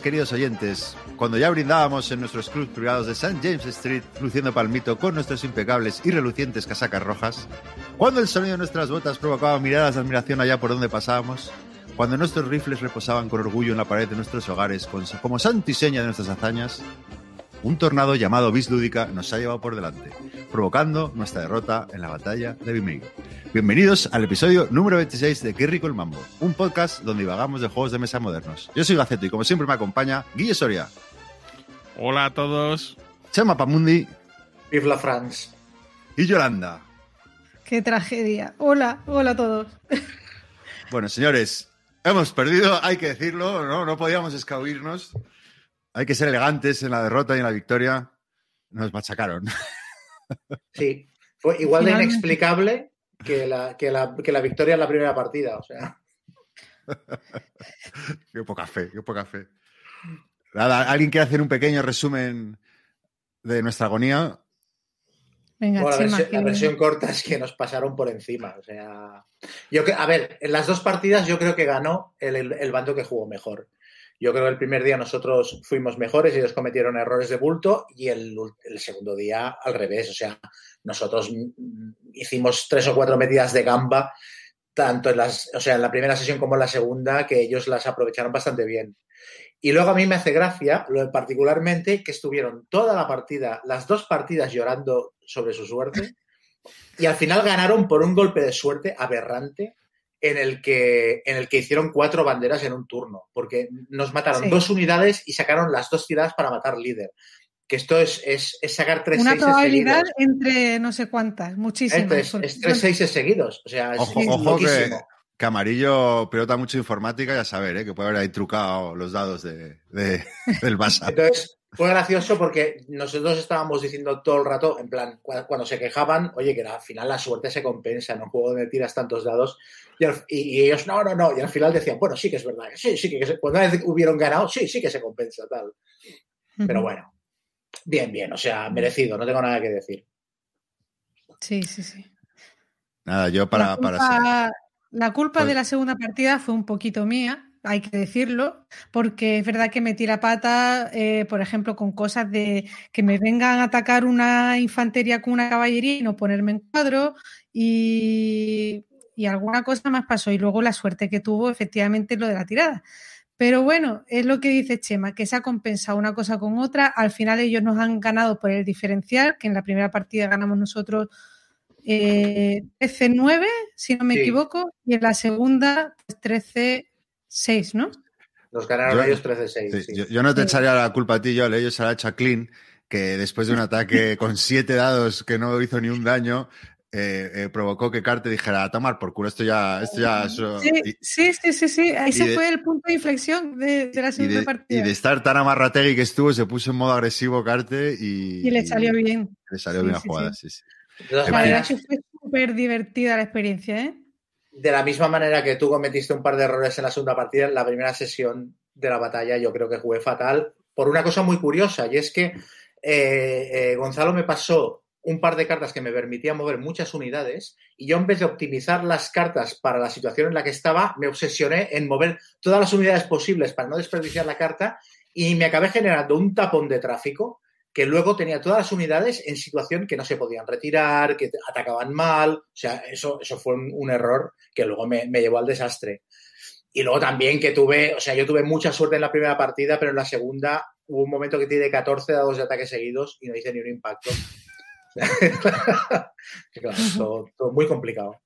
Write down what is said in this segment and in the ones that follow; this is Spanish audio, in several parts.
queridos oyentes. Cuando ya brindábamos en nuestros clubs privados de St. James Street, luciendo palmito con nuestros impecables y relucientes casacas rojas, cuando el sonido de nuestras botas provocaba miradas de admiración allá por donde pasábamos, cuando nuestros rifles reposaban con orgullo en la pared de nuestros hogares como santo y seña de nuestras hazañas, un tornado llamado Bis Lúdica nos ha llevado por delante, provocando nuestra derrota en la batalla de Vimeo. Bienvenidos al episodio número 26 de Qué rico el mambo, un podcast donde divagamos de juegos de mesa modernos. Yo soy Gaceto y como siempre me acompaña Guille Soria, Hola a todos. Chema Pamundi Vive la France. y Yolanda. Qué tragedia. Hola, hola a todos. Bueno, señores, hemos perdido, hay que decirlo, no, no podíamos escabuirnos. Hay que ser elegantes en la derrota y en la victoria. Nos machacaron. Sí, fue igual de inexplicable que la, que, la, que la victoria en la primera partida. O sea, Qué poca fe, qué poca fe. Nada, ¿alguien quiere hacer un pequeño resumen de nuestra agonía? Venga, bueno, la, versión, la que- versión corta es que nos pasaron por encima. O sea, yo que, a ver, en las dos partidas yo creo que ganó el, el- el bando que jugó mejor. Yo creo que el primer día nosotros fuimos mejores, ellos cometieron errores de bulto y el, el segundo día al revés. O sea, nosotros hicimos tres o cuatro metidas de gamba, tanto en, las, o sea, en la primera sesión como en la segunda, que ellos las aprovecharon bastante bien. Y luego a mí me hace gracia, lo particularmente, que estuvieron toda la partida, las dos partidas llorando sobre su suerte, y al final ganaron por un golpe de suerte aberrante en el que, en el que hicieron cuatro banderas en un turno, porque nos mataron Sí. dos unidades y sacaron las dos tiradas para matar líder. Que esto es, es, es sacar tres Una probabilidad seguidos. entre no sé cuántas, muchísimas. Es, tres seises seguidos. O sea, es Ojo, ojo que, que Amarillo pilota mucho informática, ya saber, ¿eh? que puede haber ahí trucado los dados de, de- del Barça. Entonces, fue gracioso porque nosotros estábamos diciendo todo el rato, en plan, cu- cuando se quejaban, oye, que al final la suerte se compensa, en un juego donde tiras tantos dados, y, al- y- y ellos, no, no, no, y al final decían, bueno, sí que es verdad, sí, sí que, se- cuando una vez hubieron ganado, sí, sí que se compensa, tal. Pero bueno, bien, bien, o sea, merecido, no tengo nada que decir. Sí, sí, sí. Nada, yo para... la para culpa, la culpa Pues- de la segunda partida fue un poquito mía, hay que decirlo, porque es verdad que metí la pata, eh, por ejemplo, con cosas de que me vengan a atacar una infantería con una caballería y no ponerme en cuadro y, y alguna cosa más pasó. Y luego la suerte que tuvo efectivamente lo de la tirada. Pero bueno, es lo que dice Chema, que se ha compensado una cosa con otra. Al final ellos nos han ganado por el diferencial, que en la primera partida ganamos nosotros eh, 13-9, si no me Sí. equivoco, y en la segunda pues, 13-6, ¿no? Nos ganaron Yo- ellos 13-6. Sí, sí. yo, yo no te Sí. echaría la culpa a ti, yo ellos se la he hecho a Clean, que después de un ataque con siete dados que no hizo ni un daño, eh, eh, provocó que Carte dijera, a tomar por culo, esto ya... Esto ya eso-". Sí, y, sí, sí, sí, sí. Ese de- fue el punto de inflexión de, de la y segunda de, partida. y de estar tan amarrategui que estuvo, se puso en modo agresivo Carte y... Y le salió bien. Le salió Sí, bien la sí, jugada, sí. sí, sí. De todas En La verdad maneras, que fue súper divertida la experiencia, ¿eh? De la misma manera que tú cometiste un par de errores en la segunda partida, en la primera sesión de la batalla yo creo que jugué fatal por una cosa muy curiosa y es que eh, eh, Gonzalo me pasó un par de cartas que me permitían mover muchas unidades y yo en vez de optimizar las cartas para la situación en la que estaba, me obsesioné en mover todas las unidades posibles para no desperdiciar la carta y me acabé generando un tapón de tráfico que luego tenía todas las unidades en situación que no se podían retirar, que atacaban mal. O sea, eso, eso fue un, un error que luego me, me llevó al desastre. Y luego también que tuve, o sea, yo tuve mucha suerte en la primera partida, pero en la segunda hubo un momento que tiré 14 dados de ataque seguidos y no hice ni un impacto. Claro, todo, todo muy complicado.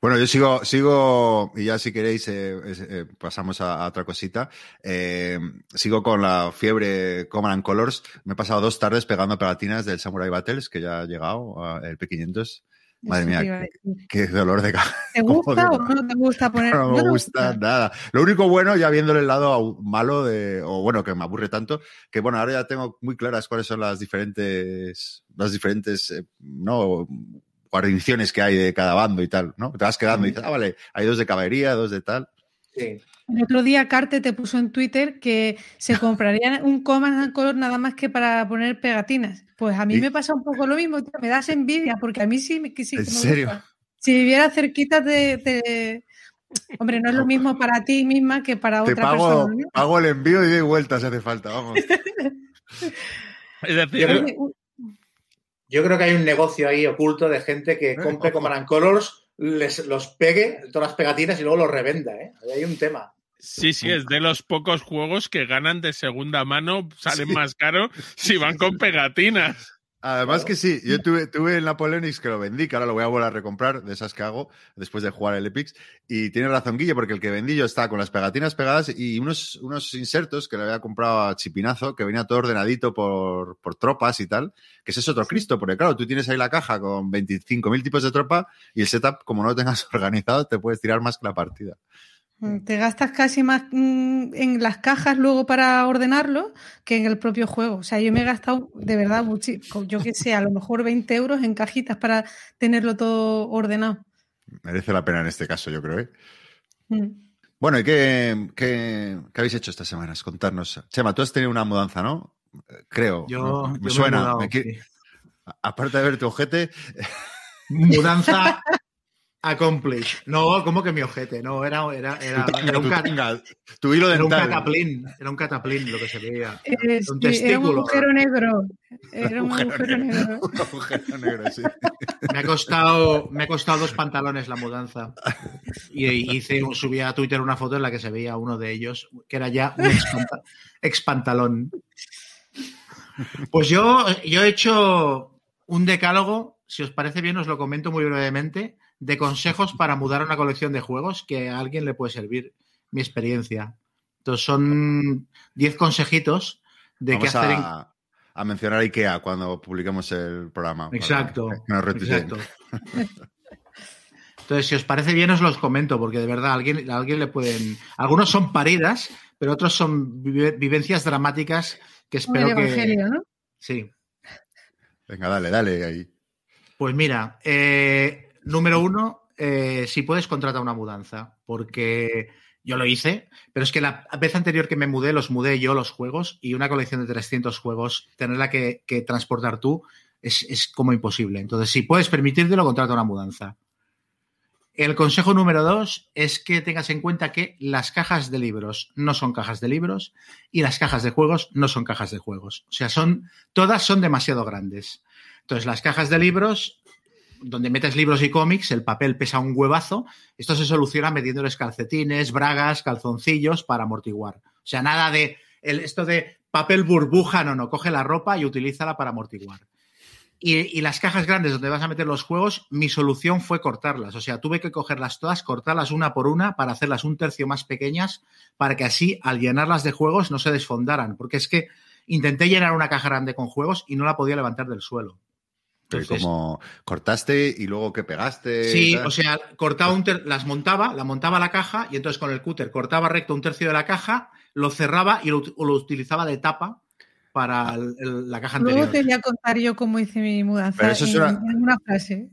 Bueno, yo sigo, sigo, y ya si queréis eh, eh, pasamos a, a otra cosita. Eh, sigo con la fiebre Command and Colors. Me he pasado dos tardes pegando pegatinas del Samurai Battles, que ya ha llegado, a- el P500. Madre Eso mía. Qué dolor de cabeza. ¿Te ¿Cómo gusta o no te gusta poner? No me gusta nada. Lo único bueno, ya viéndole el lado malo de, o bueno, que me aburre tanto, que bueno, ahora ya tengo muy claras cuáles son las diferentes, las diferentes, eh, no, guarniciones que hay de cada bando y tal, ¿no? Te vas quedando y dices, ah, vale, hay dos de caballería, dos de tal. Sí. El otro día Carte te puso en Twitter que se compraría un Command and Color nada más que para poner pegatinas. Pues a mí ¿Y? me pasa un poco lo mismo, tío, me das envidia porque a mí sí, me- que sí que ¿En me serio? gusta. Si viviera cerquita de, de- Hombre, no es lo mismo para ti misma que para Te otra pago, persona. ¿no? pago el envío y doy vueltas si hace falta, vamos. Es decir, Yo creo- que hay un negocio ahí oculto de gente que compre ojo. Command and Colors, les, los pegue, todas las pegatinas y luego los revenda, ¿eh? Ahí hay un tema. sí, sí, es de los pocos juegos que ganan de segunda mano, salen más caro si van con pegatinas. Además que sí, yo tuve, tuve el Napoleonix que lo vendí, que ahora lo voy a volver a recomprar, de esas que hago después de jugar el Epix. Y tiene razón Guille, porque el que vendí yo estaba con las pegatinas pegadas y unos, unos insertos que le había comprado a Chipinazo, que venía todo ordenadito por, por tropas y tal, que ese es otro Cristo, porque claro, tú tienes ahí la caja con 25.000 tipos de tropa y el setup, como no lo tengas organizado, te puedes tirar más que la partida. Mm, te gastas casi más mm, en las cajas luego para ordenarlo que en el propio juego. O sea, yo me he gastado de verdad yo que sé, a lo mejor 20 euros en cajitas para tenerlo todo ordenado. Merece la pena en este caso, yo creo. ¿eh? Mm. Bueno, ¿y qué, qué, qué habéis hecho estas semanas? Contarnos. Chema, tú has tenido una mudanza, ¿no? Creo. Yo, me me he suena. mudado, me qui- sí. Aparte de ver tu ojete, Mudanza accomplished. No, como que mi ojete, no, era, era, era, un, tu cat- tanga, tu hilo era un cataplín, era un cataplín lo que se veía. Eh, Un sí, era un testículo. agujero negro. Era un Agujero agujero negro. negro. Un agujero negro, sí. Me ha costado, me ha costado dos pantalones la mudanza. Y y hice, subí a Twitter una foto en la que se veía uno de ellos, que era ya un expanta- expantalón. Pues yo, yo he hecho un decálogo, si os parece bien, os lo comento muy brevemente, de consejos para mudar una colección de juegos que a alguien le puede servir mi experiencia. Entonces son 10 consejitos de qué Vamos hacer en a, a mencionar IKEA cuando publiquemos el programa. para Exacto. que exacto. Entonces, si os parece bien, os los comento, porque de verdad a alguien, a alguien le pueden. Algunos son paridas, pero otros son vive- vivencias dramáticas que el espero que. evangelio, ¿no? Sí. Venga, dale, dale ahí. Pues mira, eh, número uno, eh, si puedes, contrata una mudanza, porque yo lo hice, pero es que la vez anterior que me mudé, los mudé yo los juegos y una colección de 300 juegos, tenerla que, transportar tú es, es como imposible. Entonces, si puedes permitírtelo, contrata una mudanza. El consejo número dos es que tengas en cuenta que las cajas de libros no son cajas de libros y las cajas de juegos no son cajas de juegos. O sea, son, todas son demasiado grandes. Entonces, las cajas de libros, donde metes libros y cómics, el papel pesa un huevazo. Esto se soluciona metiéndoles calcetines, bragas, calzoncillos para amortiguar. O sea, nada de el- esto de papel burbuja, no, no, coge la ropa y utilízala para amortiguar. Y, y las cajas grandes donde vas a meter los juegos, mi solución fue cortarlas. O sea, tuve que cogerlas todas, cortarlas una por una para hacerlas un tercio más pequeñas, para que así, al llenarlas de juegos, no se desfondaran. Porque es que intenté llenar una caja grande con juegos y no la podía levantar del suelo. Entonces- como cortaste y luego que pegaste. Sí, o sea, cortaba un ter- las montaba, la montaba la caja y entonces con el cúter cortaba recto un tercio de la caja, lo cerraba y lo, ut- lo utilizaba de tapa para el- el- la caja Luego anterior. te voy a contar yo cómo hice mi mudanza Pero eso es en, una- en una frase.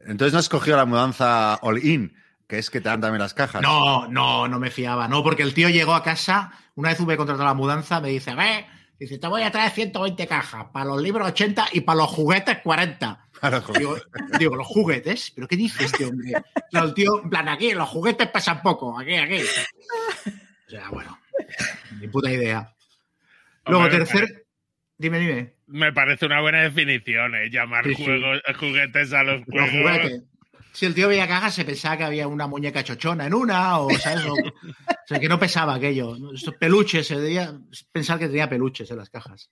Entonces no has cogido la mudanza all-in, que es que te dan también las cajas. No, no, no me fiaba, no, porque el tío llegó a casa, una vez hube contratado la mudanza, me dice, ve, dice, te voy a traer 120 cajas, para los libros 80 y para los juguetes 40. Claro, joder. Digo, digo, los juguetes, pero ¿qué dice este hombre? El tío, en plan, aquí, los juguetes pesan poco, aquí, aquí. O sea, bueno, ni puta idea. Luego, Hombre, tercer. Dime, dime. Me parece una buena definición, ¿eh? Llamar Sí, sí. juegos, juguetes a los Los juegos. juguetes. Si el tío veía cajas, se pensaba que había una muñeca chochona en una, o, ¿sabes? O, o sea, que no pesaba aquello. Peluches, se debía pensar que tenía peluches en las cajas.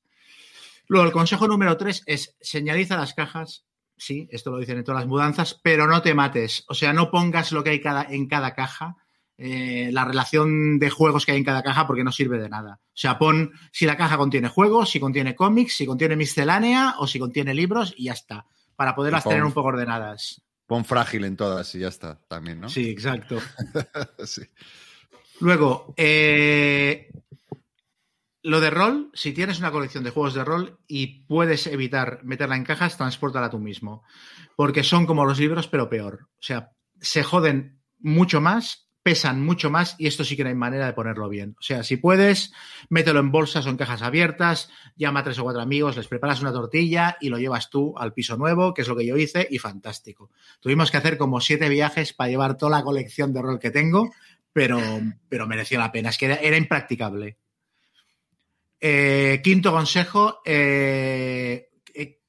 Luego, el consejo número tres es señaliza las cajas. Sí, esto lo dicen en todas las mudanzas, pero no te mates. O sea, no pongas lo que hay cada, en cada caja, eh, la relación de juegos que hay en cada caja, porque no sirve de nada. O sea, pon si la caja contiene juegos, si contiene cómics, si contiene miscelánea o si contiene libros y ya está. Para poderlas tener un poco ordenadas. Pon frágil en todas y ya está, también, ¿no? Sí, exacto. Sí. Luego, eh, lo de rol, si tienes una colección de juegos de rol y puedes evitar meterla en cajas, transpórtala tú mismo. Porque son como los libros, pero peor. O sea, se joden mucho más, pesan mucho más y esto sí que no hay manera de ponerlo bien. O sea, si puedes, mételo en bolsas o en cajas abiertas, llama a tres o cuatro amigos, les preparas una tortilla y lo llevas tú al piso nuevo, que es lo que yo hice, y fantástico. Tuvimos que hacer como siete viajes para llevar toda la colección de rol que tengo, pero, pero mereció la pena. Es que era, impracticable. Eh, quinto consejo, eh,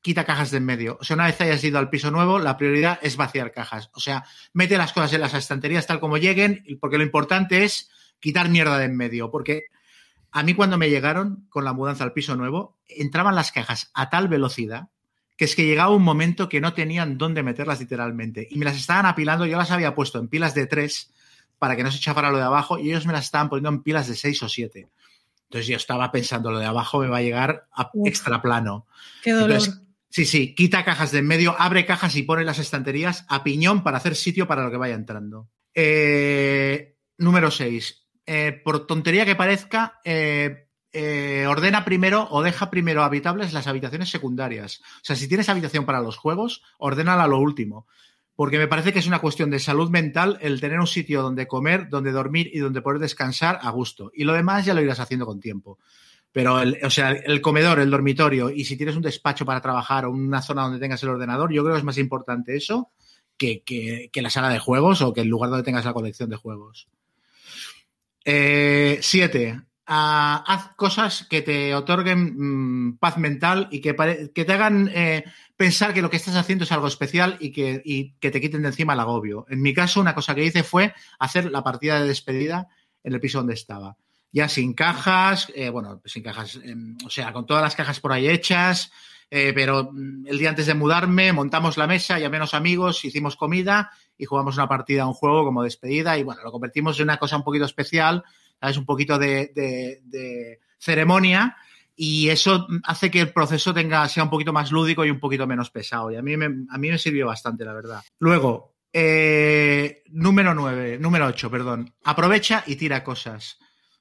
quita cajas de en medio. O sea, una vez hayas ido al piso nuevo, la prioridad es vaciar cajas. O sea, mete las cosas en las estanterías tal como lleguen, porque lo importante es quitar mierda de en medio. Porque a mí cuando me llegaron con la mudanza al piso nuevo, entraban las cajas a tal velocidad que es que llegaba un momento que no tenían dónde meterlas literalmente. Y me las estaban apilando, yo las había puesto en pilas de tres para que no se chafara lo de abajo y ellos me las estaban poniendo en pilas de seis o siete. Entonces yo estaba pensando, lo de abajo me va a llegar a extra plano. Qué dolor. Sí, sí, quita cajas de en medio, abre cajas y pone las estanterías a piñón para hacer sitio para lo que vaya entrando. Eh, número 6. Eh, por tontería que parezca, eh, ordena primero o deja primero habitables las habitaciones secundarias. O sea, si tienes habitación para los juegos, ordénala lo último. Porque me parece que es una cuestión de salud mental el tener un sitio donde comer, donde dormir y donde poder descansar a gusto. Y lo demás ya lo irás haciendo con tiempo. Pero, el, o sea, el comedor, el dormitorio y si tienes un despacho para trabajar o una zona donde tengas el ordenador, yo creo que es más importante eso que, la sala de juegos o que el lugar donde tengas la colección de juegos. Eh, siete, ah, haz cosas que te otorguen mm, paz mental y que, que te hagan eh, pensar que lo que estás haciendo es algo especial y que, y que te quiten de encima el agobio. En mi caso, una cosa que hice fue hacer la partida de despedida en el piso donde estaba ya sin cajas, eh, bueno, sin cajas, em, o sea, con todas las cajas por ahí hechas, eh, pero mm, el día antes de mudarme montamos la mesa, ya menos amigos, hicimos comida y jugamos una partida a un juego como despedida y bueno, lo convertimos en una cosa un poquito especial, ¿sabes? Un poquito de, ceremonia y eso hace que el proceso tenga, sea un poquito más lúdico y un poquito menos pesado y a mí me, a mí me sirvió bastante, la verdad. Luego, eh, número 9, número 8, perdón, aprovecha y tira cosas.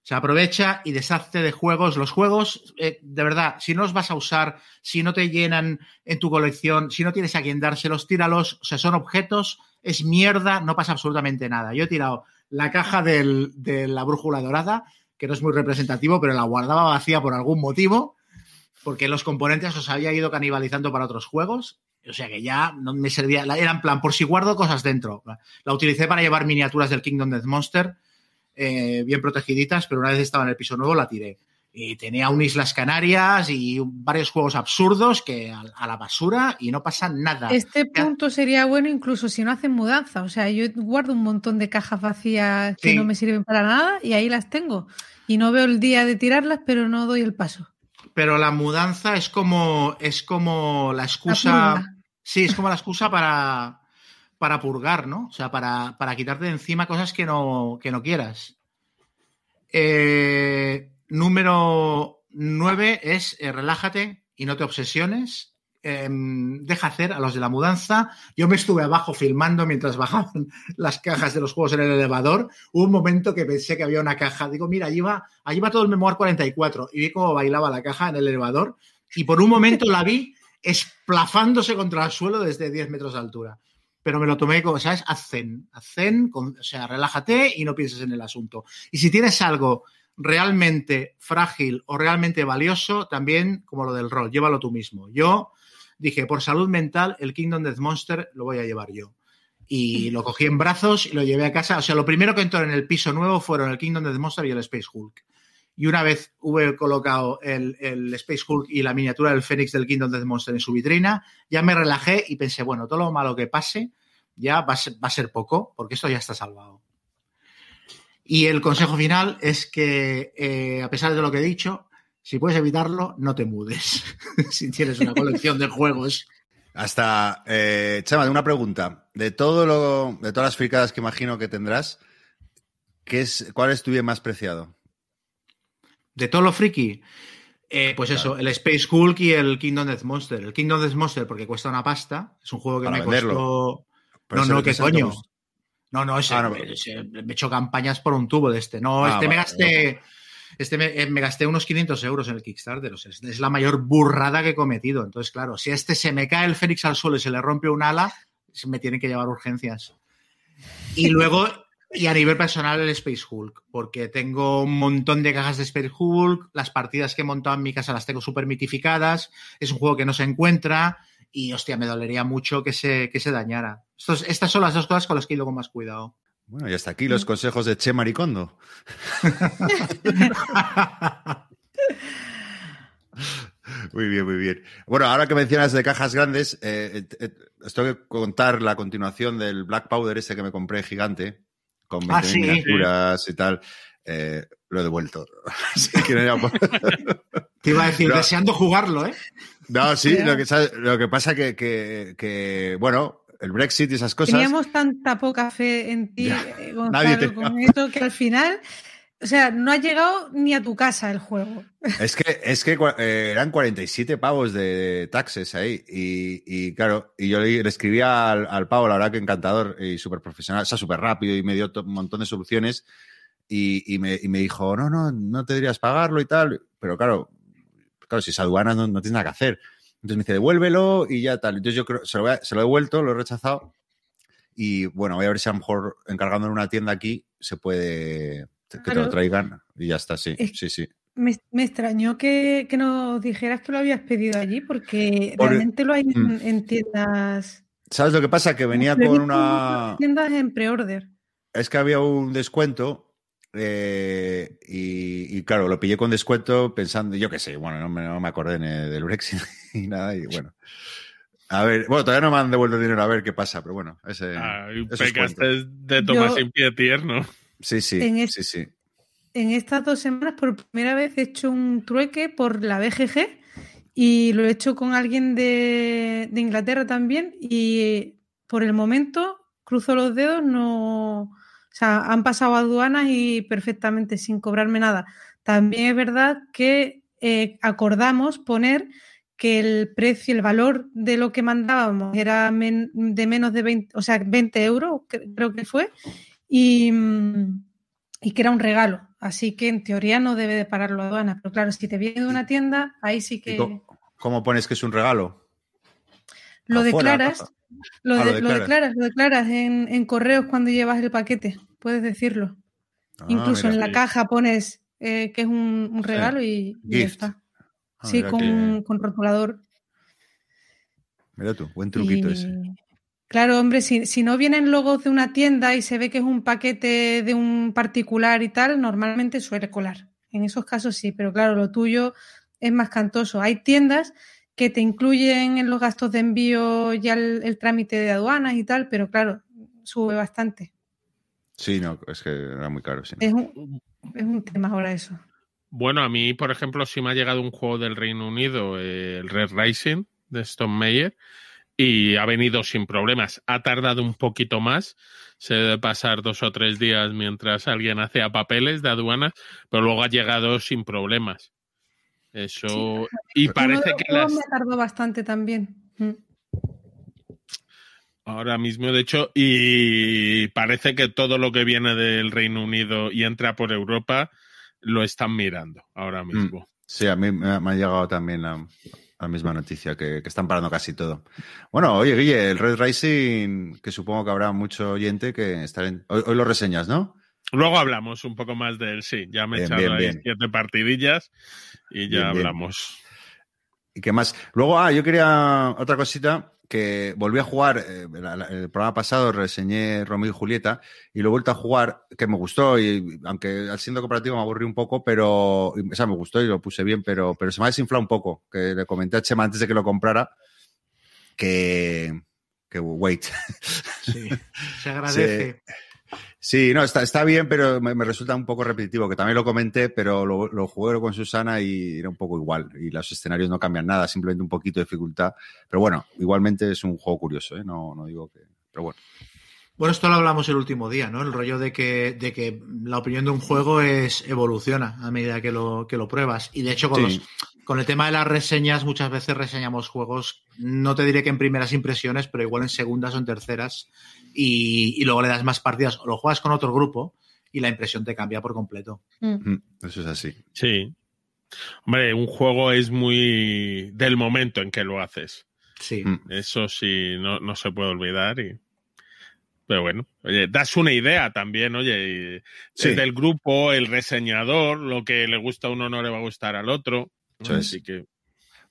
Se aprovecha y deshace de juegos. Los juegos, eh, de verdad, si no los vas a usar, si no te llenan en tu colección, si no tienes a quien dárselos, tíralos. O sea, son objetos, es mierda, no pasa absolutamente nada. Yo he tirado la caja de la brújula dorada, que no es muy representativo, pero la guardaba vacía por algún motivo, porque los componentes os había ido canibalizando para otros juegos. O sea que ya no me servía, era en plan, por si guardo cosas dentro. La utilicé para llevar miniaturas del Kingdom Death Monster eh, bien protegiditas, pero una vez estaba en el piso nuevo la tiré. Y tenía un Islas Canarias y varios juegos absurdos que a, la basura y no pasa nada. Este punto sería bueno incluso si no hacen mudanza. O sea, yo guardo un montón de cajas vacías que no me sirven para nada y ahí las tengo. Y no veo el día de tirarlas, pero no doy el paso. Pero la mudanza es como, es como la excusa. sí, es como la excusa para, para purgar, ¿no? O sea, para, quitarte de encima cosas que no, que no quieras. Eh, número nueve es eh, relájate y no te obsesiones. Em, deja hacer a los de la mudanza. Yo me estuve abajo filmando mientras bajaban las cajas de los juegos en el elevador. Hubo un momento que pensé que había una caja. Digo, mira, allí va, allí va todo el Memoir 44. Y vi cómo bailaba la caja en el elevador. Y por un momento la vi esplafándose contra el suelo desde 10 metros de altura pero me lo tomé como, ¿sabes? Haz zen, haz zen, o sea, relájate y no pienses en el asunto. Y si tienes algo realmente frágil o realmente valioso, también como lo del rol, llévalo tú mismo. Yo dije, por salud mental, el Kingdom Death Monster lo voy a llevar yo. Y lo cogí en brazos y lo llevé a casa. O sea, lo primero que entró en el piso nuevo fueron el Kingdom Death Monster y el Space Hulk. Y una vez hube colocado el, el, Space Hulk y la miniatura del Fénix del Kingdom Death Monster en su vitrina, ya me relajé y pensé, bueno, todo lo malo que pase, ya va a, ser, poco, porque esto ya está salvado. Y el consejo final es que, eh, a pesar de lo que he dicho, si puedes evitarlo, no te mudes. si tienes una colección de juegos. Hasta, eh, Chema, una pregunta. De todo lo, de todas las fricadas que imagino que tendrás, ¿qué es, ¿cuál es tu bien más preciado? De todo lo friki. Eh, pues eso, el Space Hulk y el Kingdom Death Monster. El Kingdom Death Monster porque cuesta una pasta. Es un juego que me costó no, no, ¿qué coño? No, no, ese, ah, me, he hecho campañas por un tubo de este. No, ah, este me gasté. Este eh, me, gasté unos 500 euros en el Kickstarter. O sea, es la mayor burrada que he cometido. Entonces, claro, si a este se me cae el Fénix al suelo y se le rompe un ala, me tienen que llevar urgencias. Y luego, Y a nivel personal el Space Hulk, porque tengo un montón de cajas de Space Hulk, las partidas que he montado en mi casa las tengo súper mitificadas, es un juego que no se encuentra y, hostia, me dolería mucho que se, que se dañara. Estos, estas son las dos cosas con las que he ido con más cuidado. Bueno, y hasta aquí los consejos de Che Maricondo. Muy bien, muy bien. Bueno, ahora que mencionas de cajas grandes, eh, eh, os tengo que contar la continuación del Black Powder ese que me compré gigante, con 20 Ah, sí. miniaturas y tal. Eh, lo he devuelto. Así que no, iba a- Te iba a decir, No. deseando jugarlo, ¿eh? No, sí, lo que, lo que pasa que, que, que, bueno, el Brexit y esas cosas. Teníamos tanta poca fe en ti, Ya. eh, Gonzalo, Nadie te- con esto que al final, o sea, no ha llegado ni a tu casa el juego. Es que, es que eh, eran 47 pavos de taxes ahí. Y, y claro, y yo le, le escribía al, al pavo, la verdad que encantador y súper profesional, o sea, súper rápido y me dio un montón de soluciones. Y, y me, y me dijo, no, no, no te deberías pagarlo y tal. Pero claro, claro, si es aduana no, no tienes nada que hacer. Entonces me dice, devuélvelo y ya tal. Entonces yo creo, se lo, se lo he devuelto, lo he rechazado. Y bueno, voy a ver si a lo mejor encargándolo en una tienda aquí se puede que te lo traigan y ya está, sí, Es- sí, sí. Me, me extrañó que, que nos dijeras que lo habías pedido allí, porque Por- realmente lo hay en, Mm. en tiendas. ¿Sabes lo que pasa? Que venía con una... en tiendas en pre-order. Es que había un descuento eh, y, y claro, lo pillé con descuento pensando, yo qué sé, bueno, no me, no me acordé ni del Brexit y nada, y bueno. A ver, bueno, todavía no me han devuelto el dinero, a ver qué pasa, pero bueno, ese... Es pecaste de Tomás sin pie tierno. Sí, sí, en sí, sí. En estas dos semanas, por primera vez, he hecho un trueque por la BGG y lo he hecho con alguien de, de Inglaterra también. Y por el momento, cruzo los dedos, no. O sea, han pasado aduanas y perfectamente sin cobrarme nada. También es verdad que eh, acordamos poner que el precio, el valor de lo que mandábamos era men- de menos de 20, o sea, 20 euros, cre- creo que fue, y, mm, y que era un regalo. Así que en teoría no debe de parar la aduana. Pero claro, si te viene de una tienda, ahí sí ¿Y que cómo, cómo pones que es un regalo? lo afuera, declaras. Lo, Ah, de- lo lo declaras. declaras, lo declaras en, en correos cuando llevas el paquete. Puedes decirlo. Ah, Incluso mira. en la sí. caja pones eh, que es un, un regalo y, y ya está. Ah, sí, con, que- con rotulador. Mira tú, buen truquito Y- ese. Claro, hombre, si, si no vienen logos de una tienda y se ve que es un paquete de un particular y tal, normalmente suele colar. En esos casos sí, pero claro, lo tuyo es más cantoso. Hay tiendas que te incluyen en los gastos de envío ya el, el trámite de aduanas y tal, pero claro, sube bastante. Sí, no, es que era muy caro, sí. Es un, es un tema ahora eso. Bueno, a mí, por ejemplo, sí me ha llegado un juego del Reino Unido, eh, el Red Rising de Stone Meyer, y ha venido sin problemas. Ha tardado un poquito más, se debe pasar dos o tres días mientras alguien hacía papeles de aduanas, pero luego ha llegado sin problemas. Eso. Y parece que las. me tardó bastante también. Mm. Ahora mismo, de hecho, y parece que todo lo que viene del Reino Unido y entra por Europa lo están mirando ahora mismo. Sí, a mí me ha, me ha llegado también la, la misma noticia, que, que están parando casi todo. Bueno, oye, Guille, el Red Rising, que supongo que habrá mucho oyente que estará en... Hoy, hoy lo reseñas, ¿no? Luego hablamos un poco más de él, sí. Ya me he Bien, echado bien, ahí bien. siete partidillas y ya hablamos. ¿Y qué más? Luego, ah, yo quería otra cosita, que volví a jugar, eh, la- la- el programa pasado reseñé Romeo y Julieta, y lo he vuelto a jugar, que me gustó, y aunque al siendo cooperativo me aburrí un poco, pero, o sea, me gustó y lo puse bien, pero, pero se me ha desinflado un poco, que le comenté a Chema antes de que lo comprara, que, que wait. Sí, se agradece. Sí, no, está, está bien, pero me, me resulta un poco repetitivo, que también lo comenté, pero lo, lo jugué con Susana y era un poco igual. Y los escenarios no cambian nada, simplemente un poquito de dificultad. Pero bueno, igualmente es un juego curioso, ¿eh? No, no digo que. Pero bueno. Bueno, esto lo hablamos el último día, ¿no? El rollo de que, de que la opinión de un juego es evoluciona a medida que lo, que lo pruebas. Y de hecho, con, Sí. los, con el tema de las reseñas, muchas veces reseñamos juegos, no te diré que en primeras impresiones, pero igual en segundas o en terceras, y, y luego le das más partidas o lo juegas con otro grupo y la impresión te cambia por completo. Mm. Mm, Eso es así. Sí. Hombre, un juego es muy del momento en que lo haces. Sí. Mm. Eso sí, no, no se puede olvidar. Y... Pero bueno, oye, das una idea también, oye, Sí. del grupo, el reseñador, lo que le gusta a uno no le va a gustar al otro. Eso es. Así que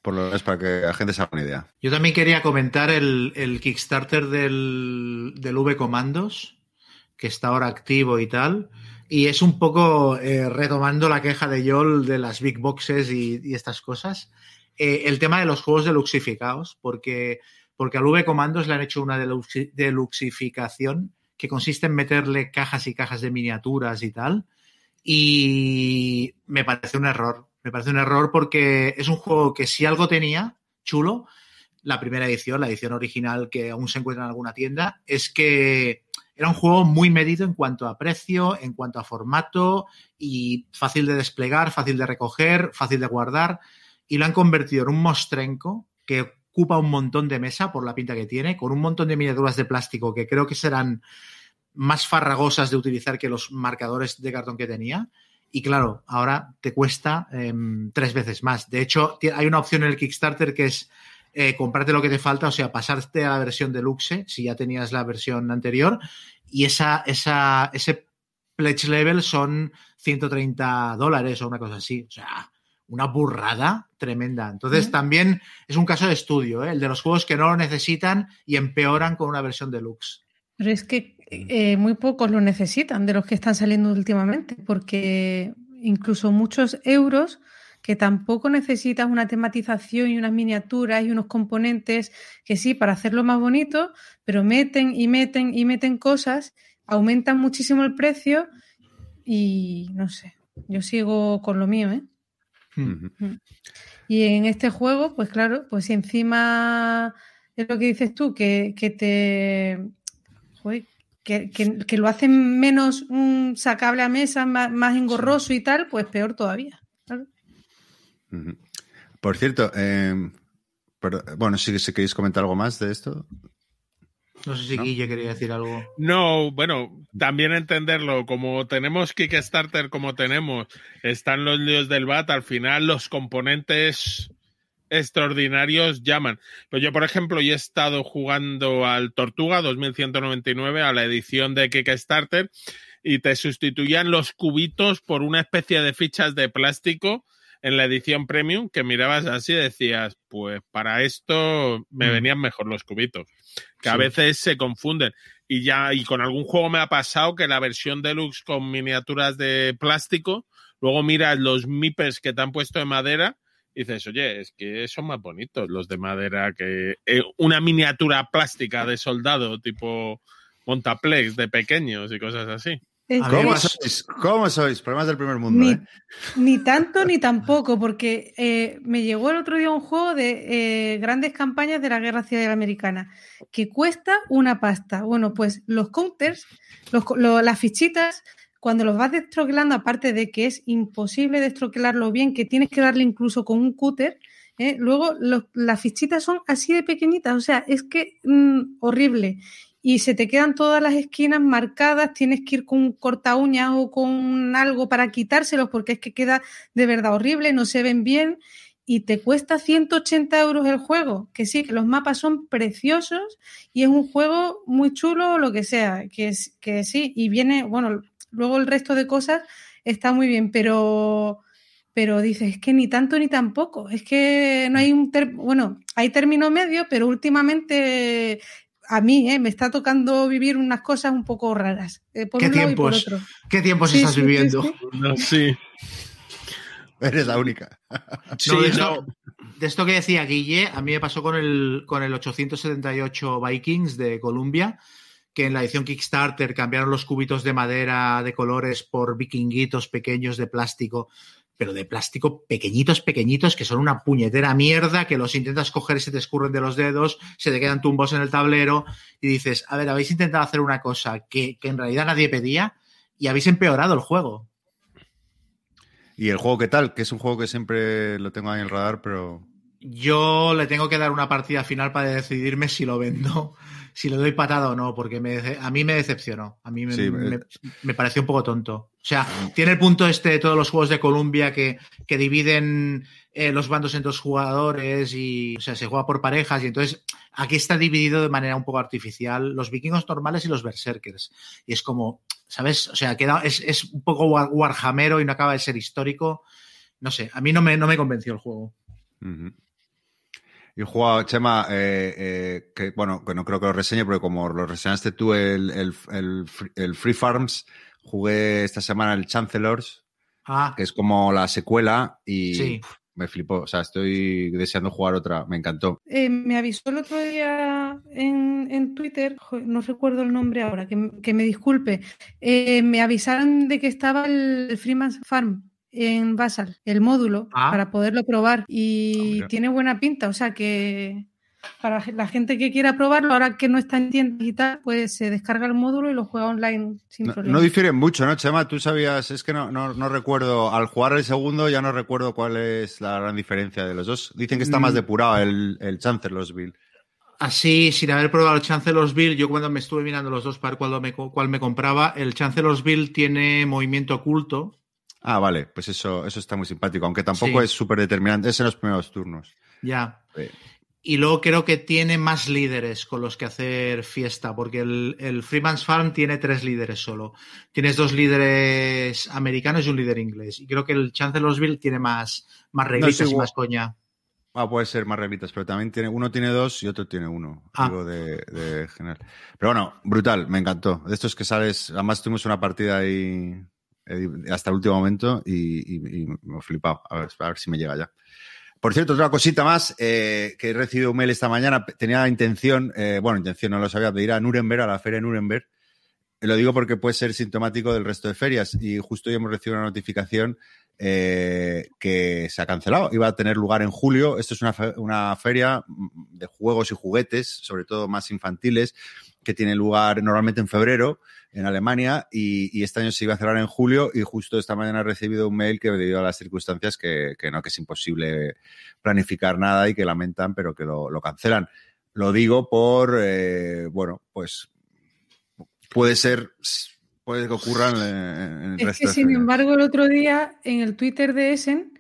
Por lo menos para que la gente se haga una idea. Yo también quería comentar el, el Kickstarter del, del V Comandos, que está ahora activo y tal. Y es un poco eh, retomando la queja de Yol de las big boxes y, estas cosas. eh, el tema de los juegos deluxificados, porque, porque al V Comandos le han hecho una deluxi- deluxificación que consiste en meterle cajas y cajas de miniaturas y tal. Y me parece un error. Me parece un error porque es un juego que si algo tenía chulo, la primera edición, la edición original que aún se encuentra en alguna tienda, es que era un juego muy medido en cuanto a precio, en cuanto a formato y fácil de desplegar, fácil de recoger, fácil de guardar. Y lo han convertido en un mostrenco que ocupa un montón de mesa por la pinta que tiene, con un montón de miniaturas de plástico que creo que serán más farragosas de utilizar que los marcadores de cartón que tenía. Y claro, ahora te cuesta eh, tres veces más. De hecho, hay una opción en el Kickstarter que es eh, comprarte lo que te falta, o sea, pasarte a la versión deluxe, si ya tenías la versión anterior, y esa, esa, ese pledge level son 130 dólares o una cosa así. O sea, una burrada tremenda. Entonces, Mm. también es un caso de estudio, ¿eh? el de los juegos que no lo necesitan y empeoran con una versión deluxe. Pero es que eh, muy pocos lo necesitan de los que están saliendo últimamente, porque incluso muchos euros que tampoco necesitas una tematización y unas miniaturas y unos componentes que sí, para hacerlo más bonito, pero meten y meten y meten cosas, aumentan muchísimo el precio y no sé, yo sigo con lo mío, ¿eh? Ujú. Y en este juego, pues claro, pues si encima es lo que dices tú, que, que te. joder, que, que- que lo hacen menos mm, sacable a mesa, más, más engorroso y tal, pues peor todavía. Por cierto, eh, pero, bueno, si, si queréis comentar algo más de esto. No sé si ¿No? Guille quería decir algo. No, bueno, también entenderlo, como tenemos Kickstarter como tenemos, están los líos del BAT, al final los componentes extraordinarios llaman. Pues yo, por ejemplo, he estado jugando al Tortuga 2199, a la edición de Kickstarter, y te sustituían los cubitos por una especie de fichas de plástico en la edición premium que mirabas así y decías, pues para esto me Mm. venían mejor los cubitos que a veces se confunden. Y ya, y con algún juego me ha pasado que la versión deluxe con miniaturas de plástico, luego miras los mipers que te han puesto de madera y dices, oye, es que son más bonitos los de madera que eh, una miniatura plástica de soldado tipo Montaplex de pequeños y cosas así. ¿Cómo sois? ¿Cómo sois? Problemas del primer mundo, ni, ¿eh? ni tanto ni tampoco, porque eh, me llegó el otro día un juego de eh, grandes campañas de la Guerra Civil Americana que cuesta una pasta. Bueno, pues los counters, los co- lo- las fichitas, cuando los vas destroquelando, aparte de que es imposible destroquelarlo bien, que tienes que darle incluso con un cúter, ¿eh? luego las fichitas son así de pequeñitas, o sea, es que mm, horrible. Y se te quedan todas las esquinas marcadas, tienes que ir con un corta uñas o con algo para quitárselos porque es que queda de verdad horrible, no se ven bien y te cuesta 180 euros el juego. Que sí, que los mapas son preciosos y es un juego muy chulo o lo que sea, que, es- que sí, y viene, bueno, luego el resto de cosas está muy bien, pero pero dices, es que ni tanto ni tampoco, es que no hay un, ter- bueno, hay término medio, pero últimamente a mí eh, me está tocando vivir unas cosas un poco raras, eh, por ¿Qué un lado y por tiempos? otro. ¿Qué tiempos Sí, estás sí, viviendo? sí. Eres la única. Sí, No, de, no. esto, de esto que decía Guille, a mí me pasó con el, con el 878 Vikings de Columbia, que en la edición Kickstarter cambiaron los cubitos de madera de colores por vikinguitos pequeños de plástico, pero de plástico pequeñitos, pequeñitos, que son una puñetera mierda, que los intentas coger y se te escurren de los dedos, se te quedan tumbos en el tablero y dices, a ver, habéis intentado hacer una cosa que, que en realidad nadie pedía y habéis empeorado el juego. ¿Y el juego qué tal? Que es un juego que siempre lo tengo ahí en el radar, pero Yo le tengo que dar una partida final para decidirme si lo vendo, si le doy patada o no, porque me, a mí me decepcionó. A mí me, Sí, me, eh. me pareció un poco tonto. O sea, tiene el punto este de todos los juegos de Columbia que, que dividen eh, los bandos en dos jugadores y, o sea, se juega por parejas y entonces aquí está dividido de manera un poco artificial los vikingos normales y los berserkers. Y es como, ¿sabes? O sea, queda, es, es un poco war- warhamero y no acaba de ser histórico. No sé, a mí no me, no me convenció el juego. Y he jugado, Chema, eh, eh, que bueno, que no creo que lo reseñe, porque como lo reseñaste tú el, el, el, Free- el Free Farms, jugué esta semana el Chancellors, Ah, que es como la secuela, y Sí. pf, me flipó. O sea, estoy deseando jugar otra, me encantó. Eh, me avisó el otro día en, en Twitter, no recuerdo el nombre ahora, que, que me disculpe. Eh, me avisaron de que estaba el, el Freeman's Farm en Basal, el módulo, Ah. para poderlo probar. Ah, Y mira. tiene buena pinta, o sea que para la gente que quiera probarlo, ahora que no está en tiendas y tal, pues se descarga el módulo y lo juega online sin No, problema. no difieren mucho, ¿no, Chema? Tú sabías, es que no, no, no recuerdo, al jugar el segundo ya no recuerdo cuál es la gran diferencia de los dos. Dicen que está más Mm. depurado el, el Chancellorsville. Así, sin haber probado el Chancellorsville, yo cuando me estuve mirando los dos para ver cuál me, cuál me compraba, el Chancellorsville tiene movimiento oculto. Ah, vale, pues eso, eso está muy simpático, aunque tampoco Sí. es súper determinante, es en los primeros turnos. Ya. Sí. Y luego creo que tiene más líderes con los que hacer fiesta, porque el, el Freeman's Farm tiene tres líderes solo. Tienes dos líderes americanos y un líder inglés. Y creo que el Chancellorsville tiene más, más reglitas y más coña. Ah, puede ser más reglitas, pero también tiene, uno tiene dos y otro tiene uno. Ah. De, de general. Pero bueno, brutal, me encantó. De estos que sales, además tuvimos una partida ahí hasta el último momento y, me he flipado. A ver, si me llega ya. Por cierto, otra cosita más, eh, que he recibido un mail esta mañana, tenía intención, eh, bueno, intención no lo sabía, de ir a Nuremberg, a la feria de Nuremberg. Lo digo porque puede ser sintomático del resto de ferias y justo hoy hemos recibido una notificación eh, que se ha cancelado. Iba a tener lugar en julio. Esto es una, una feria de juegos y juguetes, sobre todo más infantiles, que tiene lugar normalmente en febrero en Alemania y, y este año se iba a cerrar en julio y justo esta mañana he recibido un mail que debido a las circunstancias que, que no, que es imposible planificar nada y que lamentan, pero que lo, lo cancelan. Lo digo por, eh, bueno, pues puede ser, puede que ocurra en, en el Es resto que, de sin ferias. embargo, el otro día en el Twitter de Essen,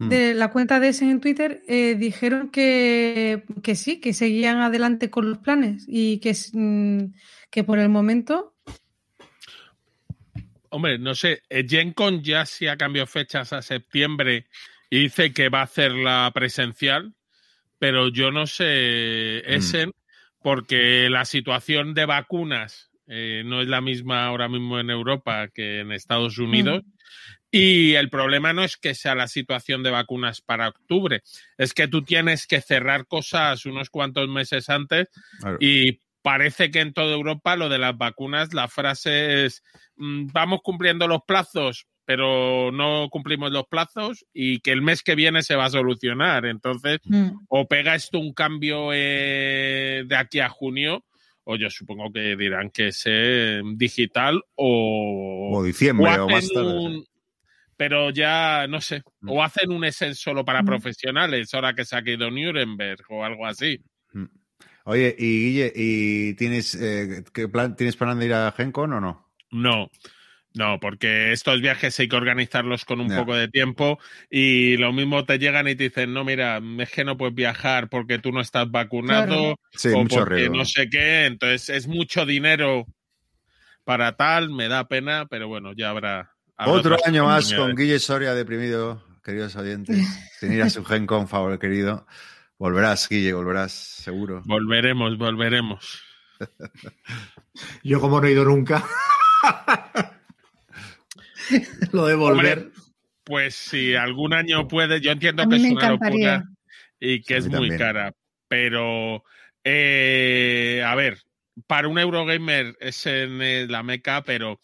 Mm. de la cuenta de Essen en Twitter, eh, dijeron que, que sí, que seguían adelante con los planes y que, mm, que por el momento Hombre, no sé, eh, GenCon ya sí ha cambiado fechas a septiembre y dice que va a hacer la presencial, pero yo no sé, Essen, porque la situación de vacunas eh, no es la misma ahora mismo en Europa que en Estados Unidos. Y el problema no es que sea la situación de vacunas para octubre, es que tú tienes que cerrar cosas unos cuantos meses antes Claro. y parece que en toda Europa lo de las vacunas, la frase es mm, vamos cumpliendo los plazos, pero no cumplimos los plazos y que el mes que viene se va a solucionar. Entonces, mm, o pega esto un cambio eh, de aquí a junio, o yo supongo que dirán que es eh, digital o, O diciembre o, más tarde. un- pero ya no sé, Mm. o hacen un Essen solo para Mm. profesionales, ahora que se ha quedado Nuremberg o algo así. Oye, y Guille, ¿y tienes, eh, qué plan, ¿tienes plan de ir a GenCon o no? No, no, porque estos viajes hay que organizarlos con un poco de tiempo y lo mismo te llegan y te dicen, no, mira, es que no puedes viajar porque tú no estás vacunado Claro. Sí, o mucho porque riesgo. no sé qué, entonces es mucho dinero para tal, me da pena, pero bueno, ya habrá. habrá Otro año más con Guille Soria deprimido, queridos oyentes. Sin ir a su GenCon, favor, querido. Volverás, Guille, volverás, seguro. Volveremos, volveremos. Yo como no he ido nunca. Lo de volver. Hombre, Pues si algún año puede, yo entiendo que es una encantaría. locura y que es muy también. cara, pero eh, a ver, para un Eurogamer es en eh, la meca, pero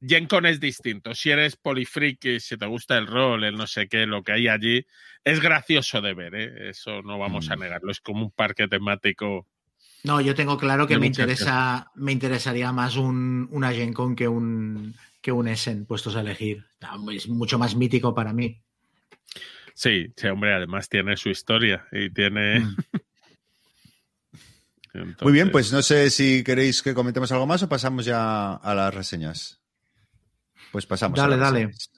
GenCon es distinto. Si eres polifriki, si te gusta el rol, el no sé qué, lo que hay allí, es gracioso de ver, ¿eh? eso no vamos a Mm. negarlo, es como un parque temático. No, yo tengo claro que me interesa, me interesaría más un, una Gen Con que un, que un Essen, puestos a elegir. Es mucho más mítico para mí. Sí, sí, hombre, además tiene su historia y tiene. Mm. Muy bien, pues no sé si queréis que comentemos algo más o pasamos ya a las reseñas. Pues pasamos. Dale, a las dale. reseñas.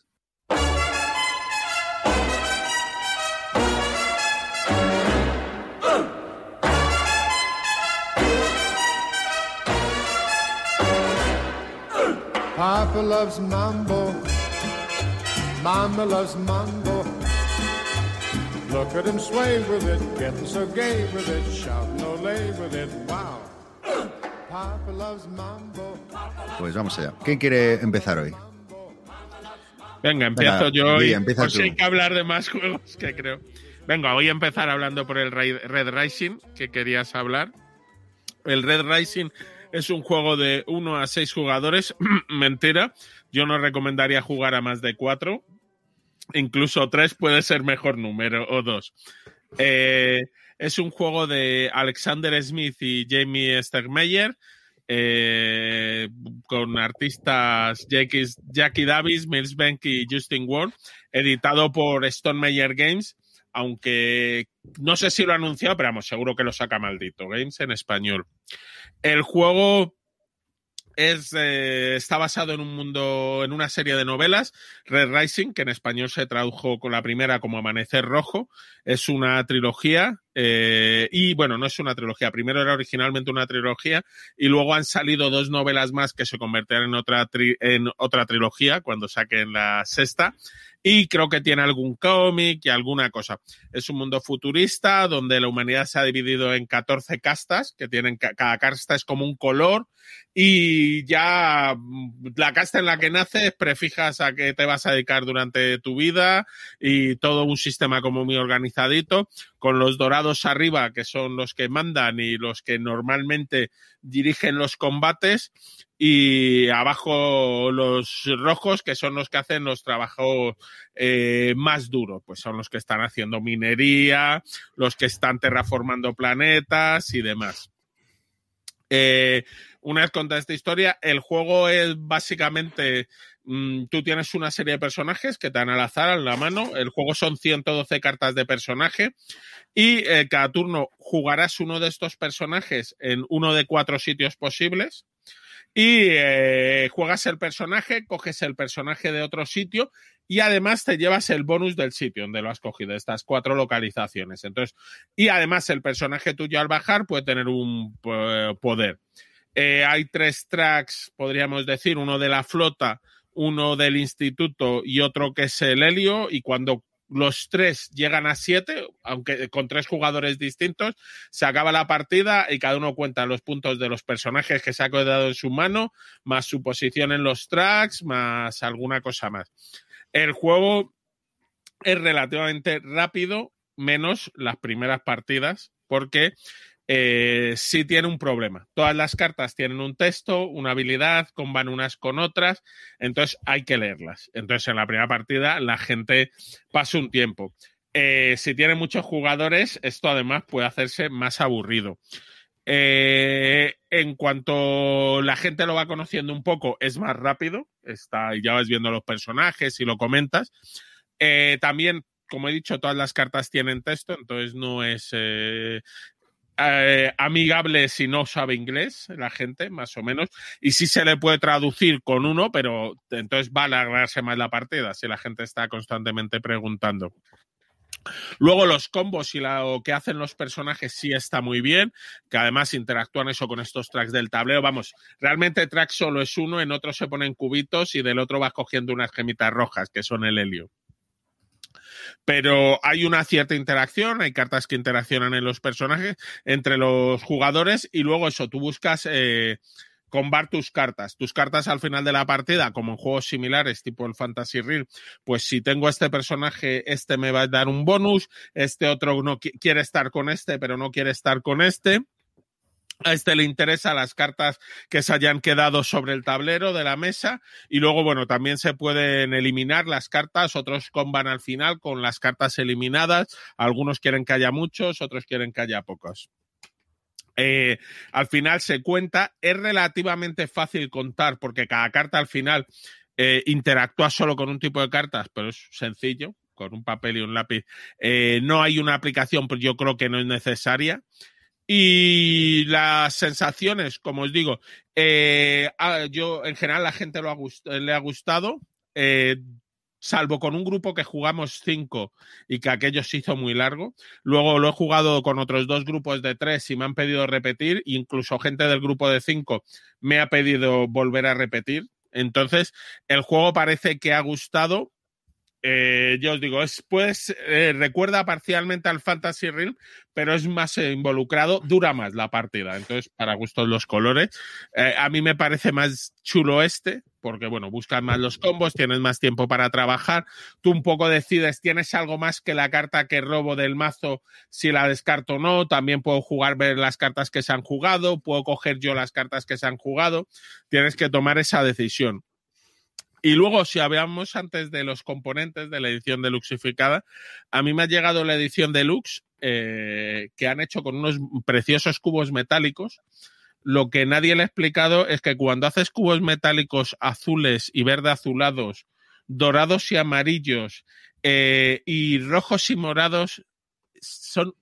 Papa loves mambo. Mama loves mambo. Look at him sway with it, getting so gay with it, shouting ole with it. Wow. Papa loves mambo. Pues vamos allá. ¿Quién quiere empezar hoy? Venga, empiezo Venga, yo Di, y empieza por si tú. hay que hablar de más juegos que creo. Venga, voy a empezar hablando por el Red Rising, que querías hablar. El Red Rising es un juego de 1 a 6 jugadores. Mentira, yo no recomendaría jugar a más de 4. Incluso 3 puede ser mejor número, o 2. es un juego de Alexander Smith y Jamie Stegmeyer, eh, con artistas Jackie, Jackie Davis, Mills Bank y Justin Ward, editado por Stone Meyer Games, aunque no sé si lo ha anunciado, pero vamos, seguro que lo saca maldito Games en español. El juego es, eh, está basado en un mundo, en una serie de novelas, Red Rising, que en español se tradujo con la primera como Amanecer Rojo. Es una trilogía, eh, y bueno, no es una trilogía, primero era originalmente una trilogía, y luego han salido dos novelas más que se convertirán en otra, en otra trilogía cuando saquen la sexta. Y creo que tiene algún cómic y alguna cosa. Es un mundo futurista donde la humanidad se ha dividido en 14 castas, que tienen, ca- cada casta es como un color, y ya mm, la casta en la que naces prefijas a qué te vas a dedicar durante tu vida y todo un sistema como muy organizadito, con los dorados arriba, que son los que mandan y los que normalmente dirigen los combates, y abajo los rojos, que son los que hacen los trabajos eh, más duros, pues son los que están haciendo minería, los que están terraformando planetas y demás. Eh, una vez contada esta historia, el juego es básicamente, mm, tú tienes una serie de personajes que te dan al azar en la mano, el juego son 112 cartas de personaje y eh, cada turno jugarás uno de estos personajes en uno de cuatro sitios posibles y eh, juegas el personaje, coges el personaje de otro sitio y además te llevas el bonus del sitio donde lo has cogido, estas cuatro localizaciones. Entonces, y además el personaje tuyo al bajar puede tener un eh, poder. Hay tres tracks, podríamos decir, uno de la flota, uno del instituto y otro que es el helio. Y cuando los tres llegan a siete, aunque con tres jugadores distintos, se acaba la partida y cada uno cuenta los puntos de los personajes que se ha quedado en su mano, más su posición en los tracks, más alguna cosa más. El juego es relativamente rápido, menos las primeras partidas, porque eh, sí tiene un problema. Todas las cartas tienen un texto, una habilidad, comban unas con otras, entonces hay que leerlas. Entonces en la primera partida la gente pasa un tiempo. Eh, si tiene muchos jugadores, esto además puede hacerse más aburrido. Eh, en cuanto la gente lo va conociendo un poco, es más rápido. Está, ya vas viendo los personajes y lo comentas. También, como he dicho, todas las cartas tienen texto, entonces no es eh, amigable si no sabe inglés la gente, más o menos. Y sí se le puede traducir con uno, pero entonces va a alargarse más la partida si la gente está constantemente preguntando. Luego los combos y lo que hacen los personajes sí está muy bien, que además interactúan eso con estos tracks del tablero. Vamos, realmente track solo es uno, en otro se ponen cubitos y del otro vas cogiendo unas gemitas rojas, que son el helio. Pero hay una cierta interacción, hay cartas que interaccionan en los personajes, entre los jugadores, y luego eso, tú buscas eh, combar tus cartas. Tus cartas al final de la partida, como en juegos similares, tipo el Fantasy Ring, pues si tengo este personaje, este me va a dar un bonus, este otro no qui- quiere estar con este, pero no quiere estar con este. A este le interesa las cartas que se hayan quedado sobre el tablero de la mesa y luego, bueno, también se pueden eliminar las cartas, otros comban al final con las cartas eliminadas, algunos quieren que haya muchos, otros quieren que haya pocos. Eh, al final se cuenta, es relativamente fácil contar porque cada carta al final eh, interactúa solo con un tipo de cartas, pero es sencillo. con un papel y un lápiz. Eh, no hay una aplicación, pero yo creo que no es necesaria. Y las sensaciones, como os digo, eh, yo en general la gente lo ha le ha gustado. Eh, salvo con un grupo que jugamos cinco y que aquello se hizo muy largo. Luego lo he jugado con otros dos grupos de tres y me han pedido repetir, incluso gente del grupo de cinco me ha pedido volver a repetir. Entonces, el juego parece que ha gustado. Eh, yo os digo, es, pues eh, recuerda parcialmente al Fantasy Realm, pero es más involucrado, dura más la partida. Entonces, para gustos los colores. Eh, a mí me parece más chulo este, porque bueno, buscas más los combos, tienes más tiempo para trabajar, tú un poco decides, tienes algo más que la carta que robo del mazo, si la descarto o no, también puedo jugar, ver las cartas que se han jugado, puedo coger yo las cartas que se han jugado, tienes que tomar esa decisión. Y luego, si hablamos antes de los componentes de la edición deluxificada, a mí me ha llegado la edición deluxe eh, que han hecho con unos preciosos cubos metálicos lo que nadie le ha explicado es que cuando haces cubos metálicos azules y verde azulados, dorados y amarillos eh, y rojos y morados, son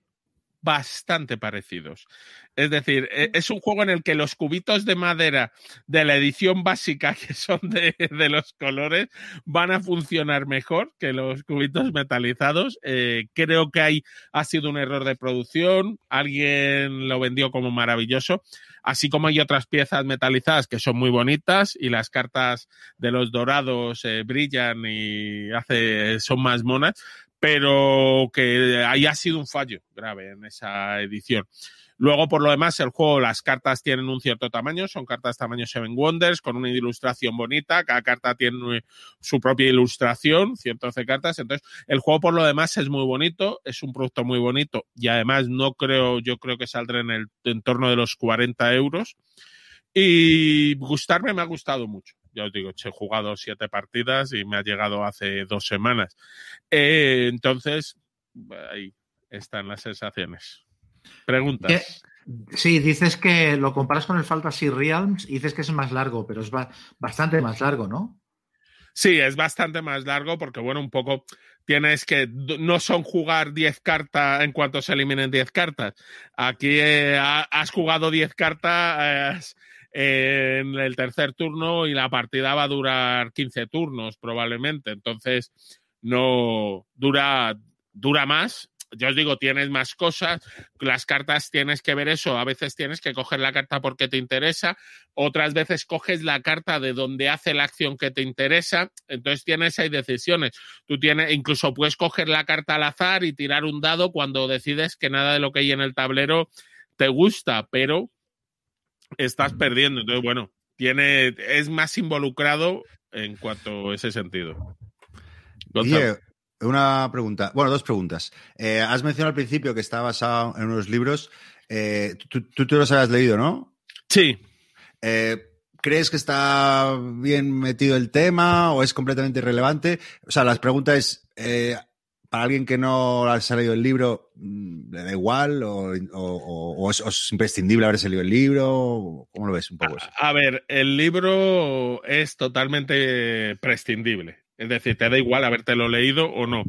bastante parecidos. Es decir, e, es un juego en el que los cubitos de madera de la edición básica, que son de, los colores, van a funcionar mejor que los cubitos metalizados. Eh, creo que ahí ha sido un error de producción. Alguien lo vendió como maravilloso. Así como hay otras piezas metalizadas que son muy bonitas y las cartas de los dorados eh, brillan y hace, son más monas, pero que ahí ha sido un fallo grave en esa edición. Luego, por lo demás, el juego, las cartas tienen un cierto tamaño, son cartas tamaño Seven Wonders, con una ilustración bonita, cada carta tiene su propia ilustración, 112 cartas, entonces el juego por lo demás es muy bonito, es un producto muy bonito y además no creo, yo creo que saldrá en el entorno de los 40 euros y gustarme me ha gustado mucho ya os digo, he jugado siete partidas y me ha llegado hace dos semanas. Eh, entonces, ahí están las sensaciones. Preguntas. Sí, dices que lo comparas con el Fantasy Realms y dices que es más largo, pero es bastante más largo, ¿no? Sí, es bastante más largo porque, bueno, un poco tienes que, no son jugar 10 cartas en cuanto se eliminen 10 cartas. Aquí eh, has jugado 10 cartas eh, en el tercer turno y la partida va a durar 15 turnos probablemente. Entonces, no dura, dura más yo os digo, tienes más cosas, las cartas tienes que ver eso, a veces tienes que coger la carta porque te interesa, otras veces coges la carta de donde hace la acción que te interesa, entonces tienes ahí decisiones. Tú tienes, incluso puedes coger la carta al azar y tirar un dado cuando decides que nada de lo que hay en el tablero te gusta, pero estás perdiendo. Entonces, bueno, tiene, es más involucrado en cuanto a ese sentido. Una pregunta, bueno, dos preguntas. Eh, has mencionado al principio que está basado en unos libros. Eh, tú, tú, los habías leído, ¿no? Sí. Eh, ¿Crees que está bien metido el tema o es completamente irrelevante? O sea, la pregunta es, para alguien que no ha leído el libro, mm, ¿le da igual o, es, imprescindible haberse leído el libro? ¿Cómo lo ves un poco eso? a ver, el libro es totalmente prescindible. Es decir, te da igual habértelo leído o no.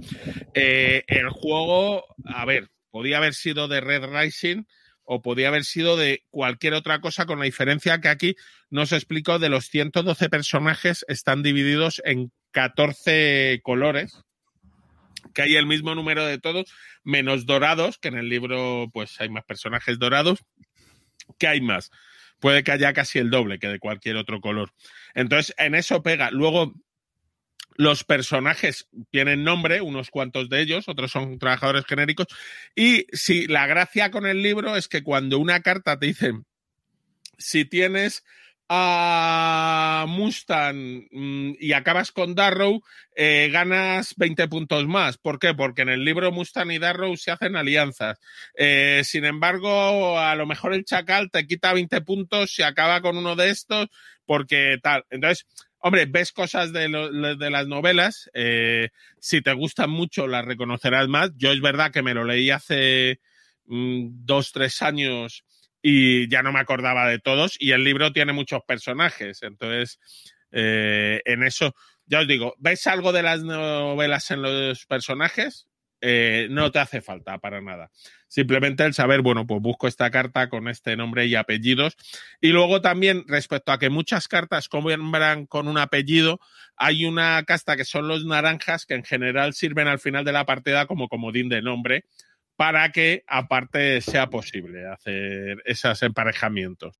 Eh, el juego, a ver, podía haber sido de Red Rising o podía haber sido de cualquier otra cosa, con la diferencia que aquí nos explico de los 112 personajes están divididos en 14 colores, que hay el mismo número de todos, menos dorados, que en el libro pues hay más personajes dorados, que hay más. Puede que haya casi el doble que de cualquier otro color. Entonces, en eso pega. Luego, los personajes tienen nombre, unos cuantos de ellos, otros son trabajadores genéricos. Y si la gracia con el libro es que cuando una carta te dice, si tienes a Mustang mm, y acabas con Darrow, eh, ganas 20 puntos más. ¿Por qué? Porque en el libro Mustang y Darrow se hacen alianzas. Eh, sin embargo, a lo mejor el Chacal te quita 20 puntos si acaba con uno de estos, porque tal. Entonces, Hombre, ves cosas de, las novelas, eh, si te gustan mucho las reconocerás más. Yo es verdad que me lo leí hace mm, dos, tres años y ya no me acordaba de todos y el libro tiene muchos personajes, entonces eh, en eso ya os digo, ¿ves algo de las novelas en los personajes? Eh, no te hace falta para nada. Simplemente el saber, bueno, pues busco esta carta con este nombre y apellidos. Y luego también, respecto a que muchas cartas nombran con un apellido, hay una casta que son los naranjas que en general sirven al final de la partida como comodín de nombre para que aparte sea posible hacer esos emparejamientos.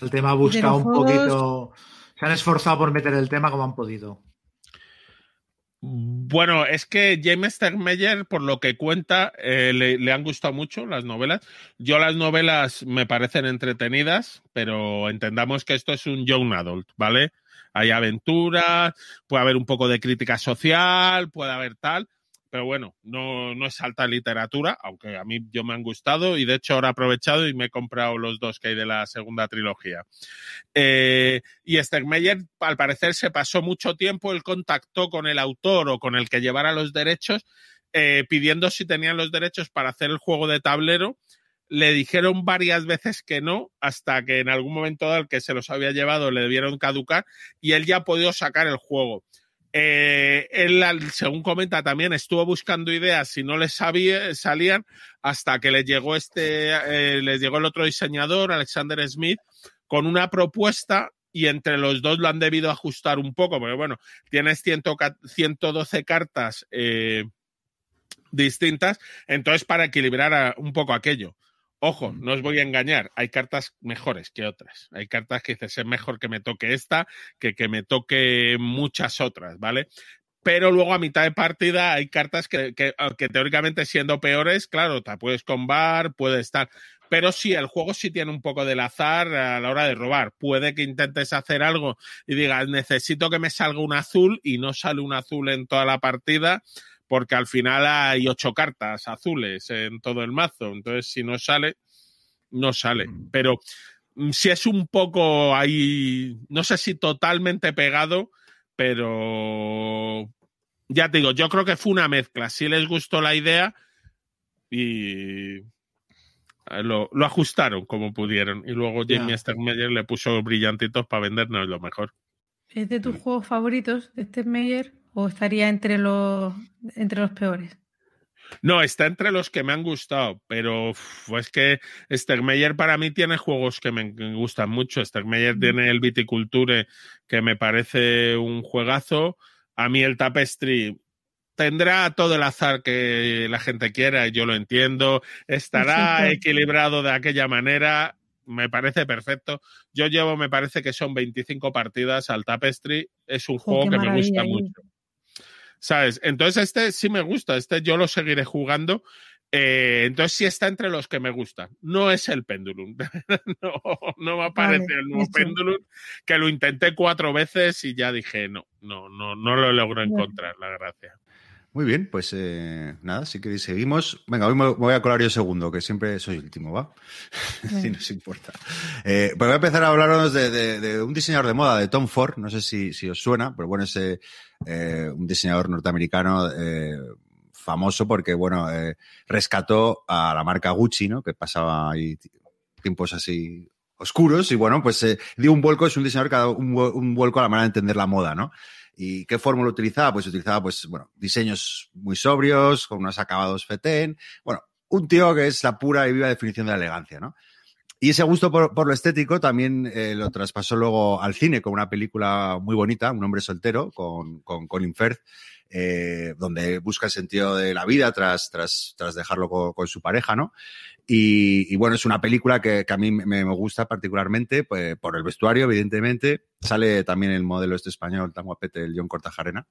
El tema busca un poquito. Se han esforzado por meter el tema como han podido. Bueno, es que James Stegmeyer, por lo que cuenta, eh, le, han gustado mucho las novelas. Yo las novelas me parecen entretenidas, pero entendamos que esto es un young adult, ¿vale? Hay aventuras, puede haber un poco de crítica social, puede haber tal, pero bueno, no, no es alta literatura, aunque a mí yo me han gustado y de hecho ahora he aprovechado y me he comprado los dos que hay de la segunda trilogía. Eh, y Stegmeyer, al parecer, se pasó mucho tiempo, él contactó con el autor o con el que llevara los derechos, eh, pidiendo si tenían los derechos para hacer el juego de tablero. Le dijeron varias veces que no, hasta que en algún momento el que se los había llevado le debieron caducar y él ya ha podido sacar el juego eh, él, según comenta también, estuvo buscando ideas si no le sabía, salían hasta que le llegó este, eh, les llegó el otro diseñador, Alexander Smith, con una propuesta y entre los dos lo han debido ajustar un poco, porque bueno, tienes 112 cartas eh, distintas, entonces para equilibrar un poco aquello. Ojo, no os voy a engañar, hay cartas mejores que otras. Hay cartas que dices, es mejor que me toque esta que que me toque muchas otras, ¿vale? Pero luego a mitad de partida hay cartas que, que, teóricamente siendo peores, claro, te puedes combar, puede estar. Pero sí, el juego sí tiene un poco del azar a la hora de robar. Puede que intentes hacer algo y digas, necesito que me salga un azul y no sale un azul en toda la partida porque al final hay ocho cartas azules en todo el mazo, entonces si no sale, no sale. Mm. Pero mm, si es un poco ahí, no sé si totalmente pegado, pero ya te digo, yo creo que fue una mezcla. Si les gustó la idea y lo, ajustaron como pudieron. Y luego Jamie yeah. le puso brillantitos para vendernos lo mejor. ¿Es de tus juegos favoritos de Steinmeier? ¿O estaría entre los, entre los peores? No, está entre los que me han gustado, pero es que Stegmeyer para mí tiene juegos que me gustan mucho. Stegmeyer mm. tiene el Viticulture, que me parece un juegazo. A mí el Tapestry tendrá todo el azar que la gente quiera, y yo lo entiendo. Estará equilibrado de aquella manera. Me parece perfecto. Yo llevo, me parece que son 25 partidas al Tapestry. Es un juego que me gusta mucho. ¿Sabes? Entonces este sí me gusta, este yo lo seguiré jugando. Eh, entonces sí está entre los que me gustan. No es el Pendulum. no, no me aparece el nuevo Pendulum, que lo intenté cuatro veces y ya dije, no, no, no, no lo logro encontrar, la gracia. Muy bien, pues eh, nada, si queréis seguimos. Venga, hoy me voy a colar yo segundo, que siempre soy el último, ¿va? si nos importa. Eh, pues voy a empezar a hablaros de, un diseñador de moda, de Tom Ford, no sé si, si os suena, pero bueno, es eh, un diseñador norteamericano famoso porque, bueno, rescató a la marca Gucci, ¿no? Que pasaba ahí tiempos así oscuros y bueno, pues dio un vuelco, es un diseñador que ha dado un, un vuelco a la manera de entender la moda, ¿no? ¿Y qué fórmula utilizaba? Pues utilizaba, pues, bueno, diseños muy sobrios, con unos acabados fetén. Bueno, un tío que es la pura y viva definición de la elegancia, ¿no? Y ese gusto por, lo estético también eh, lo traspasó luego al cine con una película muy bonita, Un hombre soltero, con, con Colin Firth, eh, donde busca el sentido de la vida tras, tras, tras dejarlo con, su pareja, ¿no? Y, bueno, es una película que, a mí me, gusta particularmente pues, por el vestuario, evidentemente. Sale también el modelo este español tan guapete, el John Cortajarena.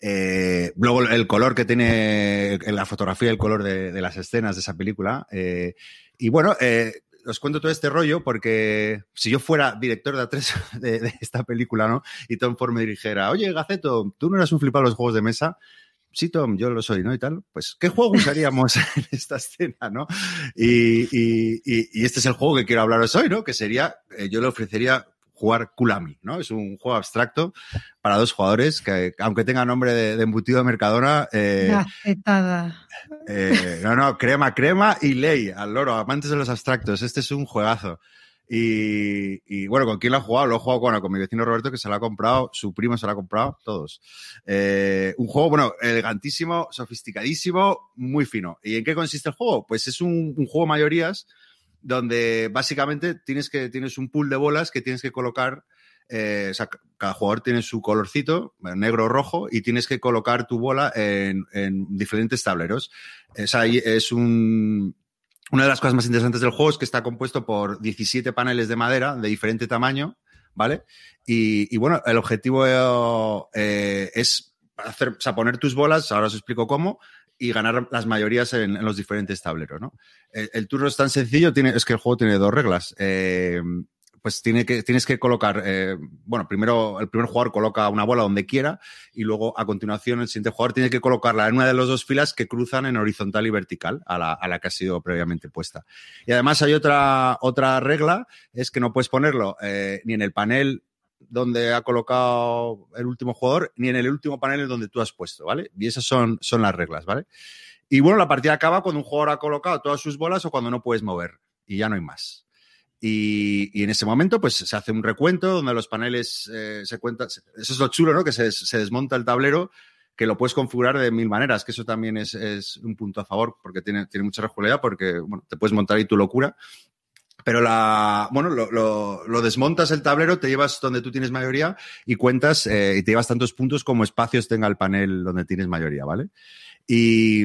Eh, luego el color que tiene en la fotografía, el color de, las escenas de esa película. Eh, y bueno, eh, os cuento todo este rollo porque si yo fuera director de A3 de, esta película, ¿no? Y Tom Ford me dirigiera, oye, Gaceto, tú no eras un flipado los juegos de mesa. Sí, Tom, yo lo soy, ¿no? Y tal. Pues, ¿qué juego usaríamos en esta escena, no? Y, y, este es el juego que quiero hablaros hoy, ¿no? Que sería, eh, yo le ofrecería jugar Kulami, ¿no? Es un juego abstracto para dos jugadores que, aunque tenga nombre de, embutido de Mercadona... Eh, eh, no, no, crema, crema y ley, al loro, amantes de los abstractos. Este es un juegazo. Y, bueno, ¿con quién lo ha jugado? Lo he jugado con, mi vecino Roberto, que se lo ha comprado, su primo se lo ha comprado, todos. Eh, un juego, bueno, elegantísimo, sofisticadísimo, muy fino. ¿Y en qué consiste el juego? Pues es un, un juego mayorías donde básicamente tienes, que, tienes un pool de bolas que tienes que colocar eh, o sea, cada jugador tiene su colorcito, negro o rojo, y tienes que colocar tu bola en, en diferentes tableros. Es, ahí, es un, una de las cosas más interesantes del juego es que está compuesto por 17 paneles de madera de diferente tamaño, ¿vale? Y, y bueno, el objetivo eh, es hacer, o sea, poner tus bolas, ahora os explico cómo, y ganar las mayorías en, los diferentes tableros, ¿no? El, el, turno es tan sencillo, tiene, es que el juego tiene dos reglas. Eh, pues tiene que, tienes que colocar, eh, bueno, primero el primer jugador coloca una bola donde quiera y luego a continuación el siguiente jugador tiene que colocarla en una de las dos filas que cruzan en horizontal y vertical a la, a la que ha sido previamente puesta. Y además hay otra, otra regla, es que no puedes ponerlo eh, ni en el panel donde ha colocado el último jugador, ni en el último panel donde tú has puesto, ¿vale? Y esas son, son las reglas, ¿vale? Y bueno, la partida acaba cuando un jugador ha colocado todas sus bolas o cuando no puedes mover y ya no hay más. Y, y, en ese momento, pues se hace un recuento donde los paneles eh, se cuentan. Eso es lo chulo, ¿no? Que se, desmonta el tablero, que lo puedes configurar de mil maneras, que eso también es, es un punto a favor, porque tiene, tiene mucha regularidad, porque bueno, te puedes montar ahí tu locura. Pero bueno, lo, desmontas el tablero, te llevas donde tú tienes mayoría y cuentas eh, y te llevas tantos puntos como espacios tenga el panel donde tienes mayoría, ¿vale? Y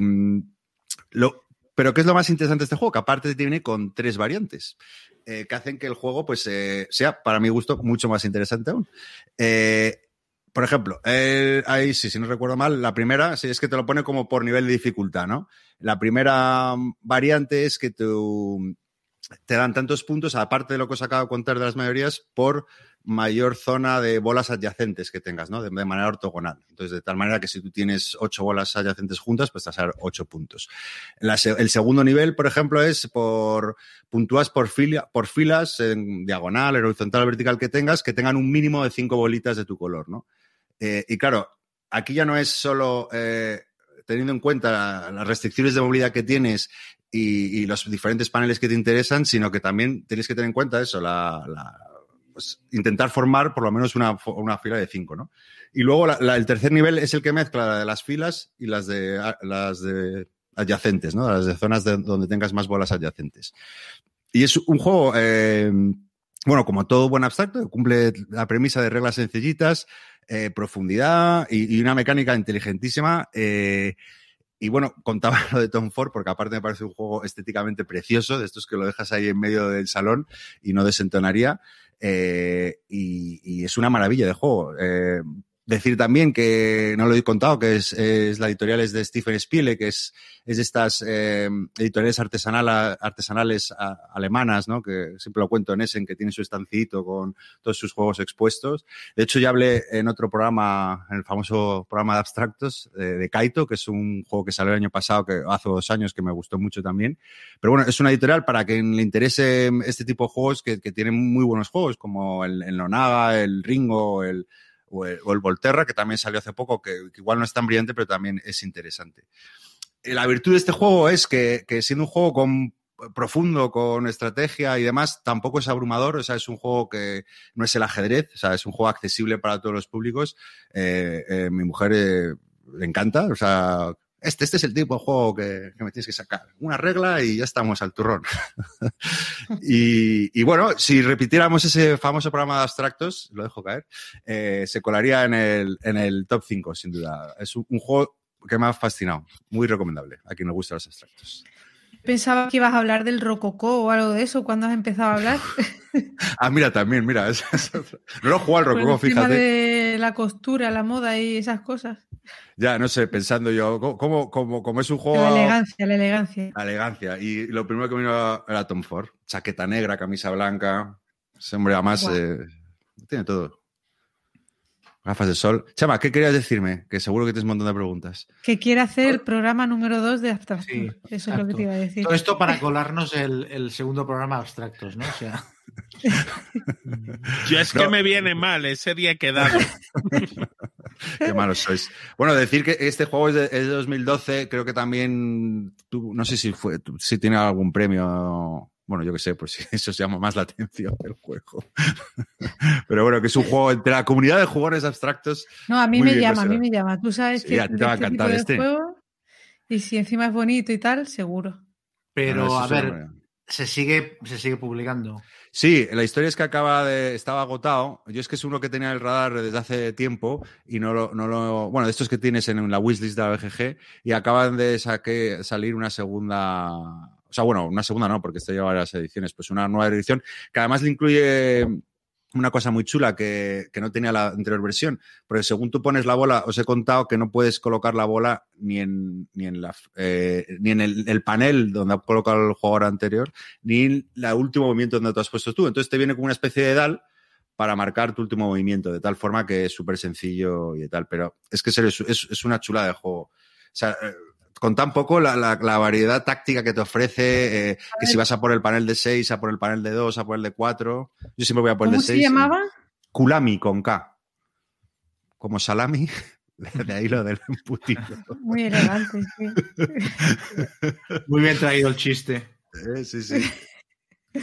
lo, pero ¿qué es lo más interesante de este juego? Que aparte te viene con tres variantes eh, que hacen que el juego pues, eh, sea, para mi gusto, mucho más interesante aún. Eh, por ejemplo, ahí sí, si no recuerdo mal, la primera sí, es que te lo pone como por nivel de dificultad, ¿no? La primera variante es que tú, te dan tantos puntos, aparte de lo que os acabo de contar de las mayorías, por mayor zona de bolas adyacentes que tengas, ¿no? De, manera ortogonal. Entonces, de tal manera que si tú tienes ocho bolas adyacentes juntas, pues te vas a dar ocho puntos. El segundo nivel, por ejemplo, es por puntúas por, por filas en diagonal, en horizontal, vertical que tengas, que tengan un mínimo de cinco bolitas de tu color, ¿no? Eh, y claro, aquí ya no es solo eh, teniendo en cuenta las restricciones de movilidad que tienes y, y, los diferentes paneles que te interesan, sino que también tienes que tener en cuenta eso, la, la pues, intentar formar por lo menos una, una fila de cinco, ¿no? Y luego la, la, el tercer nivel es el que mezcla las filas y las de, las de adyacentes, ¿no? Las de zonas de, donde tengas más bolas adyacentes. Y es un juego, eh, bueno, como todo buen abstracto, cumple la premisa de reglas sencillitas, eh, profundidad y, y, una mecánica inteligentísima. Eh, y bueno, contaba lo de Tom Ford porque aparte me parece un juego estéticamente precioso, de estos que lo dejas ahí en medio del salón y no desentonaría. Eh, y, es una maravilla de juego. Eh, decir también que, no lo he contado, que es, es la editorial es de Stephen Spiele, que es, es de estas eh, editoriales artesanal, artesanales alemanas, ¿no? Que siempre lo cuento en Essen, que tiene su estancito con todos sus juegos expuestos. De hecho, ya hablé en otro programa, en el famoso programa de abstractos de, de Kaito, que es un juego que salió el año pasado, que hace dos años, que me gustó mucho también. Pero bueno, es una editorial para quien le interese este tipo de juegos que, que tienen muy buenos juegos, como el, el Nonaga, el Ringo, el, o el, Volterra, que también salió hace poco, que, igual no es tan brillante, pero también es interesante. La virtud de este juego es que, que siendo un juego con profundo, con estrategia y demás, tampoco es abrumador, o sea, es un juego que no es el ajedrez, o sea, es un juego accesible para todos los públicos. Eh, eh, mi mujer eh, le encanta, o sea, este, este es el tipo de juego que, que, me tienes que sacar. Una regla y ya estamos al turrón. y, bueno, si repitiéramos ese famoso programa de abstractos, lo dejo caer, eh, se colaría en el, en el top 5, sin duda. Es un, un, juego que me ha fascinado. Muy recomendable a quien le gustan los abstractos. Pensaba que ibas a hablar del rococó o algo de eso cuando has empezado a hablar. ah, mira, también, mira. Es, es no lo he jugado al rococó, fíjate. de la costura, la moda y esas cosas. Ya, no sé, pensando yo, como, como, como es un juego. La elegancia, la elegancia. La elegancia. Y lo primero que me vino era Tom Ford. Chaqueta negra, camisa blanca. Ese hombre, además, wow. eh, tiene todo. Gafas de sol. Chama, ¿qué querías decirme? Que seguro que tienes un montón de preguntas. Que quiere hacer el programa número 2 de abstractos. Sí, Eso exacto. es lo que te iba a decir. Todo esto para colarnos el, el segundo programa de abstractos, ¿no? O sea. Yo es que no. me viene mal, ese día quedado. Qué malos sois. Bueno, decir que este juego es de, es de 2012, creo que también, tú, no sé si fue, si tiene algún premio Bueno, yo qué sé, pues si eso llama más la atención del juego. Pero bueno, que es un juego entre la comunidad de jugadores abstractos. No, a mí me llama, a mí me llama. Tú sabes Sí, que a ti te va a este encantar este. juego, y si encima es bonito y tal, seguro. Pero, No, eso a ver, se sigue, se sigue publicando. Sí, la historia es que acaba de. Estaba agotado. Yo es que es uno que tenía en el radar desde hace tiempo y no lo. No lo bueno, de estos que tienes en la wishlist de la BGG y acaban de saque- salir una segunda. O sea, bueno, una segunda no, porque esto lleva varias ediciones. Pues una nueva edición que además le incluye una cosa muy chula que, que no tenía la anterior versión. Porque según tú pones la bola, os he contado que no puedes colocar la bola ni en, ni en, la, eh, ni en el, el panel donde ha colocado el jugador anterior, ni en el último movimiento donde te has puesto tú. Entonces te viene como una especie de DAL para marcar tu último movimiento, de tal forma que es súper sencillo y de tal. Pero es que es, es, una chulada de juego. O sea, eh, con tan poco la, la- la variedad táctica que te ofrece, eh, que si vas a por el panel de 6, a por el panel de 2, a por el de 4. Yo siempre voy a por el ¿Cómo de se 6. llamaba? Kulami con K. Como salami, de ahí lo del embutido. Muy elegante, sí. Muy bien traído el chiste. Eh, sí, sí.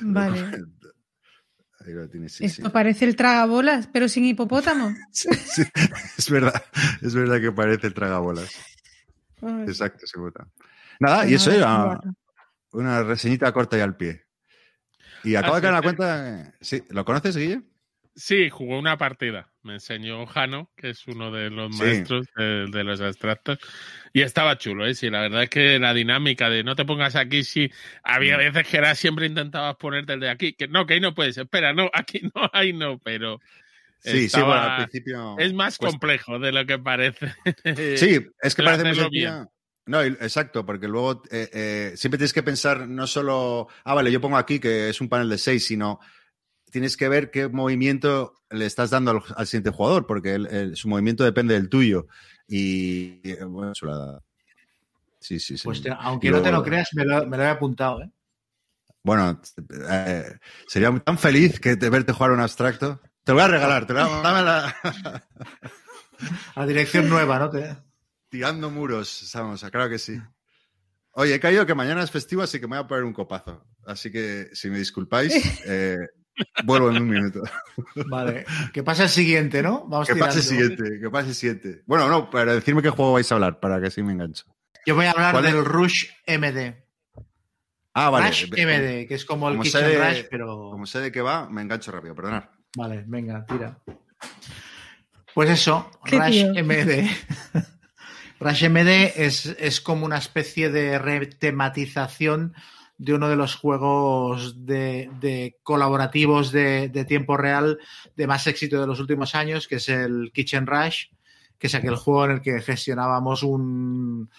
Vale. Ahí lo tienes, sí, Esto sí. parece el tragabolas, pero sin hipopótamo. Sí, sí. Es verdad, es verdad que parece el tragabolas. Ay, Exacto, se vota. Nada, y eso era una reseñita corta y al pie. Y acabo de caer en la cuenta. Sí, ¿lo conoces, Guille? Sí, jugó una partida. Me enseñó Jano, que es uno de los Sí. maestros de, de los abstractos. Y estaba chulo, ¿eh? Sí, la verdad es que la dinámica de no te pongas aquí, sí. Había Mm. veces que era siempre intentabas ponerte el de aquí. Que no, que ahí no puedes. Espera, no, aquí no, ahí no, pero. Sí, sí, bueno, al principio. Es más cuesta. complejo de lo que parece. Sí, es que parece muy sencilla. No, exacto, porque luego eh, eh, siempre tienes que pensar no solo, ah, vale, yo pongo aquí que es un panel de seis, sino tienes que ver qué movimiento le estás dando al, al siguiente jugador, porque el- el- su movimiento depende del tuyo. Y, y, eh, bueno. Sí, sí, sí. Pues te- aunque no te lo creas, me lo, me lo he apuntado. ¿eh? Bueno, eh, sería tan feliz que te verte jugar un abstracto. Te lo voy a regalar, te lo voy a- dame la- A dirección nueva, ¿no? Te- tirando muros, vamos, claro que sí. Oye, he caído que mañana es festivo, así que me voy a poner un copazo. Así que, si me disculpáis, eh, vuelvo en un minuto. Vale. Que pase el siguiente, ¿no? Vamos Que pase el tirando. siguiente, que pase el siguiente. Bueno, no, para decirme qué juego vais a hablar, para que así me engancho. Yo voy a hablar del Rush MD. Ah, vale. Rush Ve- MD, que es como el Kitchen de- Rush, pero. Como sé de qué va, me engancho rápido, perdonad. Vale, venga, tira. Pues eso, Rush tío. MD. Rush MD es, es como una especie de retematización de uno de los juegos de, de colaborativos de, de tiempo real de más éxito de los últimos años, que es el Kitchen Rush, que es aquel juego en el que gestionábamos un,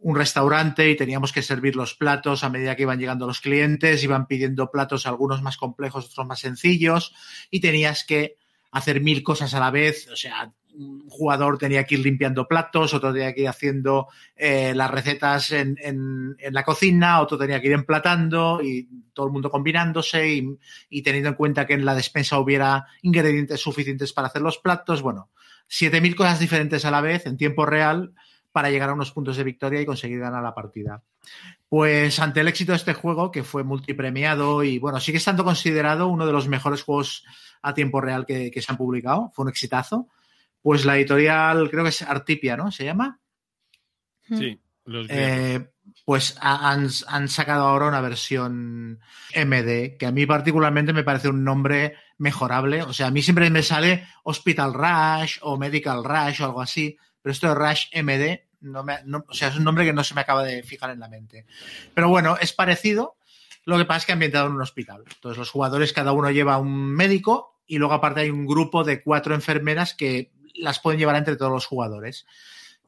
un restaurante y teníamos que servir los platos a medida que iban llegando los clientes, iban pidiendo platos algunos más complejos, otros más sencillos, y tenías que hacer mil cosas a la vez, o sea, un jugador tenía que ir limpiando platos, otro tenía que ir haciendo eh, las recetas en, en- en la cocina, otro tenía que ir emplatando y todo el mundo combinándose y, y teniendo en cuenta que en la despensa hubiera ingredientes suficientes para hacer los platos. Bueno, 7.000 cosas diferentes a la vez en tiempo real para llegar a unos puntos de victoria y conseguir ganar la partida. Pues ante el éxito de este juego, que fue multipremiado y bueno, sigue estando considerado uno de los mejores juegos a tiempo real que, que se han publicado, fue un exitazo. Pues la editorial, creo que es Artipia, ¿no? ¿Se llama? Sí, los. Eh, pues ha- han, han sacado ahora una versión MD, que a mí particularmente me parece un nombre mejorable. O sea, a mí siempre me sale Hospital Rush o Medical Rush o algo así, pero esto de Rush MD, no me, no- o sea, es un nombre que no se me acaba de fijar en la mente. Pero bueno, es parecido. Lo que pasa es que ambientado en un hospital. Entonces, los jugadores, cada uno lleva un médico y luego, aparte, hay un grupo de cuatro enfermeras que las pueden llevar entre todos los jugadores.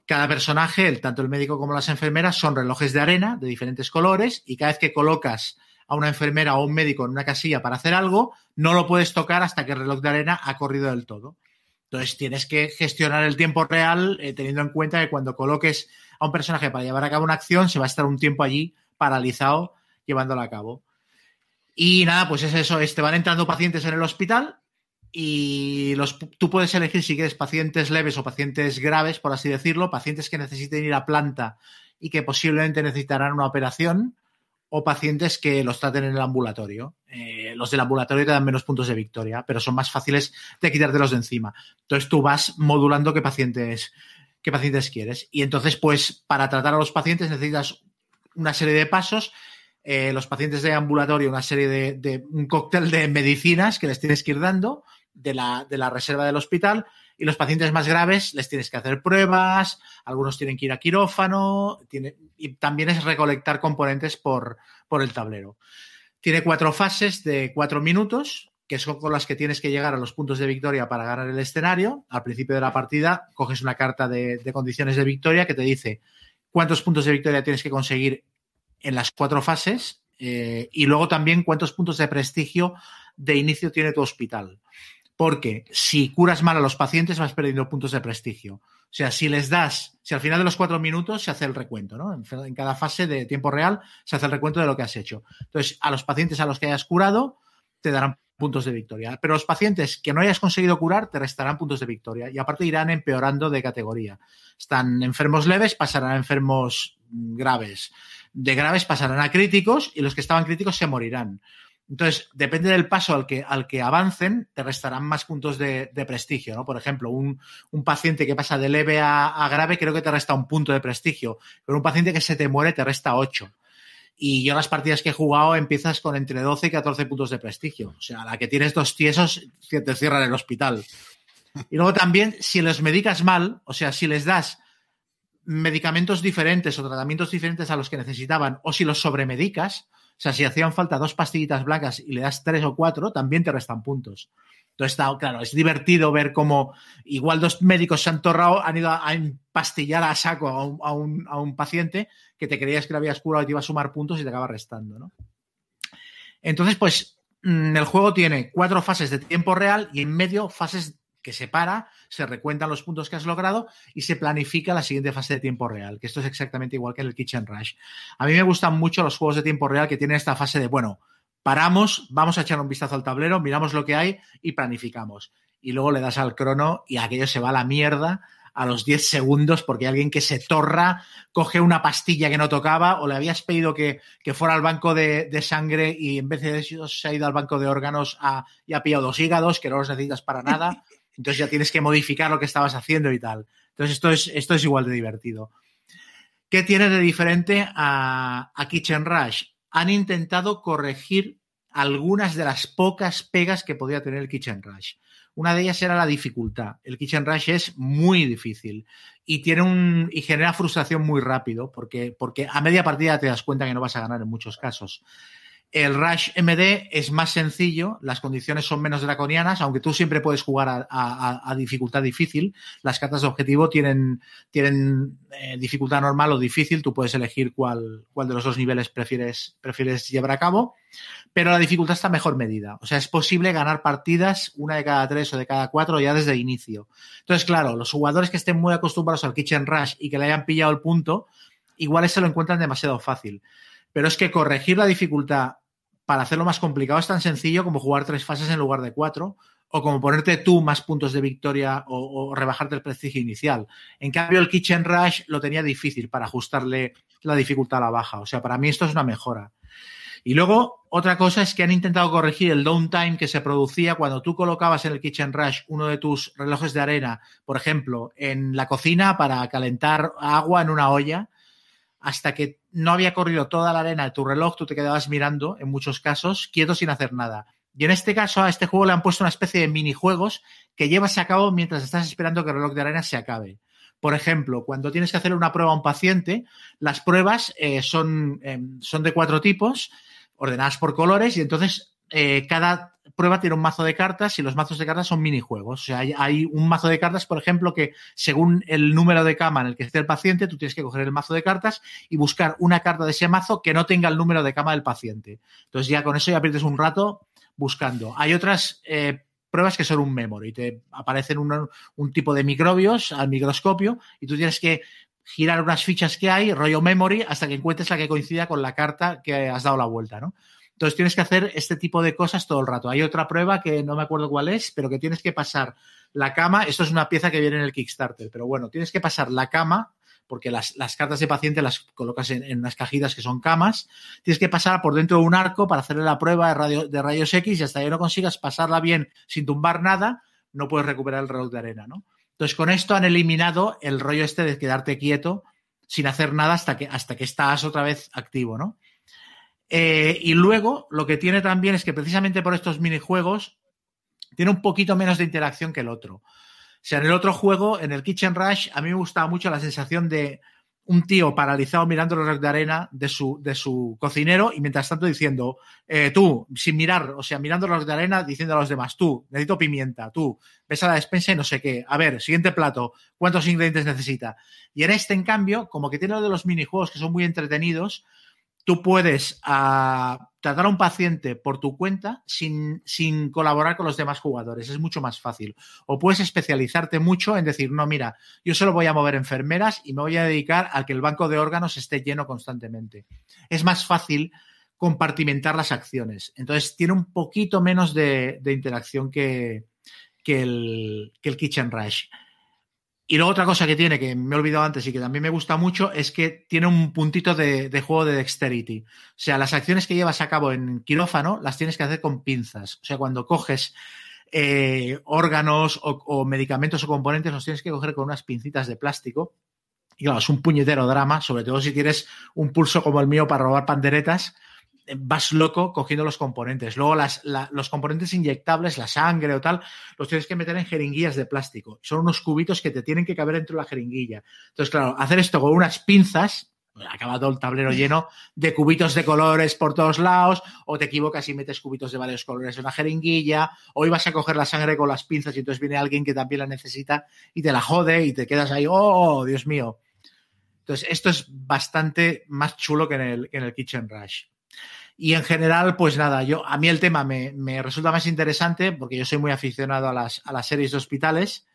Cada personaje, tanto el médico como las enfermeras, son relojes de arena de diferentes colores y cada vez que colocas a una enfermera o un médico en una casilla para hacer algo, no lo puedes tocar hasta que el reloj de arena ha corrido del todo. Entonces tienes que gestionar el tiempo real eh, teniendo en cuenta que cuando coloques a un personaje para llevar a cabo una acción, se va a estar un tiempo allí paralizado llevándola a cabo. Y nada, pues es eso, es, te van entrando pacientes en el hospital y los, tú puedes elegir si quieres pacientes leves o pacientes graves, por así decirlo, pacientes que necesiten ir a planta y que posiblemente necesitarán una operación, o pacientes que los traten en el ambulatorio. Eh, los del ambulatorio te dan menos puntos de victoria, pero son más fáciles de quitártelos de encima. Entonces tú vas modulando qué pacientes, qué pacientes quieres. Y entonces, pues, para tratar a los pacientes necesitas una serie de pasos. Eh, los pacientes de ambulatorio, una serie de, de, un cóctel de medicinas que les tienes que ir dando de la, de la reserva del hospital y los pacientes más graves les tienes que hacer pruebas, algunos tienen que ir a quirófano y también es recolectar componentes por, por el tablero. Tiene cuatro fases de cuatro minutos, que son con las que tienes que llegar a los puntos de victoria para ganar el escenario. Al principio de la partida coges una carta de, de condiciones de victoria que te dice cuántos puntos de victoria tienes que conseguir en las cuatro fases eh, y luego también cuántos puntos de prestigio de inicio tiene tu hospital porque si curas mal a los pacientes vas perdiendo puntos de prestigio. O sea, si les das, si al final de los cuatro minutos se hace el recuento, ¿no? En, cada fase de tiempo real se hace el recuento de lo que has hecho. Entonces, a los pacientes a los que hayas curado te darán puntos de victoria. Pero los pacientes que no hayas conseguido curar te restarán puntos de victoria y aparte irán empeorando de categoría. Están enfermos leves, pasarán a enfermos graves. De graves pasarán a críticos y los que estaban críticos se morirán. Entonces, depende del paso al que, al que avancen, te restarán más puntos de, prestigio, ¿no? Por ejemplo, un, un, paciente que pasa de leve a, grave creo que te resta un punto de prestigio, pero un paciente que se te muere te resta ocho. Y yo las partidas que he jugado empiezas con entre 12 y 14 puntos de prestigio. O sea, la que tienes dos tiesos te cierran el hospital. Y luego también, si los medicas mal, o sea, si les das medicamentos diferentes o tratamientos diferentes a los que necesitaban, o si los sobremedicas, sea, si hacían falta dos pastillitas blancas y le das tres o cuatro, también te restan puntos. Entonces, claro, es divertido ver cómo igual dos médicos se han torrado, han ido a, a empastillar a saco a un, a, un, a un, paciente que te creías que le habías curado y te iba a sumar puntos y te acaba restando, ¿no? Entonces, pues, mm, el juego tiene cuatro fases de tiempo real y en medio fases que se para, se recuentan los puntos que has logrado y se planifica la siguiente fase de tiempo real, que esto es exactamente igual que en el Kitchen Rush. A mí me gustan mucho los juegos de tiempo real que tienen esta fase de, bueno, paramos, vamos a echar un vistazo al tablero, miramos lo que hay y planificamos. Y luego le das al crono y aquello se va a la mierda a los 10 segundos porque alguien que se torra coge una pastilla que no tocaba o le habías pedido que, que fuera al banco de, de, sangre y en vez de eso se ha ido al banco de órganos y ha pillado dos hígados que no los necesitas para nada. Entonces ya tienes que modificar lo que estabas haciendo y tal. Entonces esto es, esto es igual de divertido. ¿Qué tiene de diferente a, Kitchen Rush? Han intentado corregir algunas de las pocas pegas que podía tener el Kitchen Rush. Una de ellas era la dificultad. El Kitchen Rush es muy difícil y tiene un y genera frustración muy rápido porque, porque a media partida te das cuenta que no vas a ganar en muchos casos. El Rush MD es más sencillo, las condiciones son menos draconianas, aunque tú siempre puedes jugar a, dificultad difícil. Las cartas de objetivo tienen, tienen eh, dificultad normal o difícil, tú puedes elegir cuál, cuál de los dos niveles prefieres, prefieres llevar a cabo, pero la dificultad está mejor medida. O sea, es posible ganar partidas, una de cada tres o de cada cuatro, ya desde el inicio. Entonces, claro, los jugadores que estén muy acostumbrados al Kitchen Rush y que le hayan pillado el punto, igual se lo encuentran demasiado fácil. Pero es que corregir la dificultad para hacerlo más complicado es tan sencillo como jugar tres fases en lugar de cuatro, o como ponerte tú más puntos de victoria o, rebajarte el prestigio inicial. En cambio, el Kitchen Rush lo tenía difícil para ajustarle la dificultad a la baja. O sea, para mí esto es una mejora. Y luego, otra cosa es que han intentado corregir el downtime que se producía cuando tú colocabas en el Kitchen Rush uno de tus relojes de arena, por ejemplo, en la cocina para calentar agua en una olla hasta que no había corrido toda la arena de tu reloj, tú te quedabas mirando, en muchos casos, quieto sin hacer nada. Y en este caso, a este juego le han puesto una especie de minijuegos que llevas a cabo mientras estás esperando que el reloj de arena se acabe. Por ejemplo, cuando tienes que hacer una prueba a un paciente, las pruebas eh, son, eh, son de cuatro tipos, ordenadas por colores, y entonces eh, cada prueba tiene un mazo de cartas y los mazos de cartas son minijuegos. O sea, hay, un mazo de cartas, por ejemplo, que según el número de cama en el que esté el paciente, tú tienes que coger el mazo de cartas y buscar una carta de ese mazo que no tenga el número de cama del paciente. Entonces ya con eso ya pierdes un rato buscando. Hay otras eh, pruebas que son un memory. Te aparecen un, un tipo de microbios al microscopio y tú tienes que girar unas fichas que hay, rollo memory, hasta que encuentres la que coincida con la carta que has dado la vuelta, ¿no? Entonces tienes que hacer este tipo de cosas todo el rato. Hay otra prueba que no me acuerdo cuál es, pero que tienes que pasar la cama. Esto es una pieza que viene en el Kickstarter, pero bueno, tienes que pasar la cama porque las, las cartas de paciente las colocas en, en, unas cajitas que son camas. Tienes que pasar por dentro de un arco para hacerle la prueba de, radio, de rayos X y hasta que no consigas pasarla bien sin tumbar nada, no puedes recuperar el reloj de arena, ¿no? Entonces, con esto han eliminado el rollo este de quedarte quieto sin hacer nada hasta que, hasta que estás otra vez activo, ¿no? Eh, y luego, lo que tiene también es que precisamente por estos minijuegos tiene un poquito menos de interacción que el otro. O sea, en el otro juego, en el Kitchen Rush, a mí me gustaba mucho la sensación de un tío paralizado mirando reloj de arena de su, de su cocinero y mientras tanto diciendo, eh, tú, sin mirar, o sea, mirando reloj de arena, diciendo a los demás, tú, necesito pimienta, tú, ves a la despensa y no sé qué. A ver, siguiente plato, ¿cuántos ingredientes necesita? Y en este, en cambio, como que tiene lo de los minijuegos que son muy entretenidos, tú puedes uh, tratar a un paciente por tu cuenta sin, sin, colaborar con los demás jugadores. Es mucho más fácil. O puedes especializarte mucho en decir, no, mira, yo solo voy a mover enfermeras y me voy a dedicar a que el banco de órganos esté lleno constantemente. Es más fácil compartimentar las acciones. Entonces, tiene un poquito menos de, interacción que, que el Kitchen Rush. Y luego otra cosa que tiene, que me he olvidado antes y que también me gusta mucho, es que tiene un puntito de, juego de dexterity. O sea, las acciones que llevas a cabo en quirófano las tienes que hacer con pinzas. O sea, cuando coges eh, órganos o, o, medicamentos o componentes, los tienes que coger con unas pincitas de plástico. Y claro, es un puñetero drama, sobre todo si tienes un pulso como el mío para robar panderetas vas loco cogiendo los componentes. Luego las, la, los componentes inyectables, la sangre o tal, los tienes que meter en jeringuillas de plástico. Son unos cubitos que te tienen que caber dentro de la jeringuilla. Entonces, claro, hacer esto con unas pinzas, acaba todo el tablero lleno de cubitos de colores por todos lados, o te equivocas y metes cubitos de varios colores en una jeringuilla, o ibas a coger la sangre con las pinzas y entonces viene alguien que también la necesita y te la jode y te quedas ahí, oh, Dios mío. Entonces, esto es bastante más chulo que en el, que en el Kitchen Rush. Y en general, pues nada, yo, a mí el tema me, me, resulta más interesante porque yo soy muy aficionado a las, a las series de hospitales.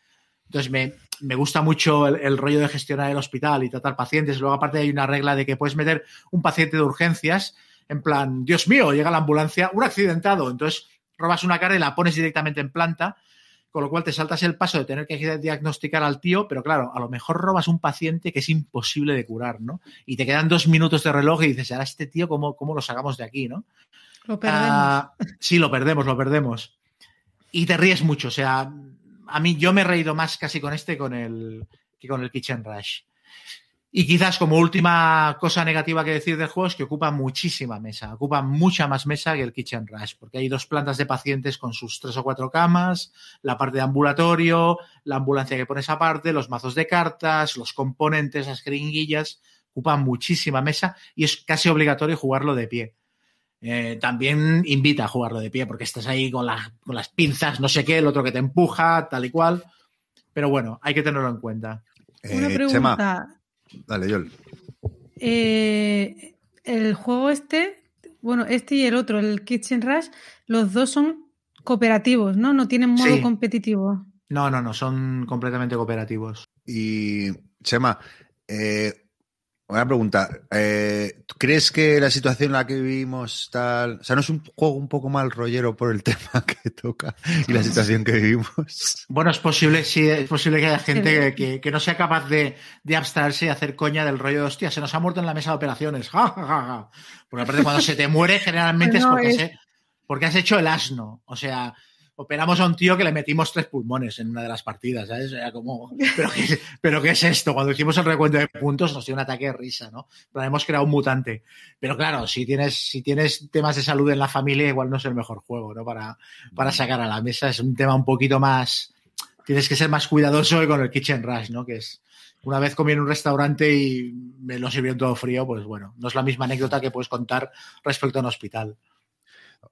Entonces me, me gusta mucho el, el, rollo de gestionar el hospital y tratar pacientes. Luego, aparte, hay una regla de que puedes meter un paciente de urgencias en plan, Dios mío, llega la ambulancia, un accidentado. Entonces robas una cara y la pones directamente en planta con lo cual te saltas el paso de tener que diagnosticar al tío, pero claro, a lo mejor robas un paciente que es imposible de curar, ¿no? Y te quedan dos minutos de reloj y dices, ahora este tío, ¿cómo, cómo lo sacamos de aquí, no? Lo perdemos. Uh, sí, lo perdemos, lo perdemos. Y te ríes mucho, o sea, a mí yo me he reído más casi con este con el, que con el Kitchen Rush. Y quizás como última cosa negativa que decir del juego es que ocupa muchísima mesa, ocupa mucha más mesa que el Kitchen Rush, porque hay dos plantas de pacientes con sus tres o cuatro camas, la parte de ambulatorio, la ambulancia que pones aparte, los mazos de cartas, los componentes, las jeringuillas, ocupa muchísima mesa y es casi obligatorio jugarlo de pie. Eh, también invita a jugarlo de pie porque estás ahí con, la, con las pinzas, no sé qué, el otro que te empuja, tal y cual. Pero bueno, hay que tenerlo en cuenta. Una pregunta. Chema. Dale, Yol. Eh, el juego este, bueno, este y el otro, el Kitchen Rush, los dos son cooperativos, ¿no? No tienen modo Sí. competitivo. No, no, no, son completamente cooperativos. Y, Chema, eh, una pregunta. Eh, ¿tú ¿Crees que la situación en la que vivimos tal... O sea, ¿no es un juego un poco mal rollero por el tema que toca y la situación que vivimos? Bueno, es posible, sí, es posible que haya gente que, que, que no sea capaz de, de, abstraerse y hacer coña del rollo de hostia, se nos ha muerto en la mesa de operaciones. Ja, ja, ja, ja. Porque aparte cuando se te muere generalmente no, es, porque, es... Se, porque has hecho el asno. O sea, operamos a un tío que le metimos tres pulmones en una de las partidas, ¿sabes? Era como, ¿pero qué, ¿pero qué es esto? Cuando hicimos el recuento de puntos nos dio un ataque de risa, ¿no? Pero hemos creado un mutante. Pero claro, si tienes, si tienes temas de salud en la familia, igual no es el mejor juego, ¿no? Para, para sacar a la mesa. Es un tema un poquito más, tienes que ser más cuidadoso que con el Kitchen Rush, ¿no? Que es, una vez comí en un restaurante y me lo sirvieron todo frío, pues bueno, no es la misma anécdota que puedes contar respecto a un hospital.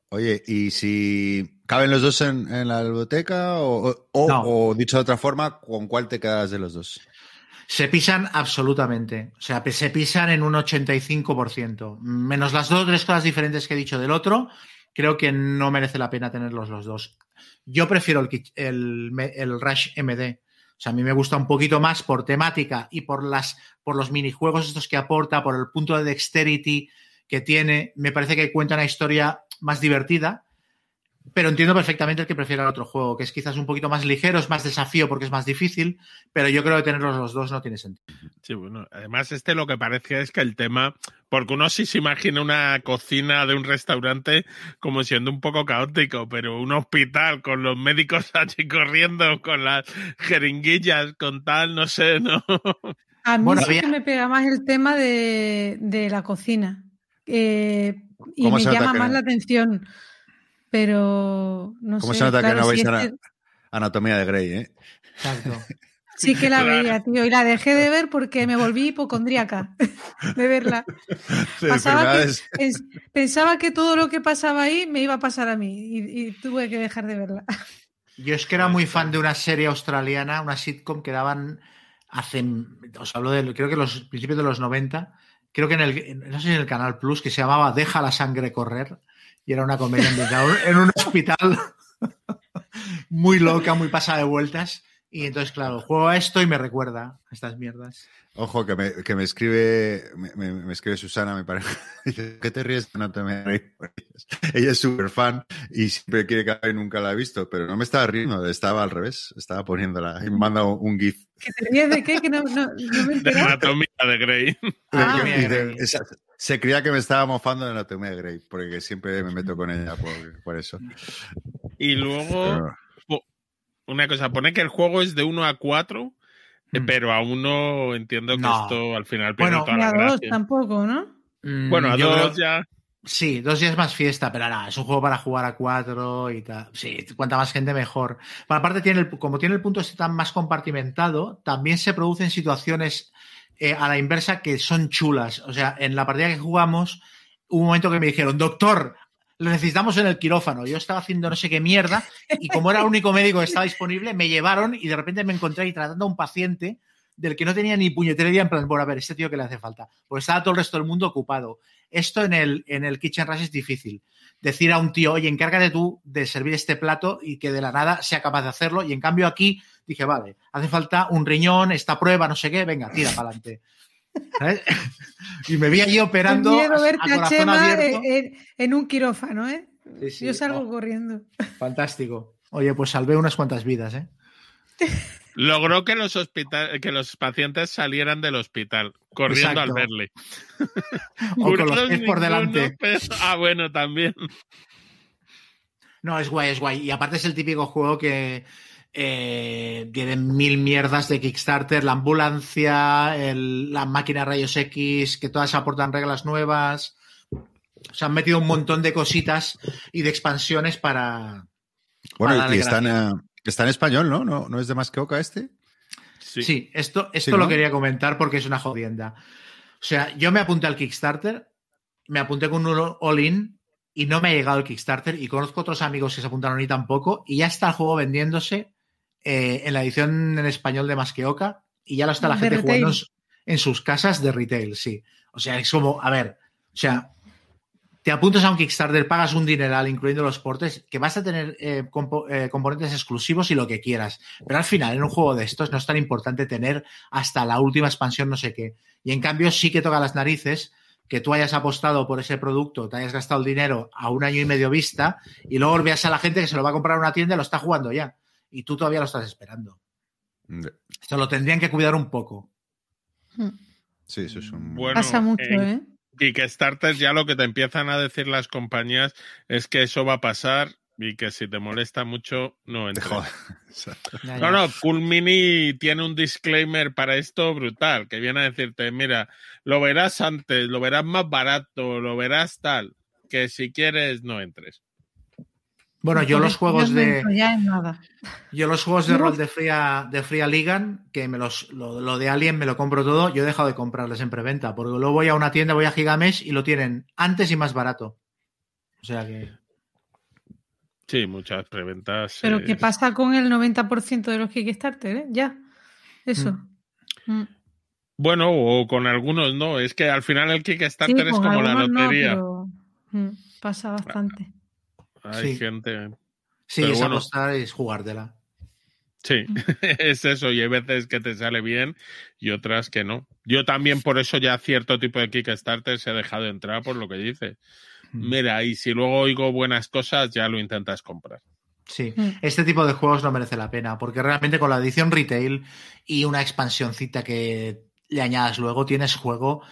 Oye, ¿y si caben los dos en, en la biblioteca? O, o, no. o, dicho de otra forma, ¿con cuál te quedas de los dos? Se pisan absolutamente. O sea, se pisan en un 85%. Menos las dos o tres cosas diferentes que he dicho del otro, creo que no merece la pena tenerlos los dos. Yo prefiero el, el, el Rush MD. O sea, a mí me gusta un poquito más por temática y por, las, por los minijuegos estos que aporta, por el punto de dexterity que tiene. Me parece que cuenta una historia más divertida, pero entiendo perfectamente el que prefiera el otro juego, que es quizás un poquito más ligero, es más desafío porque es más difícil, pero yo creo que tenerlos los dos no tiene sentido. Sí, bueno, además este lo que parece es que el tema, porque uno sí se imagina una cocina de un restaurante como siendo un poco caótico, pero un hospital con los médicos allí corriendo, con las jeringuillas, con tal, no sé, ¿no? A mí Bueno, sí había- que me pega más el tema de, de la cocina. Eh, y ¿Cómo me llama más no? la atención. Pero no ¿Cómo sé. se nota que no si veis este- ana- Anatomía de Grey, eh? Exacto. Sí que la Claro. veía, tío, y la dejé de ver porque me volví hipocondríaca de verla. Sí, Pasaba que- enfermedades- pens- pensaba que todo lo que pasaba ahí me iba a pasar a mí y, y tuve que dejar de verla. Yo es que era muy fan de una serie australiana, una sitcom que daban hace, os hablo de, creo que los principios de los 90, creo que en el, no sé en el Canal Plus, que se llamaba Deja la sangre correr, y era una comedia en un hospital muy loca, muy pasada de vueltas, y entonces, claro, juego a esto y me recuerda a estas mierdas. Ojo, que me, que me escribe me, me- me escribe Susana, mi pareja. Dice, ¿qué te ríes Anatomía de Grey? Ella es súper fan y siempre quiere que nunca la ha visto, pero no me estaba riendo, estaba al revés, estaba poniéndola y me manda un GIF. ¿Que te ríes de qué? Que no, no, no me De anatomía de Grey. Ah, Grey. esa- se creía que me estaba mofando de Anatomía de Grey, porque siempre me meto con ella por, por eso. Y luego, Pero- una cosa, pone que el juego es de 1 a 4, eh, Mm. pero a uno entiendo que No. esto al final pierde Bueno, toda la a tampoco, ¿no? Mm, Bueno, a yo dos creo- ya. Sí, dos días más fiesta, pero nada, es un juego para jugar a cuatro y tal. Sí, cuanta más gente mejor. Pero aparte, tiene el- como tiene el punto este tan más compartimentado, también se producen situaciones eh, a la inversa que son chulas. O sea, en la partida que jugamos, hubo un momento que me dijeron, doctor, lo necesitamos en el quirófano. Yo estaba haciendo no sé qué mierda y como era el único médico que estaba disponible, me llevaron y de repente me encontré ahí tratando a un paciente del que no tenía ni puñetera idea, en plan, bueno, a ver, este tío que le hace falta. Porque estaba todo el resto del mundo ocupado. Esto en el, en el Kitchen Rush es difícil. Decir a un tío, oye, encárgate tú de servir este plato y que de la nada sea capaz de hacerlo. Y en cambio aquí dije, vale, hace falta un riñón, esta prueba, no sé qué, venga, tira para adelante. Y me vi allí operando miedo a, verte a a corazón Chema abierto. en, en- en un quirófano, ¿eh? Sí, sí. Yo salgo Oh, corriendo. fantástico. Oye, pues salvé unas cuantas vidas, ¿eh? Logró que los, hospital, que los pacientes salieran del hospital, corriendo Exacto. al verle. O con los pies por delante. Ah, bueno, también. No, es guay, es guay. Y aparte es el típico juego que eh, tiene mil mierdas de Kickstarter, la ambulancia, el- la máquina de rayos X, que todas aportan reglas nuevas. Se han metido un montón de cositas y de expansiones para... Bueno, Para y está en, eh, está en español, ¿no? ¿no? ¿No es de más que Oca este? Sí. Sí, esto, esto Sí, lo ¿no? quería comentar porque es una jodienda. O sea, yo me apunté al Kickstarter, me apunté con un all-in y no me ha llegado el Kickstarter y conozco otros amigos que se apuntaron y tampoco y ya está el juego vendiéndose eh, en la edición en español de Masqueoka y ya lo está la De gente retail. jugando en sus casas de retail, sí. O sea, es como, a ver, o sea, te apuntas a un Kickstarter, pagas un dineral, incluyendo los portes, que vas a tener eh, compo- eh, componentes exclusivos y lo que quieras. Pero al final, en un juego de estos, no es tan importante tener hasta la última expansión, no sé qué. Y en cambio, sí que toca las narices que tú hayas apostado por ese producto, te hayas gastado el dinero a un año y medio vista y luego veas a la gente que se lo va a comprar a una tienda y lo está jugando ya. Y tú todavía lo estás esperando. Se lo tendrían que cuidar un poco. Sí, eso es un... Bueno, Pasa mucho, ¿eh? Kickstarter ya lo que te empiezan a decir las compañías es que eso va a pasar y que si te molesta mucho, no entres. No, no, Cool Mini tiene un disclaimer para esto brutal, que viene a decirte, mira, lo verás antes, lo verás más barato, lo verás tal, que si quieres no entres. Bueno, yo los juegos no de... Yo los juegos de Uf. rol de Fría, de Fría Ligan, que me los, lo, lo de Alien me lo compro todo, yo he dejado de comprarles en preventa, porque luego voy a una tienda, voy a Gigamesh y lo tienen antes y más barato. O sea que... Sí, muchas preventas. Pero eh, ¿qué pasa con el 90% de los Kickstarter? ¿eh? Ya. Eso. Mm. Bueno, o con algunos no, es que al final el Kickstarter es como la no, lotería. pero, mm, pasa bastante. Hay Sí. gente. Sí, Pero es bueno. apostar, es jugártela. Sí, es eso, y hay veces que te sale bien y otras que no. Yo también por eso ya cierto tipo de Kickstarter se ha dejado entrar por lo que dice. Mm. Mira, y si luego oigo buenas cosas, ya lo intentas comprar. Sí, Mm. este tipo de juegos no merece la pena, porque realmente con la edición retail y una expansioncita que le añadas luego, tienes juego.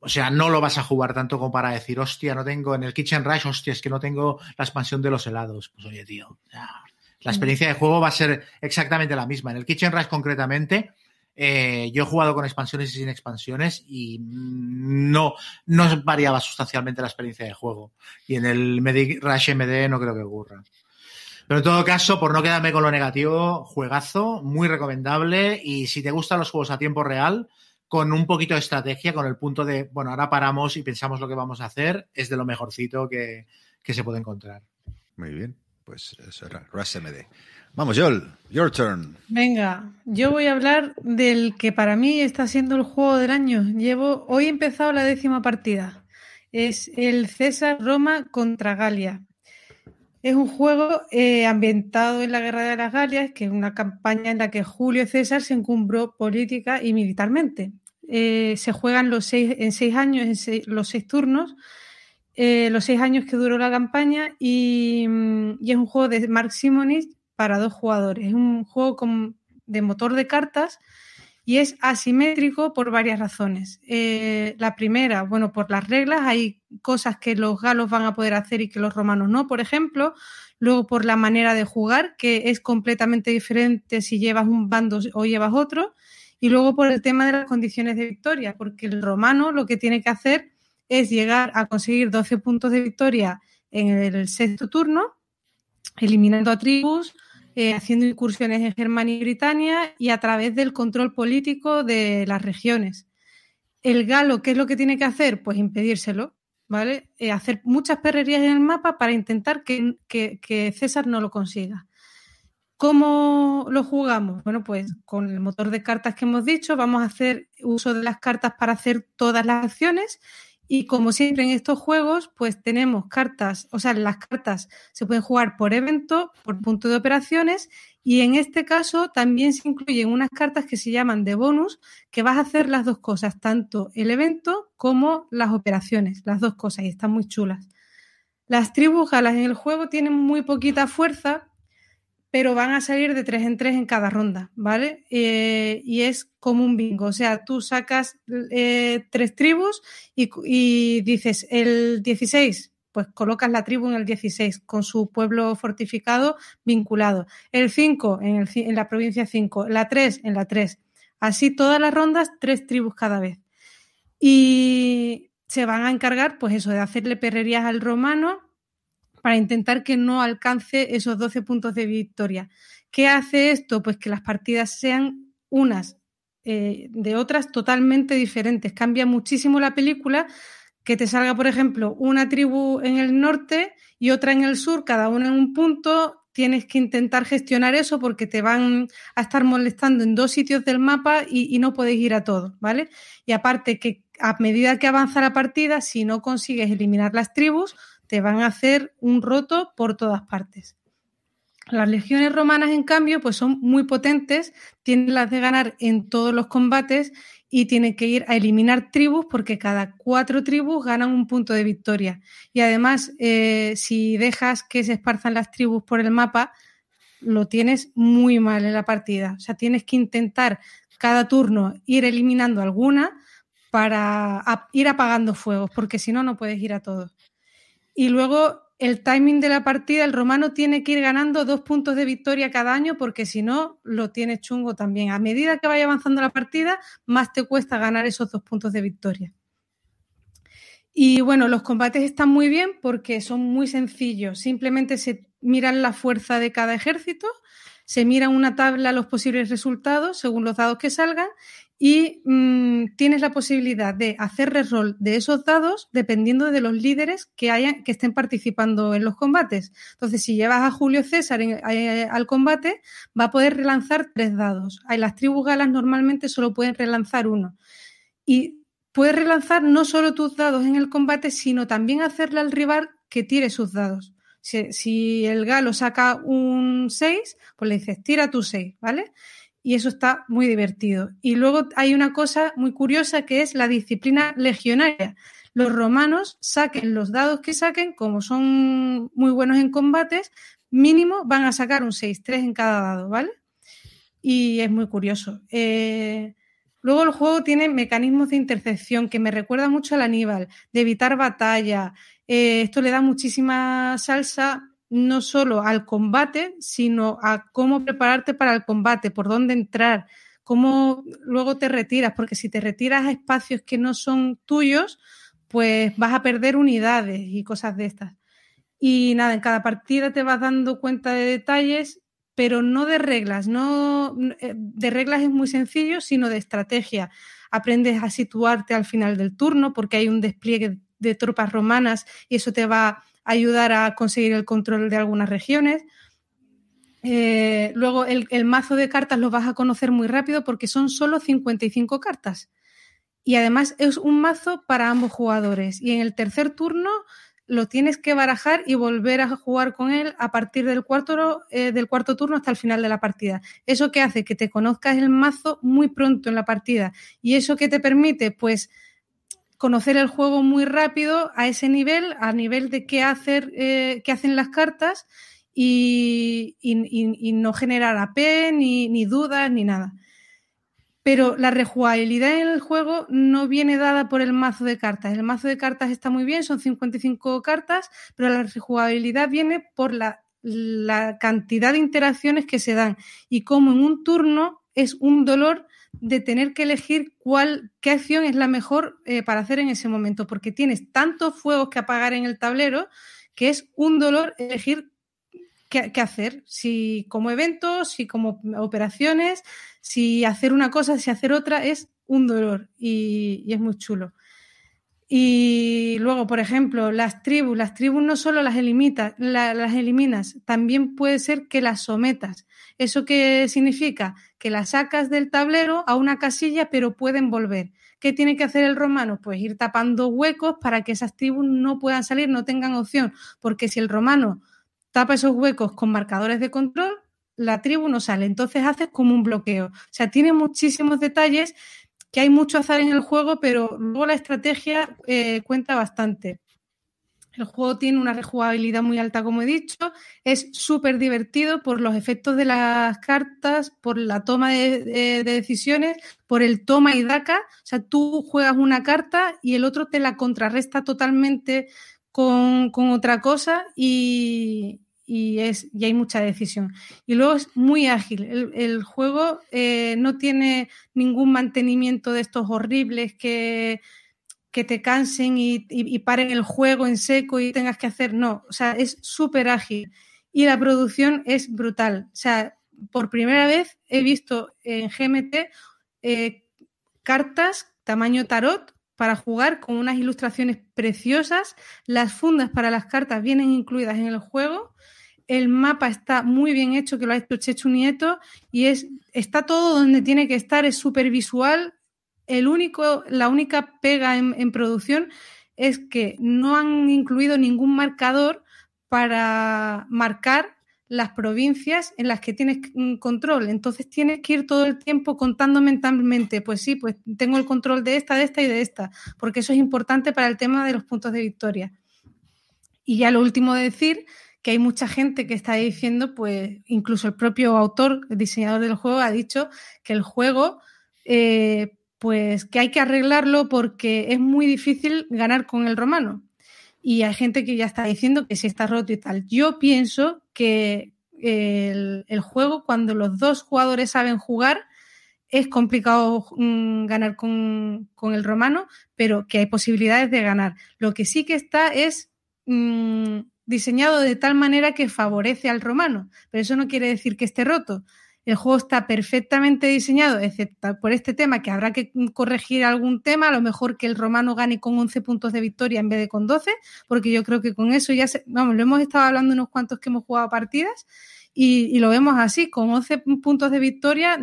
O sea, no lo vas a jugar tanto como para decir, hostia, no tengo en el Kitchen Rush, hostia, es que no tengo la expansión de los helados. Pues oye, tío, ya, la experiencia de juego va a ser exactamente la misma. En el Kitchen Rush concretamente, eh, yo he jugado con expansiones y sin expansiones y no, no variaba sustancialmente la experiencia de juego. Y en el Medic Rush MD no creo que ocurra. Pero en todo caso, por no quedarme con lo negativo, juegazo, muy recomendable. Y si te gustan los juegos a tiempo real, con un poquito de estrategia, con el punto de, bueno, ahora paramos y pensamos lo que vamos a hacer, es de lo mejorcito que, que se puede encontrar. Muy bien, pues eso era Rush MD. Vamos, Joel, your turn. Venga, yo voy a hablar del que para mí está siendo el juego del año. Llevo, hoy he empezado la décima partida. Es el César Roma contra Galia. Es un juego eh, ambientado en la Guerra de las Galias, que es una campaña en la que Julio César se encumbró política y militarmente. Eh, se juegan los seis, en seis años, en seis, los seis turnos, eh, los seis años que duró la campaña, y, mm, y, es un juego de Mark Simonis para dos jugadores. Es un juego con, de motor de cartas y es asimétrico por varias razones. Eh, la primera, bueno, por las reglas, hay cosas que los galos van a poder hacer y que los romanos no, por ejemplo. Luego por la manera de jugar, que es completamente diferente si llevas un bando o llevas otro. Y luego por el tema de las condiciones de victoria, porque el romano lo que tiene que hacer es llegar a conseguir 12 puntos de victoria en el sexto turno, eliminando a tribus, eh, haciendo incursiones en Germania y Britania y a través del control político de las regiones. El galo, ¿qué es lo que tiene que hacer? Pues impedírselo, ¿vale? Eh, hacer muchas perrerías en el mapa para intentar que, que, que César no lo consiga. ¿Cómo lo jugamos? Bueno, pues con el motor de cartas que hemos dicho, vamos a hacer uso de las cartas para hacer todas las acciones y como siempre en estos juegos, pues tenemos cartas, o sea, las cartas se pueden jugar por evento, por punto de operaciones, y en este caso también se incluyen unas cartas que se llaman de bonus, que vas a hacer las dos cosas, tanto el evento como las operaciones, las dos cosas, y están muy chulas. Las tribus galas en el juego tienen muy poquita fuerza, pero van a salir de tres en tres en cada ronda, ¿vale? Eh, y es como un bingo, o sea, tú sacas eh, tres tribus y, dices el 16, pues colocas la tribu en el 16 con su pueblo fortificado vinculado, el 5 en, el, en la provincia 5, la 3 en la 3, así todas las rondas, tres tribus cada vez. Y se van a encargar, pues eso, de hacerle perrerías al romano para intentar que no alcance esos 12 puntos de victoria. ¿Qué hace esto? Pues que las partidas sean unas eh, de otras totalmente diferentes. Cambia muchísimo la película que te salga, por ejemplo, una tribu en el norte y otra en el sur, cada una en un punto. Tienes que intentar gestionar eso porque te van a estar molestando en dos sitios del mapa y, y no puedes ir a todo, ¿vale? Y aparte que a medida que avanza la partida, si no consigues eliminar las tribus, te van a hacer un roto por todas partes. Las legiones romanas, en cambio, pues son muy potentes, tienen las de ganar en todos los combates y tienen que ir a eliminar tribus porque cada cuatro tribus ganan un punto de victoria. Y además, eh, si dejas que se esparzan las tribus por el mapa, lo tienes muy mal en la partida. O sea, tienes que intentar cada turno ir eliminando alguna para ir apagando fuegos, porque si no, no puedes ir a todos. Y luego el timing de la partida, el romano tiene que ir ganando dos puntos de victoria cada año porque si no, lo tiene chungo también. A medida que vaya avanzando la partida, más te cuesta ganar esos dos puntos de victoria. Y bueno, los combates están muy bien porque son muy sencillos. Simplemente se miran la fuerza de cada ejército, se mira una tabla los posibles resultados según los dados que salgan y mmm, tienes la posibilidad de hacer reroll de esos dados dependiendo de los líderes que hayan que estén participando en los combates. Entonces, si llevas a Julio César en, eh, al combate, va a poder relanzar tres dados. Hay las tribus galas normalmente solo pueden relanzar uno. Y puedes relanzar no solo tus dados en el combate, sino también hacerle al rival que tire sus dados. Si, si el galo saca un 6, pues le dices, tira tu 6, ¿vale? Y eso está muy divertido. Y luego hay una cosa muy curiosa que es la disciplina legionaria. Los romanos saquen los dados que saquen, como son muy buenos en combates, mínimo van a sacar un 6-3 en cada dado, ¿vale? Y es muy curioso. Eh, Luego el juego tiene mecanismos de intercepción que me recuerda mucho al Aníbal, de evitar batalla. Eh, esto le da muchísima salsa no solo al combate, sino a cómo prepararte para el combate, por dónde entrar, cómo luego te retiras, porque si te retiras a espacios que no son tuyos, pues vas a perder unidades y cosas de estas. Y nada, en cada partida te vas dando cuenta de detalles, pero no de reglas, no eh, de reglas es muy sencillo, sino de estrategia. Aprendes a situarte al final del turno porque hay un despliegue de tropas romanas y eso te va ayudar a conseguir el control de algunas regiones. Eh, luego el, mazo de cartas lo vas a conocer muy rápido porque son solo 55 cartas. Y además es un mazo para ambos jugadores. Y en el tercer turno lo tienes que barajar y volver a jugar con él a partir del cuarto, eh, del cuarto turno hasta el final de la partida. Eso que hace que te conozcas el mazo muy pronto en la partida. Y eso que te permite, pues, conocer el juego muy rápido a ese nivel, a nivel de qué, hacer, eh, qué hacen las cartas y, no generar AP, ni, ni dudas, ni nada. Pero la rejugabilidad en el juego no viene dada por el mazo de cartas. El mazo de cartas está muy bien, son 55 cartas, pero la rejugabilidad viene por la, la cantidad de interacciones que se dan y como en un turno es un dolor de tener que elegir cuál, qué acción es la mejor eh, para hacer en ese momento, porque tienes tantos fuegos que apagar en el tablero que es un dolor elegir qué, hacer, si como eventos, si como operaciones, si hacer una cosa, si hacer otra, es un dolor y, es muy chulo. Y luego, por ejemplo, las tribus, las tribus no solo las, las eliminas, también puede ser que las sometas. ¿Eso qué significa? Que las sacas del tablero a una casilla, pero pueden volver. ¿Qué tiene que hacer el romano? Pues ir tapando huecos para que esas tribus no puedan salir, no tengan opción. Porque si el romano tapa esos huecos con marcadores de control, la tribu no sale. Entonces haces como un bloqueo. O sea, tiene muchísimos detalles que hay mucho azar en el juego, pero luego la estrategia eh, cuenta bastante. El juego tiene una rejugabilidad muy alta, como he dicho. Es súper divertido por los efectos de las cartas, por la toma de, decisiones, por el toma y daca. O sea, tú juegas una carta y el otro te la contrarresta totalmente con, otra cosa y, es, y hay mucha decisión. Y luego es muy ágil. El, juego eh, no tiene ningún mantenimiento de estos horribles que, que te cansen y, y, paren el juego en seco y tengas que hacer. No, o sea, es súper ágil. Y la producción es brutal. O sea, por primera vez he visto en GMT eh, cartas tamaño tarot para jugar con unas ilustraciones preciosas. Las fundas para las cartas vienen incluidas en el juego. El mapa está muy bien hecho, que lo ha hecho Chechu Nieto, y es, está todo donde tiene que estar, es súper visual. El único, la única pega en, en producción es que no han incluido ningún marcador para marcar las provincias en las que tienes control. Entonces tienes que ir todo el tiempo contando mentalmente, pues sí, pues tengo el control de esta, de esta y de esta, porque eso es importante para el tema de los puntos de victoria. Y ya lo último de decir, que hay mucha gente que está diciendo, pues incluso el propio autor, el diseñador del juego, ha dicho que el juego, eh, pues que hay que arreglarlo porque es muy difícil ganar con el romano y hay gente que ya está diciendo que si está roto y tal. Yo pienso que el, juego, cuando los dos jugadores saben jugar, es complicado mm, ganar con, el romano, pero que hay posibilidades de ganar. Lo que sí que está es mm, diseñado de tal manera que favorece al romano, pero eso no quiere decir que esté roto. El juego está perfectamente diseñado, excepto por este tema, que habrá que corregir algún tema, a lo mejor que el romano gane con 11 puntos de victoria en vez de con 12, porque yo creo que con eso ya, se, vamos, lo hemos estado hablando unos cuantos que hemos jugado partidas y, lo vemos así, con 11 puntos de victoria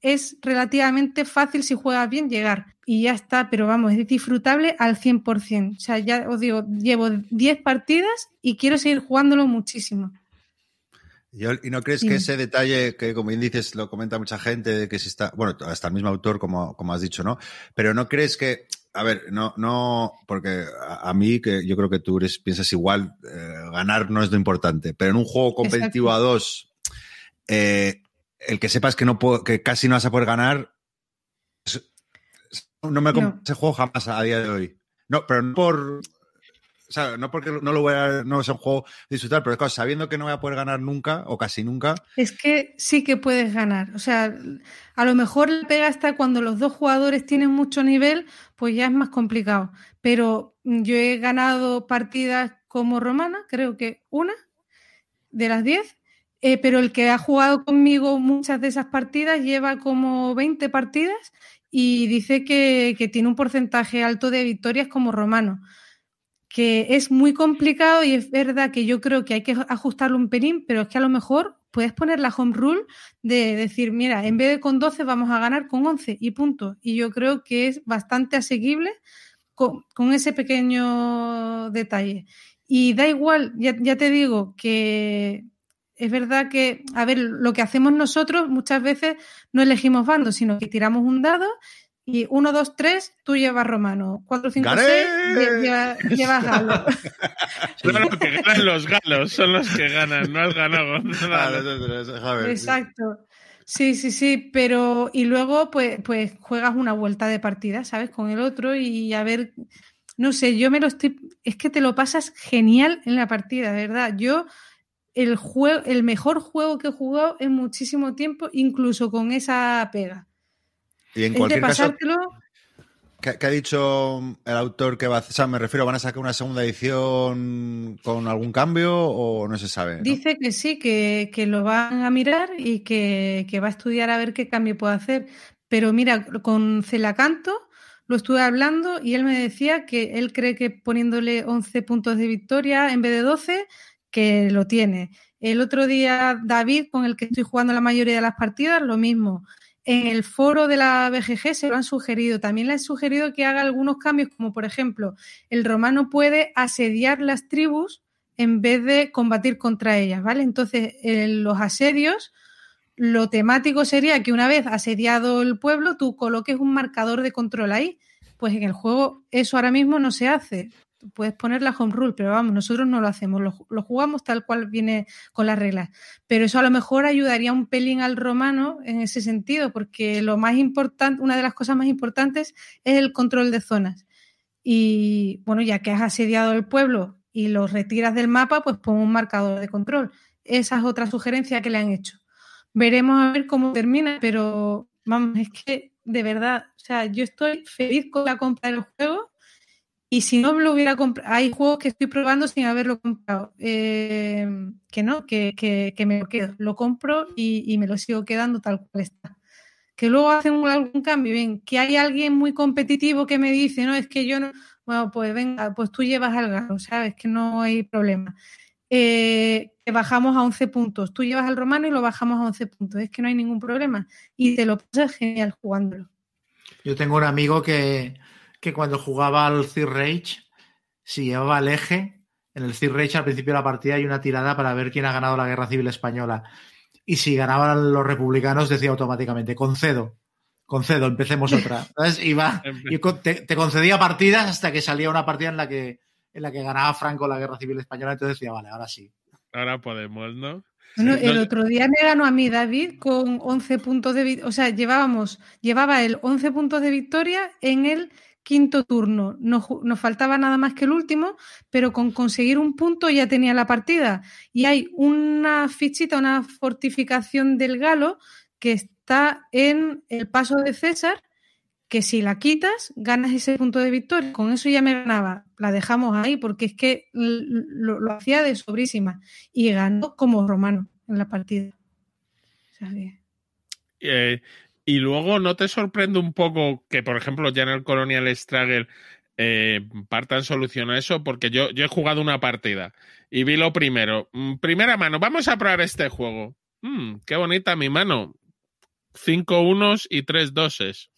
es relativamente fácil si juegas bien llegar y ya está, pero vamos, es disfrutable al 100%. O sea, ya os digo, llevo 10 partidas y quiero seguir jugándolo muchísimo. ¿Y no crees que ese detalle, que como bien dices, lo comenta mucha gente, de que si está, bueno, hasta el mismo autor, como, como has dicho, ¿no? Pero no crees que, a ver, no, no, porque a, mí, que yo creo que tú eres, piensas igual, eh, ganar no es lo importante, pero en un juego competitivo a dos, eh, el que sepas que, no que casi no vas a poder ganar, No me compro No. ese juego jamás a día de hoy. No, pero no por. O sea, no porque no lo voy a. No es un juego disfrutar, pero claro, sabiendo que no voy a poder ganar nunca, o casi nunca. Es que sí que puedes ganar. O sea, a lo mejor la pega está cuando los dos jugadores tienen mucho nivel, pues ya es más complicado. Pero yo he ganado partidas como romana, creo que una de las 10, eh, pero el que ha jugado conmigo muchas de esas partidas lleva como 20 partidas y dice que, tiene un porcentaje alto de victorias como romano que es muy complicado y es verdad que yo creo que hay que ajustarlo un pelín, pero es que a lo mejor puedes poner la home rule de decir, mira, en vez de con 12 vamos a ganar con 11 y punto. Y yo creo que es bastante asequible con, ese pequeño detalle. Y da igual, ya te digo que es verdad que, a ver, lo que hacemos nosotros muchas veces no elegimos bandos, sino que tiramos un dado y 1, 2, 3, tú llevas romano. 4, 5, ¡Gané! 6, llevas, llevas galo. No, no, que ganan los galos, son los que ganan, no has ganado Ah. Exacto. Sí, sí, sí, pero y luego pues, pues juegas una vuelta de partida, ¿sabes? Con el otro y a ver, no sé, yo me lo estoy, es que te lo pasas genial en la partida, de verdad. Yo el juego, el mejor juego que he jugado en muchísimo tiempo, incluso con esa pega. Y en Es de cualquier caso, pasártelo, ¿qué, qué ha dicho el autor que va a hacer? O sea, me refiero, ¿van a sacar una segunda edición con algún cambio o no se sabe? ¿no? Dice que sí, que, que lo van a mirar y que, que va a estudiar a ver qué cambio puede hacer. Pero mira, con Celacanto lo estuve hablando y él me decía que él cree que poniéndole 11 puntos de victoria en vez de 12, que lo tiene. El otro día David, con el que estoy jugando la mayoría de las partidas, lo mismo. En el foro de la BGG se lo han sugerido. También le han sugerido que haga algunos cambios, como por ejemplo, el romano puede asediar las tribus en vez de combatir contra ellas, ¿vale? Entonces, en los asedios, lo temático sería que una vez asediado el pueblo, tú coloques un marcador de control ahí. Pues en el juego eso ahora mismo no se hace. Puedes poner la home rule, pero vamos, nosotros no lo hacemos, lo, lo jugamos tal cual viene con las reglas. Pero eso a lo mejor ayudaría un pelín al romano en ese sentido, porque lo más importante, una de las cosas más importantes es el control de zonas. Y bueno, ya que has asediado el pueblo y lo retiras del mapa, pues pon un marcador de control. Esa es otra sugerencia que le han hecho. Veremos a ver cómo termina, pero vamos, es que de verdad, o sea, yo estoy feliz con la compra del juego y si no lo hubiera comprado, hay juegos que estoy probando sin haberlo comprado, eh, que no, que, que, me lo quedo, lo compro y, y, me lo sigo quedando tal cual está. Que luego hacen algún cambio, bien, que hay alguien muy competitivo que me dice, no, es que yo no, bueno, pues venga, pues tú llevas al galo, ¿sabes? Que no hay problema. Eh, que bajamos a 11 puntos, tú llevas al romano y lo bajamos a 11 puntos, es que no hay ningún problema y te lo pasas genial jugándolo. Yo tengo un amigo que, que cuando jugaba al Third Rage, si llevaba el eje, en el Third Rage al principio de la partida hay una tirada para ver quién ha ganado la Guerra Civil Española. Y si ganaban los republicanos, decía automáticamente, concedo, concedo, empecemos otra. ¿Sabes? Iba, y te, te, concedía partidas hasta que salía una partida en la que, en la que ganaba Franco la Guerra Civil Española, entonces decía, vale, ahora sí. Ahora podemos, ¿no? Bueno, el otro día me ganó a mí David con 11 puntos de victoria. O sea, llevábamos, llevaba el 11 puntos de victoria en el quinto turno. Nos, nos, faltaba nada más que el último, pero con conseguir un punto ya tenía la partida. Y hay una fichita, una fortificación del galo que está en el paso de César, que si la quitas, ganas ese punto de victoria. Con eso ya me ganaba. La dejamos ahí porque es que lo, lo hacía de sobrísima. Y ganó como romano en la partida. Y luego, ¿no te sorprende un poco que, por ejemplo, ya en el Colonial Struggle eh, partan solucionar eso? Porque yo, yo he jugado una partida y vi lo primero. Mm, primera mano, vamos a probar este juego. Mm, qué bonita mi mano. Cinco unos y tres doses.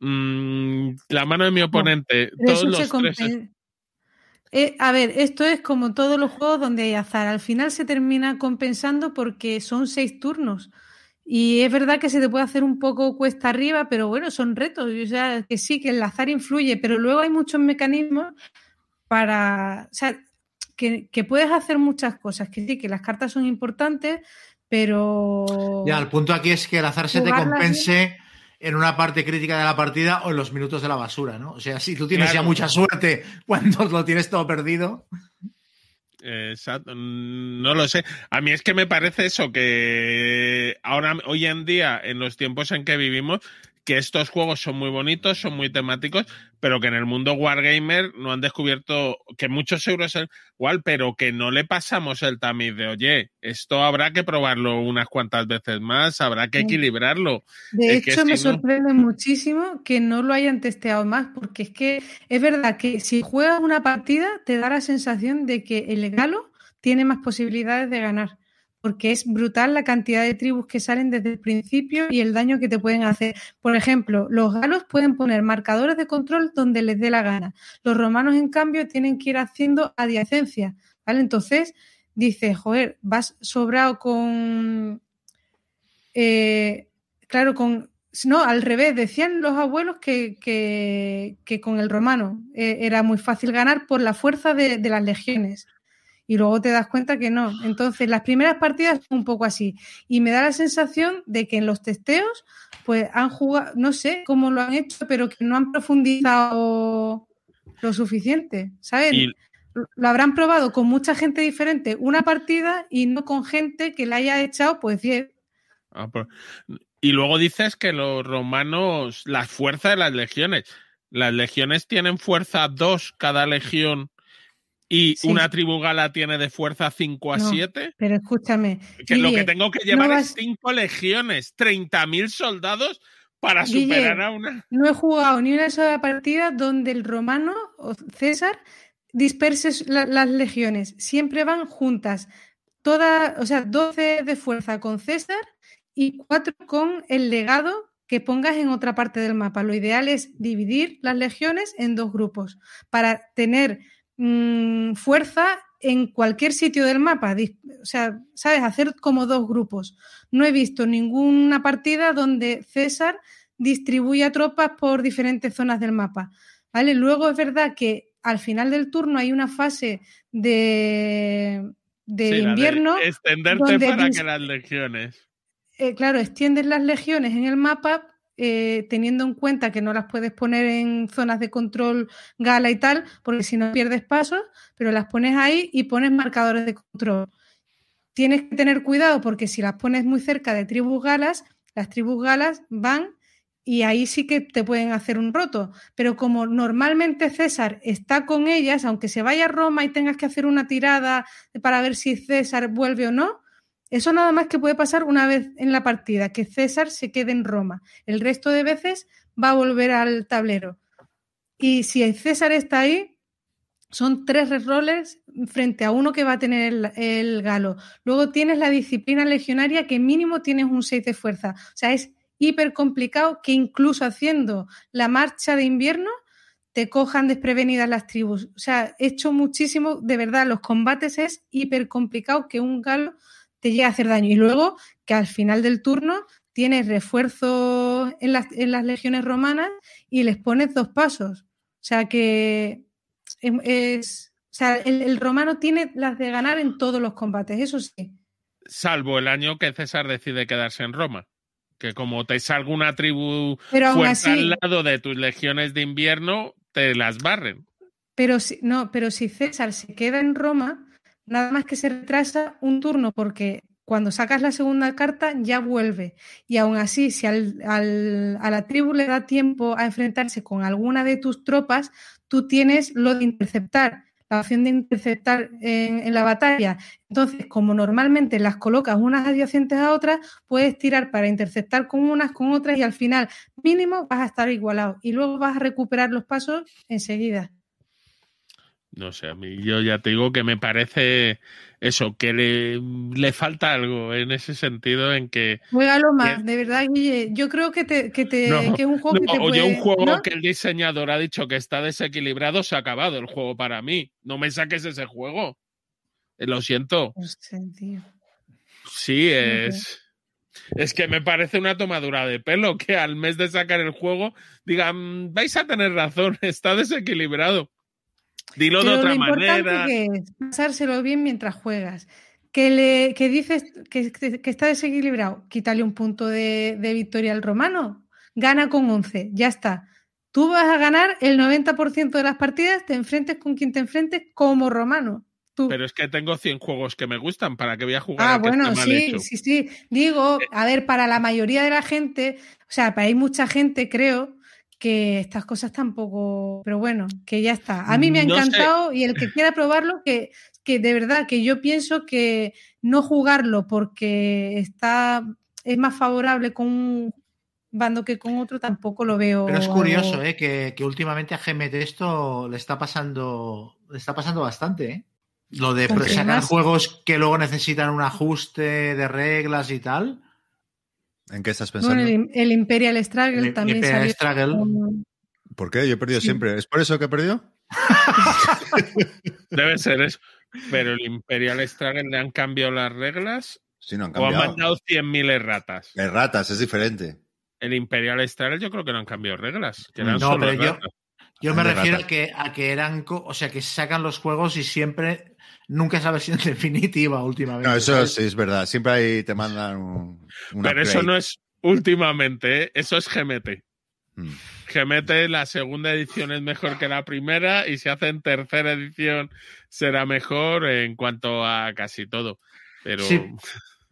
Mm, la mano de mi oponente. Pero todos los tres... Eh, a ver, esto es como todos los juegos donde hay azar. Al final se termina compensando porque son seis turnos. Y es verdad que se te puede hacer un poco cuesta arriba, pero bueno, son retos. O sea, que sí, que el azar influye, pero luego hay muchos mecanismos para. O sea, que, que puedes hacer muchas cosas. Que sí, que las cartas son importantes, pero. Ya, el punto aquí es que el azar se te compense en una parte crítica de la partida o en los minutos de la basura, ¿no? O sea, si tú tienes ya mucha suerte cuando lo tienes todo perdido. Exacto, no lo sé. A mí es que me parece eso, que ahora, hoy en día, en los tiempos en que vivimos, que estos juegos son muy bonitos, son muy temáticos, pero que en el mundo Wargamer no han descubierto que muchos euros es igual, pero que no le pasamos el tamiz de, oye, esto habrá que probarlo unas cuantas veces más, habrá que equilibrarlo. De Es hecho, me no- sorprende muchísimo que no lo hayan testeado más, porque es que es verdad que si juegas una partida te da la sensación de que el galo tiene más posibilidades de ganar, porque es brutal la cantidad de tribus que salen desde el principio y el daño que te pueden hacer. Por ejemplo, los galos pueden poner marcadores de control donde les dé la gana. Los romanos, en cambio, tienen que ir haciendo adyacencia, ¿vale? Entonces, dices, joder, vas sobrado con... eh, claro, con... No, al revés, decían los abuelos que, que- con el romano eh, era muy fácil ganar por la fuerza de las legiones. Y luego te das cuenta que no. Entonces, las primeras partidas son un poco así. Y me da la sensación de que en los testeos, pues han jugado, no sé cómo lo han hecho, pero que no han profundizado lo suficiente, ¿sabes? Y, lo habrán probado con mucha gente diferente una partida y no con gente que la haya echado pues 10. Ah, por- Y luego dices que los romanos, la fuerza de las legiones. Las legiones tienen fuerza 2 cada legión y Sí. una tribu gala tiene de fuerza 5 a No. 7. Pero escúchame, Que lo que tengo que llevar no es vas- 5 legiones, 30.000 soldados para Guille, superar a una. no he jugado ni una sola partida donde el romano o César disperse la- las legiones. Siempre van juntas. Todas, o sea, 12 de fuerza con César y 4 con el legado que pongas en otra parte del mapa. Lo ideal es dividir las legiones en dos grupos para tener mm, fuerza en cualquier sitio del mapa. O sea, ¿sabes? Hacer como dos grupos. No he visto ninguna partida donde César distribuya tropas por diferentes zonas del mapa. ¿Vale? Luego es verdad que al final del turno hay una fase de, de Sí, la de invierno. extenderte donde para que las legiones. eh, claro, extiendes las legiones en el mapa eh, teniendo en cuenta que no las puedes poner en zonas de control gala y tal, porque si no pierdes pasos, pero las pones ahí y pones marcadores de control. Tienes que tener cuidado porque si las pones muy cerca de tribus galas, las tribus galas van y ahí sí que te pueden hacer un roto. Pero como normalmente César está con ellas, aunque se vaya a Roma y tengas que hacer una tirada para ver si César vuelve o no, eso nada más que puede pasar una vez en la partida, que César se quede en Roma. El resto de veces va a volver al tablero. Y si César está ahí, son tres rerolers frente a uno que va a tener el, el galo. Luego tienes la disciplina legionaria que mínimo tienes un 6 de fuerza. O sea, es hiper complicado que incluso haciendo la marcha de invierno te cojan desprevenidas las tribus. O sea, he hecho muchísimo, de verdad, los combates es hiper complicado que un galo te llegue a hacer daño. Y luego que al final del turno tienes refuerzos en las, en las legiones romanas y les pones dos pasos. O sea que es, es- o sea, el, el romano tiene las de ganar en todos los combates, eso sí. Salvo el año que César decide quedarse en Roma. Que como te salga una tribu Pero aún fuerte así, al lado de tus legiones de invierno, te las barren. pero si, no, pero si César se queda en Roma, nada más que se retrasa un turno porque cuando sacas la segunda carta ya vuelve. Y aún así, si al- al- a la tribu le da tiempo a enfrentarse con alguna de tus tropas, tú tienes lo de interceptar, la opción de interceptar en, en la batalla. Entonces, como normalmente las colocas unas adyacentes a otras, puedes tirar para interceptar con unas, con otras y al final mínimo vas a estar igualado y luego vas a recuperar los pasos enseguida. No sé, a mí yo ya te digo que me parece eso, que le, le falta algo en ese sentido en que Juégalo más, de verdad, Guille. Yo creo que, te, que, te, No, que es un juego No, que te oye, puede... un juego ¿no? que el diseñador ha dicho que está desequilibrado, se ha acabado el juego para mí. No me saques ese juego. Eh, Lo siento. Tío. Sí, es. Es que me parece una tomadura de pelo que al mes de sacar el juego digan, vais a tener razón, está desequilibrado. Dilo de otra lo importante manera. que es pasárselo bien mientras juegas. Que, le, que dices que, que- que está desequilibrado, quítale un punto de, de victoria al romano. gana con 11, ya está. Tú vas a ganar el 90% de las partidas, te enfrentes con quien te enfrentes como romano. Tú. Pero es que tengo 100 juegos que me gustan, ¿para qué voy a jugar? Ah, al que bueno, esté mal sí, hecho? sí, sí. Digo, Eh. a ver, para la mayoría de la gente, o sea, para hay mucha gente, creo, que estas cosas tampoco, pero bueno, que ya está. A mí me ha No sé. encantado y el que quiera probarlo, que, que de verdad que yo pienso que no jugarlo porque está es más favorable con un bando que con otro, tampoco lo veo. Pero es algo- curioso, ¿eh? Que, que últimamente a GMT esto le está pasando, le está pasando bastante, ¿eh? Lo de sacar juegos que luego necesitan un ajuste de reglas y tal. ¿En qué estás pensando? Bueno, el, el Imperial Struggle El- también Imperial salió Struggle. ¿Por qué? Yo he perdido Sí. siempre. ¿Es por eso que he perdido? Debe ser eso. Pero el Imperial Struggle le han cambiado las reglas Sí, no han o han cambiado. mandado 100.000 erratas. Es ratas, es diferente. El Imperial Struggle yo creo que no han cambiado reglas. Que eran No, solo pero yo- erratas. Yo me refiero a que, a que eran, o sea, que sacan los juegos y siempre, nunca es la versión definitiva últimamente. No, eso ¿sabes? sí es verdad. Siempre ahí te mandan un. un Pero eso no es últimamente, ¿eh? eso es GMT. Mm. GMT, la segunda edición es mejor que la primera y si hacen tercera edición será mejor en cuanto a casi todo. Pero Sí.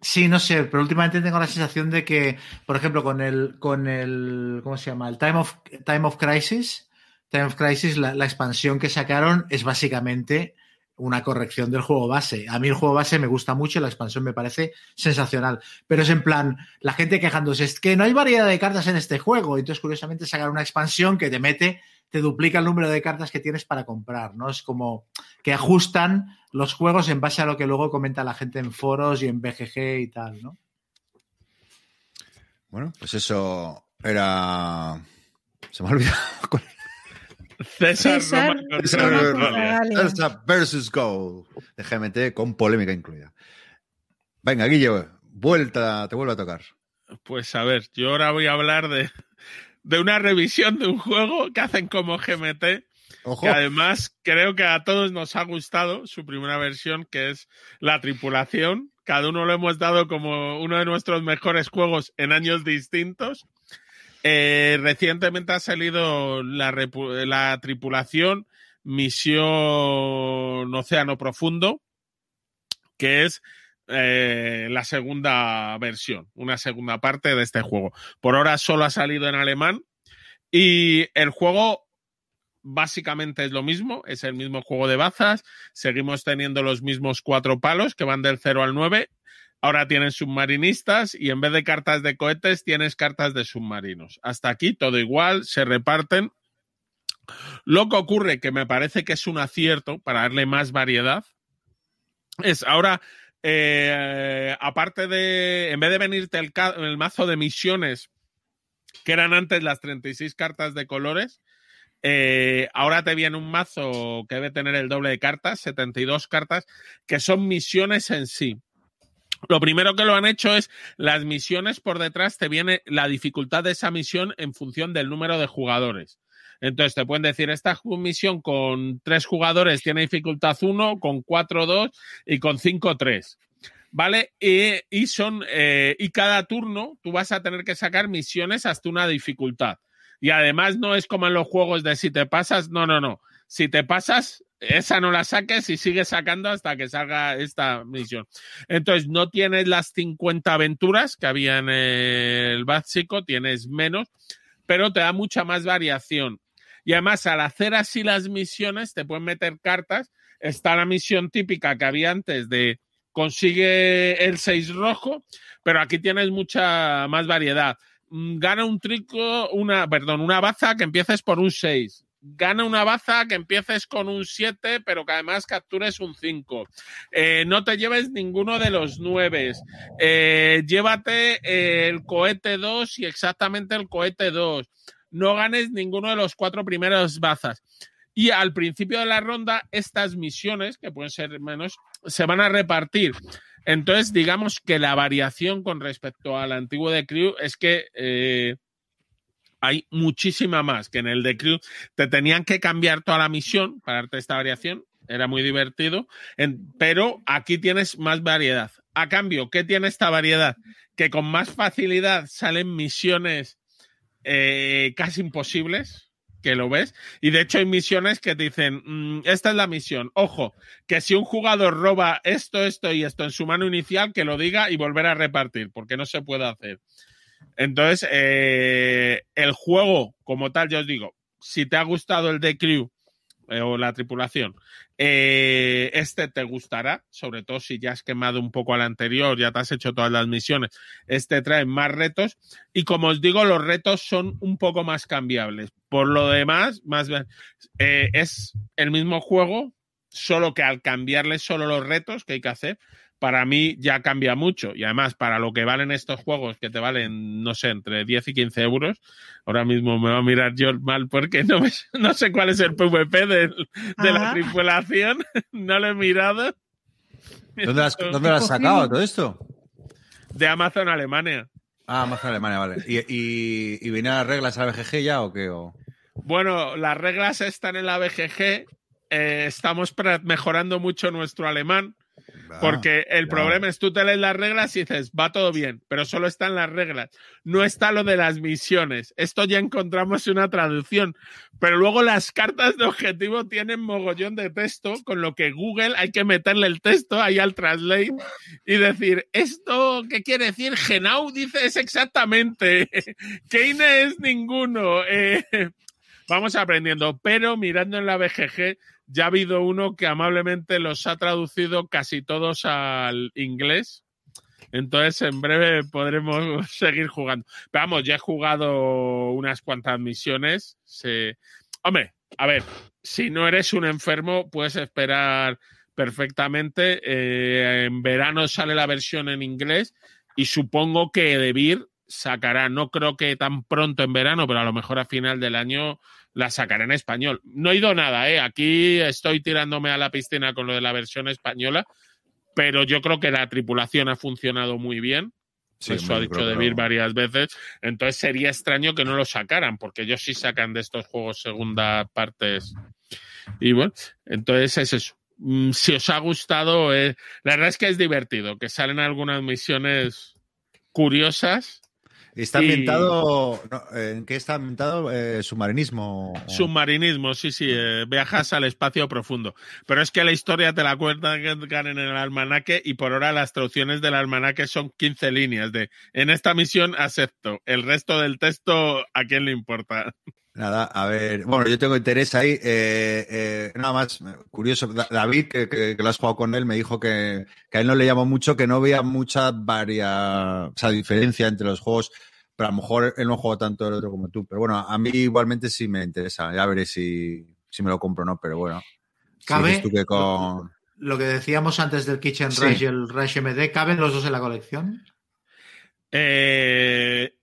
Sí, no sé, pero últimamente tengo la sensación de que, por ejemplo, con el, con el, ¿cómo se llama? El Time of, Time of Crisis, Time of Crisis, la, expansión que sacaron es básicamente una corrección del juego base. A mí el juego base me gusta mucho, la expansión me parece sensacional. Pero es en plan, la gente quejándose, es que no hay variedad de cartas en este juego. Entonces, curiosamente, sacar una expansión que te mete, te duplica el número de cartas que tienes para comprar, ¿no? Es como que ajustan los juegos en base a lo que luego comenta la gente en foros y en BGG y tal, ¿no? Bueno, pues eso era. Se me ha olvidado. César, César, contra César versus Go de GMT con polémica incluida. Venga, Guille, vuelta, te vuelvo a tocar. Pues a ver, yo ahora voy a hablar de, de una revisión de un juego que hacen como GMT, Ojo. que además creo que a todos nos ha gustado su primera versión, que es La Tripulación. Cada uno lo hemos dado como uno de nuestros mejores juegos en años distintos. Eh, recientemente ha salido la, tripulación Misión Océano Profundo, que es eh, la segunda versión, una segunda parte de este juego. Por ahora solo ha salido en alemán y el juego básicamente es lo mismo, es el mismo juego de bazas, seguimos teniendo los mismos cuatro palos que van del 0 al 9. Ahora tienes submarinistas y en vez de cartas de cohetes tienes cartas de submarinos. Hasta aquí todo igual, se reparten. Lo que ocurre, que me parece que es un acierto para darle más variedad, es ahora, eh, aparte de, en vez de venirte el, mazo de misiones, que eran antes las 36 cartas de colores, eh, ahora te viene un mazo que debe tener el doble de cartas, 72 cartas, que son misiones en sí. Lo primero que lo han hecho es las misiones por detrás, te viene la dificultad de esa misión en función del número de jugadores. Entonces te pueden decir, esta misión con tres jugadores tiene dificultad 1, con 4 2 y con 5 3. ¿Vale? Y, y son, eh, y cada turno tú vas a tener que sacar misiones hasta una dificultad. Y además no es como en los juegos de si te pasas, no, no, no. Si te pasas, esa no la saques y sigues sacando hasta que salga esta misión. Entonces no tienes las 50 aventuras que había en el básico, tienes menos, pero te da mucha más variación. Y además, al hacer así las misiones, te pueden meter cartas. Está la misión típica que había antes de consigue el 6 rojo, pero aquí tienes mucha más variedad. Mm, Gana un trico, una, perdón, una baza que empieces por un 6. Gana una baza que empieces con un 7, pero que además captures un 5. Eh, no te lleves ninguno de los 9. Eh, llévate eh, el cohete 2 y exactamente el cohete 2. No ganes ninguno de los cuatro primeros bazas. Y al principio de la ronda, estas misiones, que pueden ser menos, se van a repartir. Entonces, digamos que la variación con respecto al antiguo de Crew es que hay muchísima más que en el de Crew. Te tenían que cambiar toda la misión para darte esta variación. Era muy divertido. Pero aquí tienes más variedad. A cambio, ¿qué tiene esta variedad? Que con más facilidad salen misiones eh, casi imposibles, que lo ves. Y de hecho hay misiones que te dicen, mm, esta es la misión. Ojo, que si un jugador roba esto, esto y esto en su mano inicial, que lo diga y volver a repartir, porque no se puede hacer. Entonces, eh, el juego como tal, yo os digo, si te ha gustado el de Crew eh, o la tripulación, eh, este te gustará, sobre todo si ya has quemado un poco al anterior, ya te has hecho todas las misiones. Este trae más retos y como os digo, los retos son un poco más cambiables. Por lo demás, más es el mismo juego, solo que al cambiarle solo los retos que hay que hacer, para mí ya cambia mucho. Y además, para lo que valen estos juegos, que te valen, no sé, entre 10 y 15 euros, ahora mismo me va a mirar yo mal porque no, no sé cuál es el PvP de, de la tripulación, no lo he mirado. ¿Dónde lo has, ¿dónde lo has sacado todo esto? De Amazon Alemania. Ah, Amazon Alemania, vale. ¿Y, y, y vienen las reglas a la BGG ya o qué? O... Bueno, las reglas están en la BGG. Eh, estamos mejorando mucho nuestro alemán porque el problema es tú te lees las reglas y dices, va todo bien, pero solo están las reglas. No está lo de las misiones. Esto ya encontramos una traducción. Pero luego las cartas de objetivo tienen mogollón de texto, con lo que Google hay que meterle el texto ahí al translate y decir, ¿esto qué quiere decir? Genau dice es exactamente. Keine es ninguno. Eh, vamos aprendiendo, pero mirando en la BGG ya ha habido uno que amablemente los ha traducido casi todos al inglés. Entonces, en breve podremos seguir jugando. Pero vamos, ya he jugado unas cuantas misiones. Hombre, a ver, si no eres un enfermo, puedes esperar perfectamente. Eh, en verano sale la versión en inglés y supongo que Debir sacará, no creo que tan pronto en verano, pero a lo mejor a final del año la sacaré en español. No he ido nada, ¿eh? Aquí estoy tirándome a la piscina con lo de la versión española, pero yo creo que la tripulación ha funcionado muy bien. Eso ha dicho Debir varias veces. Entonces sería extraño que no lo sacaran, porque ellos sí sacan de estos juegos segunda partes. Y bueno, entonces es eso. Mm, si os ha gustado, eh, la verdad es que es divertido, que salen algunas misiones curiosas Está ambientado. ¿En qué está ambientado? Eh, submarinismo. Submarinismo, sí, sí. Eh, viajas al espacio profundo. Pero es que la historia te la cuentan en el almanaque y por ahora las traducciones del almanaque son 15 líneas de en esta misión acepto. El resto del texto, ¿a quién le importa? Nada, a ver, bueno, yo tengo interés ahí. Eh, nada más, curioso, David, que, lo has jugado con él, me dijo que, a él no le llamó mucho, que no veía mucha varia, o sea, diferencia entre los juegos, pero a lo mejor él no juega tanto el otro como tú. Pero bueno, a mí igualmente sí me interesa, ya veré si, me lo compro o no, pero bueno. ¿Cabe? Lo que decíamos antes del Kitchen Rush y el Rush MD, ¿caben los dos en la colección? Eh,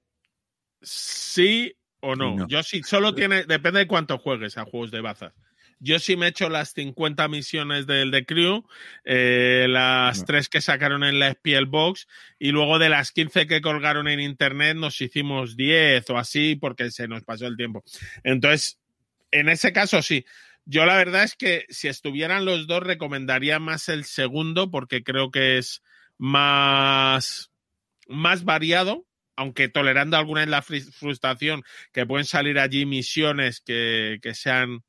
sí, o no. Yo sí, solo tiene, depende de cuánto juegues a juegos de bazas. Yo sí me he hecho las 50 misiones del The Crew, eh, las tres que sacaron en la SPL Box, y luego de las 15 que colgaron en internet nos hicimos 10 o así porque se nos pasó el tiempo. Entonces, en ese caso sí. Yo la verdad es que si estuvieran los dos recomendaría más el segundo porque creo que es más, más variado aunque tolerando alguna en la frustración, que pueden salir allí misiones que, sean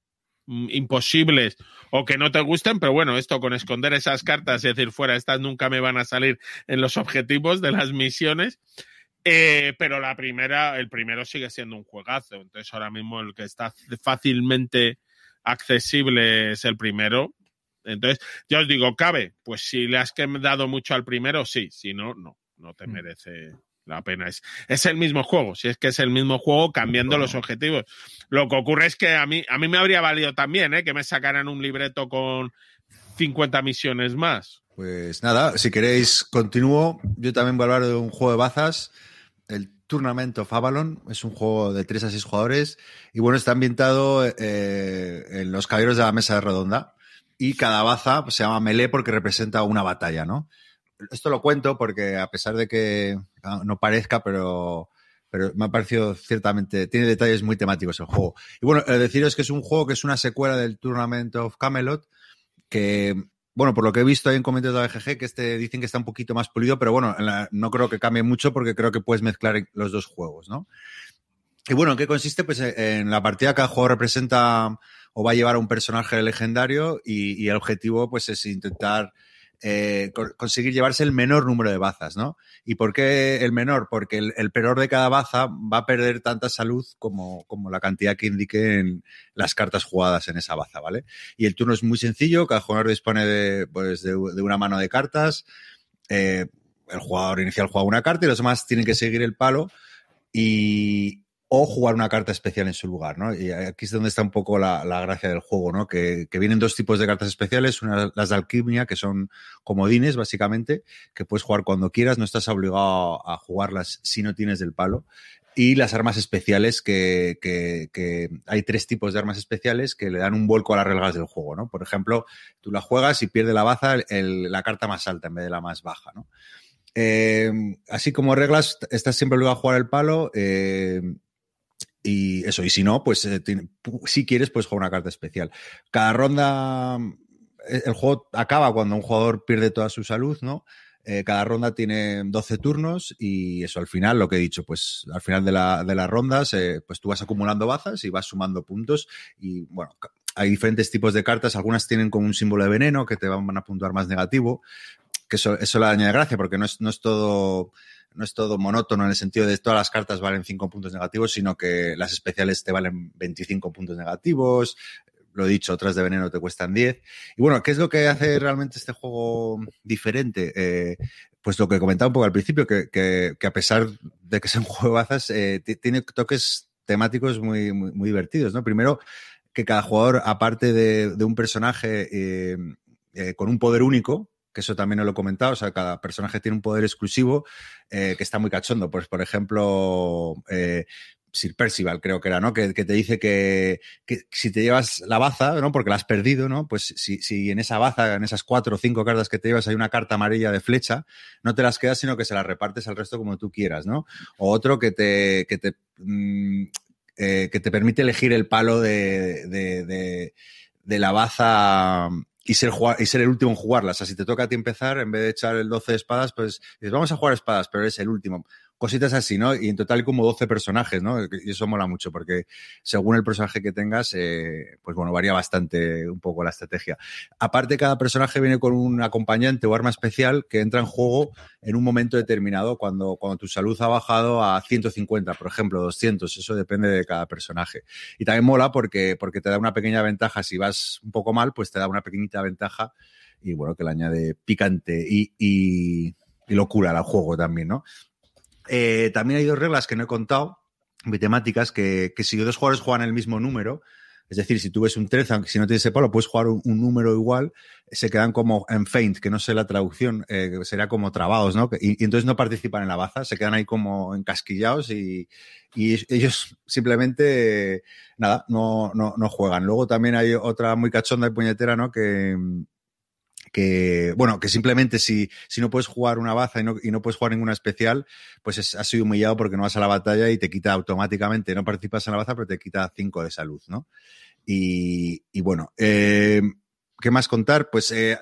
mm, imposibles o que no te gusten, pero bueno, esto con esconder esas cartas y decir fuera, estas nunca me van a salir en los objetivos de las misiones. Eh, pero la primera, el primero sigue siendo un juegazo. Entonces, ahora mismo el que está fácilmente accesible es el primero. Entonces, ya os digo, cabe. Pues si le has dado mucho al primero, sí. Si no, no, no te mm. merece la pena es, es el mismo juego, si es que es el mismo juego cambiando los objetivos. Lo que ocurre es que a mí, a mí me habría valido también ¿eh? que me sacaran un libreto con 50 misiones más. Pues nada, si queréis, continúo. Yo también voy a hablar de un juego de bazas, el Tournament of Avalon. Es un juego de 3 a 6 jugadores y bueno, está ambientado eh, en los caballeros de la mesa de redonda. Y cada baza se llama melee porque representa una batalla, ¿no? Esto lo cuento porque a pesar de que ah, no parezca, pero, pero me ha parecido ciertamente, tiene detalles muy temáticos el juego. Y bueno, deciros que es un juego que es una secuela del Tournament of Camelot, que, bueno, por lo que he visto ahí en comentarios de la BGG, que este dicen que está un poquito más pulido, pero bueno, no creo que cambie mucho porque creo que puedes mezclar los dos juegos, ¿no? y bueno, ¿en qué consiste? Pues eh, en la partida cada jugador representa o va a llevar a un personaje legendario y, y el objetivo pues es intentar eh, conseguir llevarse el menor número de bazas, ¿no? ¿Y por qué el menor? Porque el, peor de cada baza va a perder tanta salud como, como la cantidad que indiquen las cartas jugadas en esa baza, ¿vale? Y el turno es muy sencillo, cada jugador dispone de, pues, de una mano de cartas, eh, el jugador inicial juega una carta y los demás tienen que seguir el palo y, o jugar una carta especial en su lugar, ¿no? Y aquí es donde está un poco la, la gracia del juego, ¿no? Que, que, vienen dos tipos de cartas especiales, una, las de alquimia, que son comodines, básicamente, que puedes jugar cuando quieras, no estás obligado a jugarlas si no tienes del palo. Y las armas especiales, que, que, que, hay tres tipos de armas especiales que le dan un vuelco a las reglas del juego, ¿no? Por ejemplo, tú la juegas y pierde la baza el, la carta más alta en vez de la más baja, ¿no? Eh, así como reglas, estás siempre obligado a jugar el palo. Eh, y eso, y si no, pues eh, tiene, si quieres, pues jugar una carta especial. Cada ronda, eh, el juego acaba cuando un jugador pierde toda su salud, ¿no? Eh, cada ronda tiene 12 turnos y eso al final, lo que he dicho, pues al final de, la, de las rondas, eh, pues tú vas acumulando bazas y vas sumando puntos y bueno, hay diferentes tipos de cartas, algunas tienen como un símbolo de veneno que te van a puntuar más negativo, que eso, eso le añade gracia porque no es, no es todo no es todo monótono en el sentido de todas las cartas valen 5 puntos negativos, sino que las especiales te valen 25 puntos negativos. Lo dicho, otras de veneno te cuestan 10. Y bueno, ¿qué es lo que hace realmente este juego diferente? Eh, pues lo que comentaba un poco al principio, que, que, a pesar de que sea un juego de bazas, eh, tiene toques temáticos muy, muy, divertidos, ¿no? Primero, que cada jugador, aparte de, un personaje eh, con un poder único, que eso también os lo he comentado, o sea, cada personaje tiene un poder exclusivo eh, que está muy cachondo. Pues, por ejemplo, eh, Sir Percival, creo que era, ¿no? Que, te dice que, que, si te llevas la baza, ¿no? Porque la has perdido, ¿no? Pues si, si, en esa baza, en esas cuatro o cinco cartas que te llevas, hay una carta amarilla de flecha, no te las quedas, sino que se las repartes al resto como tú quieras, ¿no? O otro que te, que te, mmm, eh, que te permite elegir el palo de, de, de, de la baza y ser, y ser el último en jugarlas. O sea, si te toca a ti empezar, en vez de echar el 12 de espadas, pues dices, vamos a jugar espadas, pero eres el último. Cositas así, ¿no? Y en total como 12 personajes, ¿no? Y eso mola mucho porque según el personaje que tengas, eh, pues bueno, varía bastante un poco la estrategia. Aparte, cada personaje viene con un acompañante o arma especial que entra en juego en un momento determinado cuando, cuando tu salud ha bajado a 150, por ejemplo, 200. Eso depende de cada personaje. Y también mola porque, porque te da una pequeña ventaja. Si vas un poco mal, pues te da una pequeñita ventaja y bueno, que le añade picante y, y, y locura al juego también, ¿no? Eh, también hay dos reglas que no he contado, temáticas, que, que si dos jugadores juegan el mismo número, es decir, si tú ves un 13, aunque si no tienes ese palo, puedes jugar un, número igual, se quedan como en faint, que no sé la traducción, eh, sería como trabados, ¿no? Y, y, entonces no participan en la baza, se quedan ahí como encasquillados y, y ellos simplemente, nada, no, no, no, juegan. Luego también hay otra muy cachonda y puñetera, ¿no? Que, que, bueno, que simplemente si, si no puedes jugar una baza y no, y no puedes jugar ninguna especial, pues es, has sido humillado porque no vas a la batalla y te quita automáticamente, no participas en la baza, pero te quita 5 de salud, ¿no? Y, y bueno, eh, ¿qué más contar? Pues eh,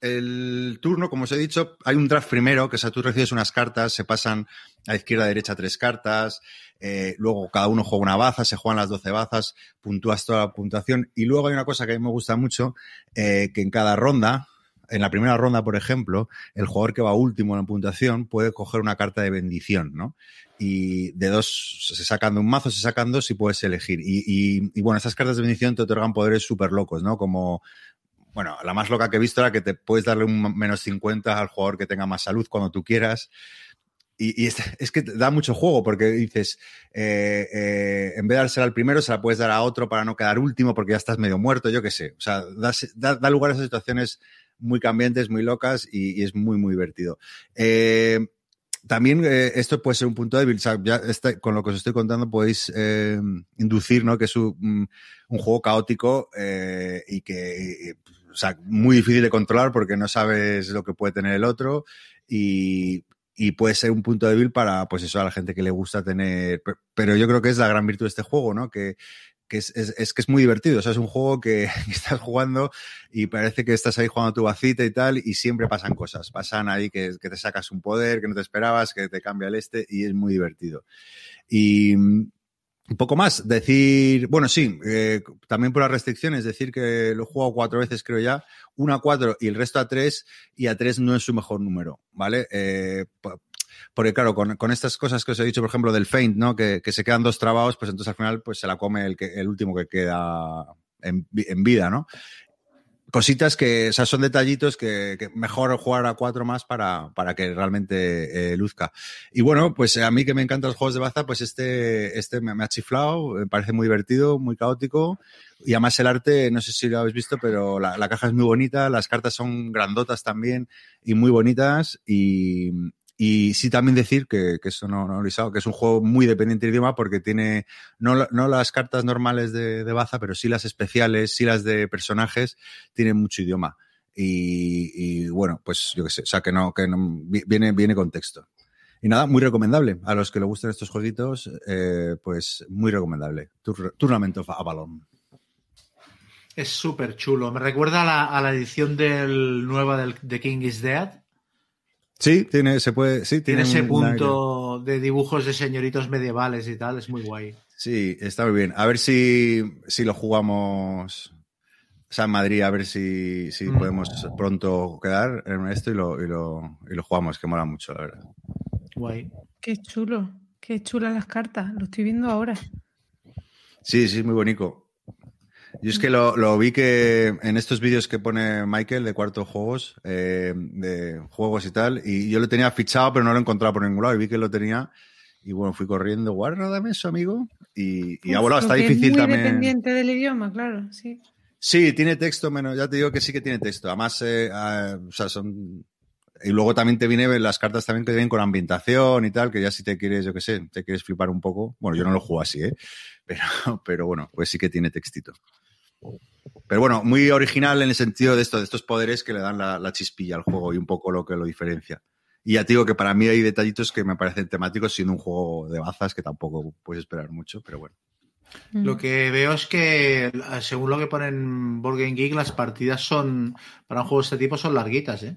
el turno, como os he dicho, hay un draft primero, que es tú recibes unas cartas, se pasan a izquierda, derecha tres cartas, eh, luego cada uno juega una baza, se juegan las 12 bazas, puntúas toda la puntuación, y luego hay una cosa que a mí me gusta mucho, eh, que en cada ronda, en la primera ronda, por ejemplo, el jugador que va último en la puntuación puede coger una carta de bendición, ¿no? Y de dos, se sacan de un mazo, se sacan dos y puedes elegir. Y, bueno, estas cartas de bendición te otorgan poderes súper locos, ¿no? Como bueno, la más loca que he visto era que te puedes darle un menos 50 al jugador que tenga más salud cuando tú quieras. Y, es, que da mucho juego porque dices, eh, eh, en vez de dársela al primero, se la puedes dar a otro para no quedar último porque ya estás medio muerto, yo qué sé. O sea, da, da, lugar a esas situaciones muy cambiantes, muy locas y, es muy, muy divertido. Eh, también eh, esto puede ser un punto débil. O sea, ya está, con lo que os estoy contando podéis eh, inducir, ¿no? Que es un, un juego caótico eh, y que, o sea, muy difícil de controlar porque no sabes lo que puede tener el otro y, y puede ser un punto débil para, pues eso, a la gente que le gusta tener. Pero yo creo que es la gran virtud de este juego, ¿no? Que, que es, que es muy divertido. O sea, es un juego que, que, estás jugando y parece que estás ahí jugando tu vacita y tal, y siempre pasan cosas. Pasan ahí que, que te sacas un poder que no te esperabas, que te cambia el este, y es muy divertido. Y, Un poco más, decir, bueno, sí, eh, también por las restricciones, decir que lo he jugado cuatro veces, creo ya, una a cuatro y el resto a tres, y a tres no es su mejor número, ¿vale? Eh, po- porque claro, con, con estas cosas que os he dicho, por ejemplo, del Feint, ¿no? Que, que se quedan dos trabados, pues entonces al final pues se la come el, que, el último que queda en, en vida, ¿no? Cositas que, o sea, son detallitos que, mejor jugar a cuatro más para, para que realmente eh, luzca. Y bueno, pues a mí que me encantan los juegos de baza, pues este, este me, me ha chiflado, me parece muy divertido, muy caótico. Y además el arte, no sé si lo habéis visto, pero la, la caja es muy bonita, las cartas son grandotas también y muy bonitas. Y, y sí también decir que, eso no, no lo que es un juego muy dependiente de idioma porque tiene no, no las cartas normales de, de baza, pero sí las especiales, sí las de personajes, tienen mucho idioma. Y, y bueno, pues yo qué sé, o sea que no, que no, vi- viene, viene con texto. Y nada, muy recomendable. A los que le gusten estos jueguitos, eh, pues muy recomendable. Tour- Tournament of Avalon. Es súper chulo. Me recuerda a la, a la edición del nueva del The King is Dead. Sí, tiene, se puede, sí, Tiene tiene ese punto de dibujos de señoritos medievales y tal. Es muy guay. Sí, está muy bien. A ver si, si lo jugamos o sea, en Madrid, a ver si, si Mm. podemos pronto quedar en esto y lo, y, lo, y lo jugamos, que mola mucho, la verdad. Guay. Qué chulo. Qué chulas las cartas. Lo estoy viendo ahora. Sí, sí, muy bonito. Yo es que lo, lo vi que en estos vídeos que pone Michael de cuarto juegos, eh, de juegos y tal, y yo lo tenía fichado, pero no lo he encontrado por ningún lado, y vi que lo tenía, y bueno, fui corriendo, guarda, dame eso, amigo, y, y ah, bueno, está difícil es muy también. dependiente del idioma, claro, sí. Sí, tiene texto menos, ya te digo que sí que tiene texto. Además, eh, ah, o sea, son. Y luego también te vienen las cartas también que vienen con ambientación y tal, que ya si te quieres, yo qué sé, te quieres flipar un poco. Bueno, yo no lo juego así, ¿eh? Pero, pero bueno, pues sí que tiene textito. Pero bueno, muy original en el sentido de esto, de estos poderes que le dan la, la chispilla al juego y un poco lo que lo diferencia. Y ya te digo que para mí hay detallitos que me parecen temáticos, siendo un juego de bazas que tampoco puedes esperar mucho, pero bueno. Mm. Lo que veo es que, según lo que ponen Board Game Geek, las partidas son, para un juego de este tipo, son larguitas, ¿eh?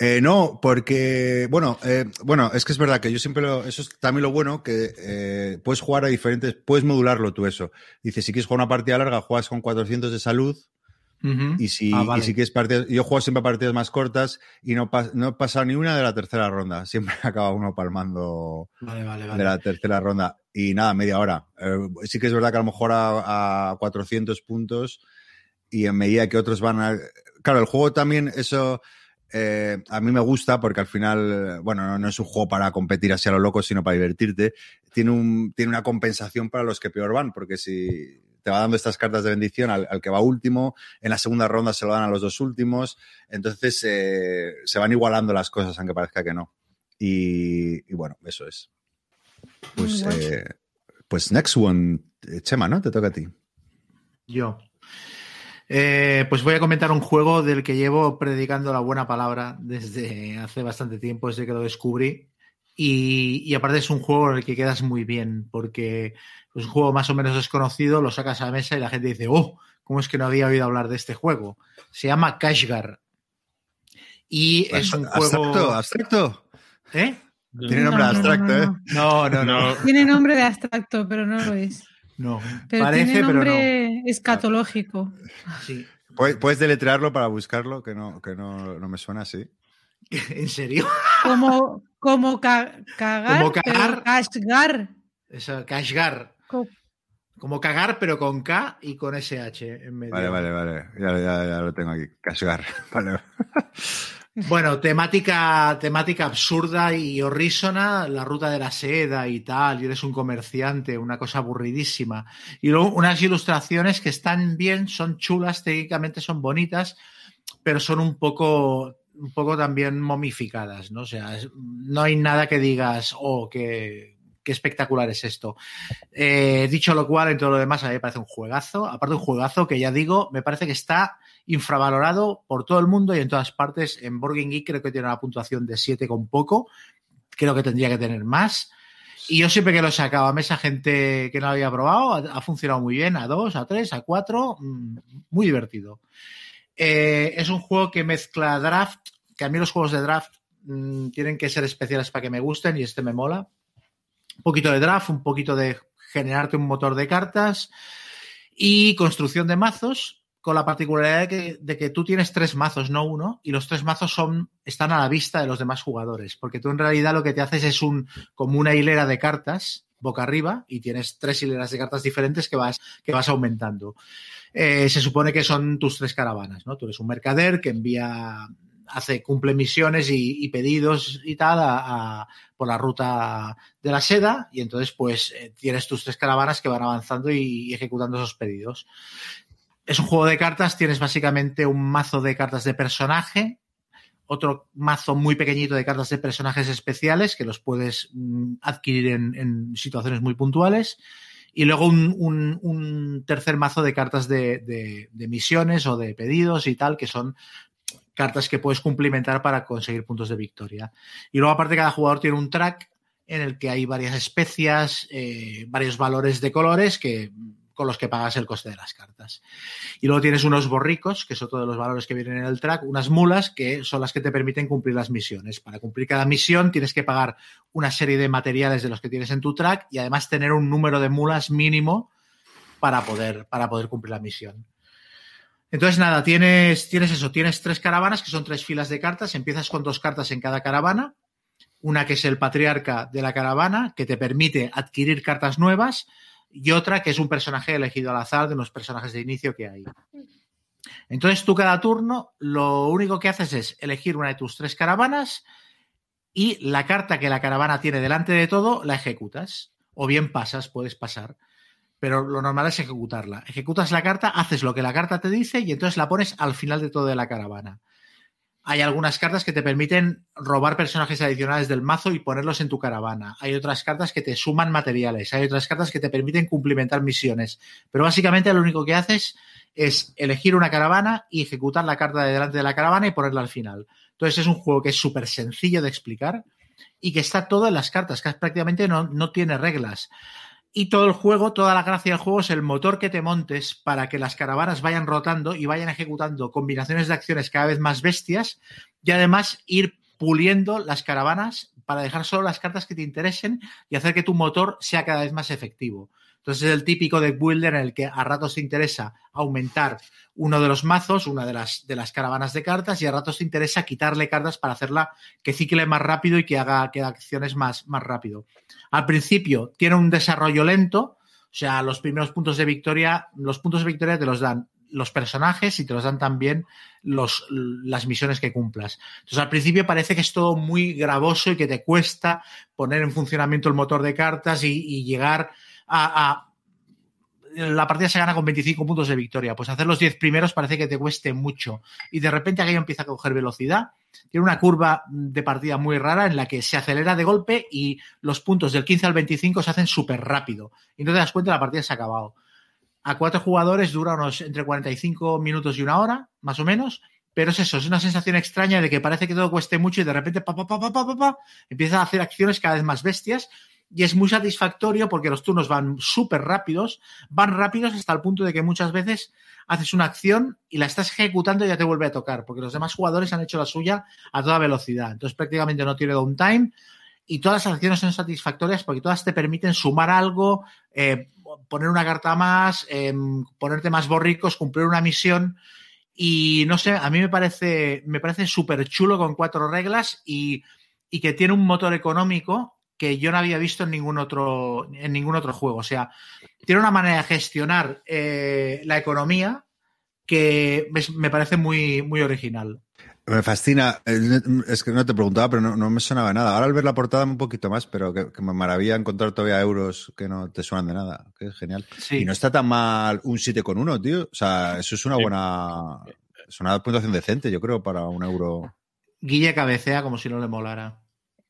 Eh, no, porque, bueno, eh, bueno, es que es verdad que yo siempre lo, eso es también lo bueno, que eh, puedes jugar a diferentes, puedes modularlo tú eso. Dice, si quieres jugar una partida larga, juegas con 400 de salud, Ujú. y si, Ah, vale. y si quieres partidas, yo juego siempre partidas más cortas y no, pas- no he pasado ni una de la tercera ronda, siempre acaba uno palmando Vale, vale, de la tercera ronda. Y nada, media hora. Eh, sí que es verdad que a lo mejor a, a 400 puntos y en medida que otros van a... Claro, el juego también, eso eh, a mí me gusta porque al final, bueno, no, no es un juego para competir así a lo loco, sino para divertirte. Tiene, un, tiene una compensación para los que peor van, porque si te va dando estas cartas de bendición al, al que va último, en la segunda ronda se lo dan a los dos últimos, entonces eh, se van igualando las cosas, aunque parezca que no. Y, y bueno, eso es. Pues, eh, pues next one, Chema, ¿no? Te toca a ti. Yo. Eh, pues voy a comentar un juego del que llevo predicando la buena palabra desde hace bastante tiempo, desde que lo descubrí. Y, y aparte es un juego en el que quedas muy bien, porque es un juego más o menos desconocido, lo sacas a la mesa y la gente dice, oh, ¿cómo es que no había oído hablar de este juego? Se llama Kashgar. Y es un juego... Abstracto, abstracto. ¿Eh? Tiene nombre No, no, no, abstracto, no, ¿eh? no, no. No, Tiene nombre de abstracto, pero no lo es. No. Pero Parece, tiene pero no. nombre escatológico. Sí. Puedes, puedes deletrearlo para buscarlo, que no, que no, no me suena así. ¿En serio? Como, como ca- cagar, Como cagar. pero casgar. Eso, Kashgar. Co- Como cagar, pero con K y con SH en medio. Vale, vale, vale. Ya, ya, ya lo tengo aquí. Casgar. Vale. Bueno, temática, temática absurda y horrísona, la ruta de la seda y tal, y eres un comerciante, una cosa aburridísima. Y luego unas ilustraciones que están bien, son chulas, técnicamente son bonitas, pero son un poco, un poco también momificadas, ¿no? O sea, no hay nada que digas, oh, qué, qué espectacular es esto. Eh, dicho lo cual, en todo lo demás, a mí me parece un juegazo. Aparte, un juegazo que ya digo, me parece que está infravalorado por todo el mundo y en todas partes. En Game Geek creo que tiene una puntuación de 7 con poco. Creo que tendría que tener más. Y yo siempre que lo sacaba a mesa, gente que no lo había probado, ha, funcionado muy bien, a 2, a 3, a 4, muy divertido. Eh, es un juego que mezcla draft, que a mí los juegos de draft mm, tienen que ser especiales para que me gusten y este me mola. Un poquito de draft, un poquito de generarte un motor de cartas y construcción de mazos con la particularidad de que, tú tienes tres mazos, no uno, y los tres mazos son, están a la vista de los demás jugadores, porque tú en realidad lo que te haces es un, como una hilera de cartas boca arriba y tienes tres hileras de cartas diferentes que vas, que vas aumentando. Eh, se supone que son tus tres caravanas, ¿no? Tú eres un mercader que envía, hace, cumple misiones y, pedidos y tal por la ruta de la seda y entonces pues eh, tienes tus tres caravanas que van avanzando y, y ejecutando esos pedidos. Es un juego de cartas, tienes básicamente un mazo de cartas de personaje, otro mazo muy pequeñito de cartas de personajes especiales que los puedes mm, adquirir en, situaciones muy puntuales. Y luego un, un, tercer mazo de cartas de, de, de, misiones o de pedidos y tal, que son cartas que puedes cumplimentar para conseguir puntos de victoria. Y luego aparte cada jugador tiene un track en el que hay varias especias, eh, varios valores de colores que con los que pagas el coste de las cartas. Y luego tienes unos borricos, que son todos los valores que vienen en el track, unas mulas, que son las que te permiten cumplir las misiones. Para cumplir cada misión tienes que pagar una serie de materiales de los que tienes en tu track y además tener un número de mulas mínimo para poder, para poder cumplir la misión. Entonces, nada, tienes, tienes eso, tienes tres caravanas, que son tres filas de cartas, empiezas con dos cartas en cada caravana, una que es el patriarca de la caravana, que te permite adquirir cartas nuevas, y otra que es un personaje elegido al azar de los personajes de inicio que hay. Entonces tú cada turno lo único que haces es elegir una de tus tres caravanas y la carta que la caravana tiene delante de todo la ejecutas. O bien pasas, puedes pasar. Pero lo normal es ejecutarla. Ejecutas la carta, haces lo que la carta te dice y entonces la pones al final de todo de la caravana hay algunas cartas que te permiten robar personajes adicionales del mazo y ponerlos en tu caravana. Hay otras cartas que te suman materiales. Hay otras cartas que te permiten cumplimentar misiones. Pero básicamente lo único que haces es elegir una caravana y ejecutar la carta de delante de la caravana y ponerla al final. Entonces es un juego que es súper sencillo de explicar y que está todo en las cartas, que prácticamente no, no tiene reglas. Y todo el juego, toda la gracia del juego es el motor que te montes para que las caravanas vayan rotando y vayan ejecutando combinaciones de acciones cada vez más bestias y además ir puliendo las caravanas para dejar solo las cartas que te interesen y hacer que tu motor sea cada vez más efectivo. Entonces es el típico deck builder en el que a ratos te interesa aumentar uno de los mazos, una de las, de las caravanas de cartas, y a ratos te interesa quitarle cartas para hacerla que cicle más rápido y que haga, que acciones más, más rápido. Al principio tiene un desarrollo lento, o sea, los primeros puntos de victoria, los puntos de victoria te los dan los personajes y te los dan también los, las misiones que cumplas. Entonces, al principio parece que es todo muy gravoso y que te cuesta poner en funcionamiento el motor de cartas y llegar a, la partida se gana con 25 puntos de victoria. Pues hacer los 10 primeros parece que te cueste mucho. Y de repente aquello empieza a coger velocidad. Tiene una curva de partida muy rara en la que se acelera de golpe y los puntos del 15 al 25 se hacen súper rápido. Y no te das cuenta, la partida se ha acabado. A cuatro jugadores dura unos entre 45 minutos y una hora, más o menos. Pero es eso, es una sensación extraña de que parece que todo cueste mucho y de repente pa, pa, pa, pa, pa, pa, empieza a hacer acciones cada vez más bestias y es muy satisfactorio porque los turnos van súper rápidos, van rápidos hasta el punto de que muchas veces haces una acción y la estás ejecutando y ya te vuelve a tocar, porque los demás jugadores han hecho la suya a toda velocidad. Entonces prácticamente no tiene downtime y todas las acciones son satisfactorias porque todas te permiten sumar algo, eh, poner una carta más, eh, ponerte más borricos, cumplir una misión. Y no sé, a mí me parece, me parece súper chulo con cuatro reglas y, y que tiene un motor económico que yo no había visto en ningún otro, en ningún otro juego. O sea, tiene una manera de gestionar eh, la economía que me parece muy, muy original. Me fascina. Es que no te preguntaba, pero no, no, me sonaba nada. Ahora al ver la portada un poquito más, pero que, que, me maravilla encontrar todavía euros que no te suenan de nada. Que es genial. Sí. Y no está tan mal un 7 con 1, tío. O sea, eso es una buena. Es una puntuación decente, yo creo, para un euro. Guille cabecea como si no le molara.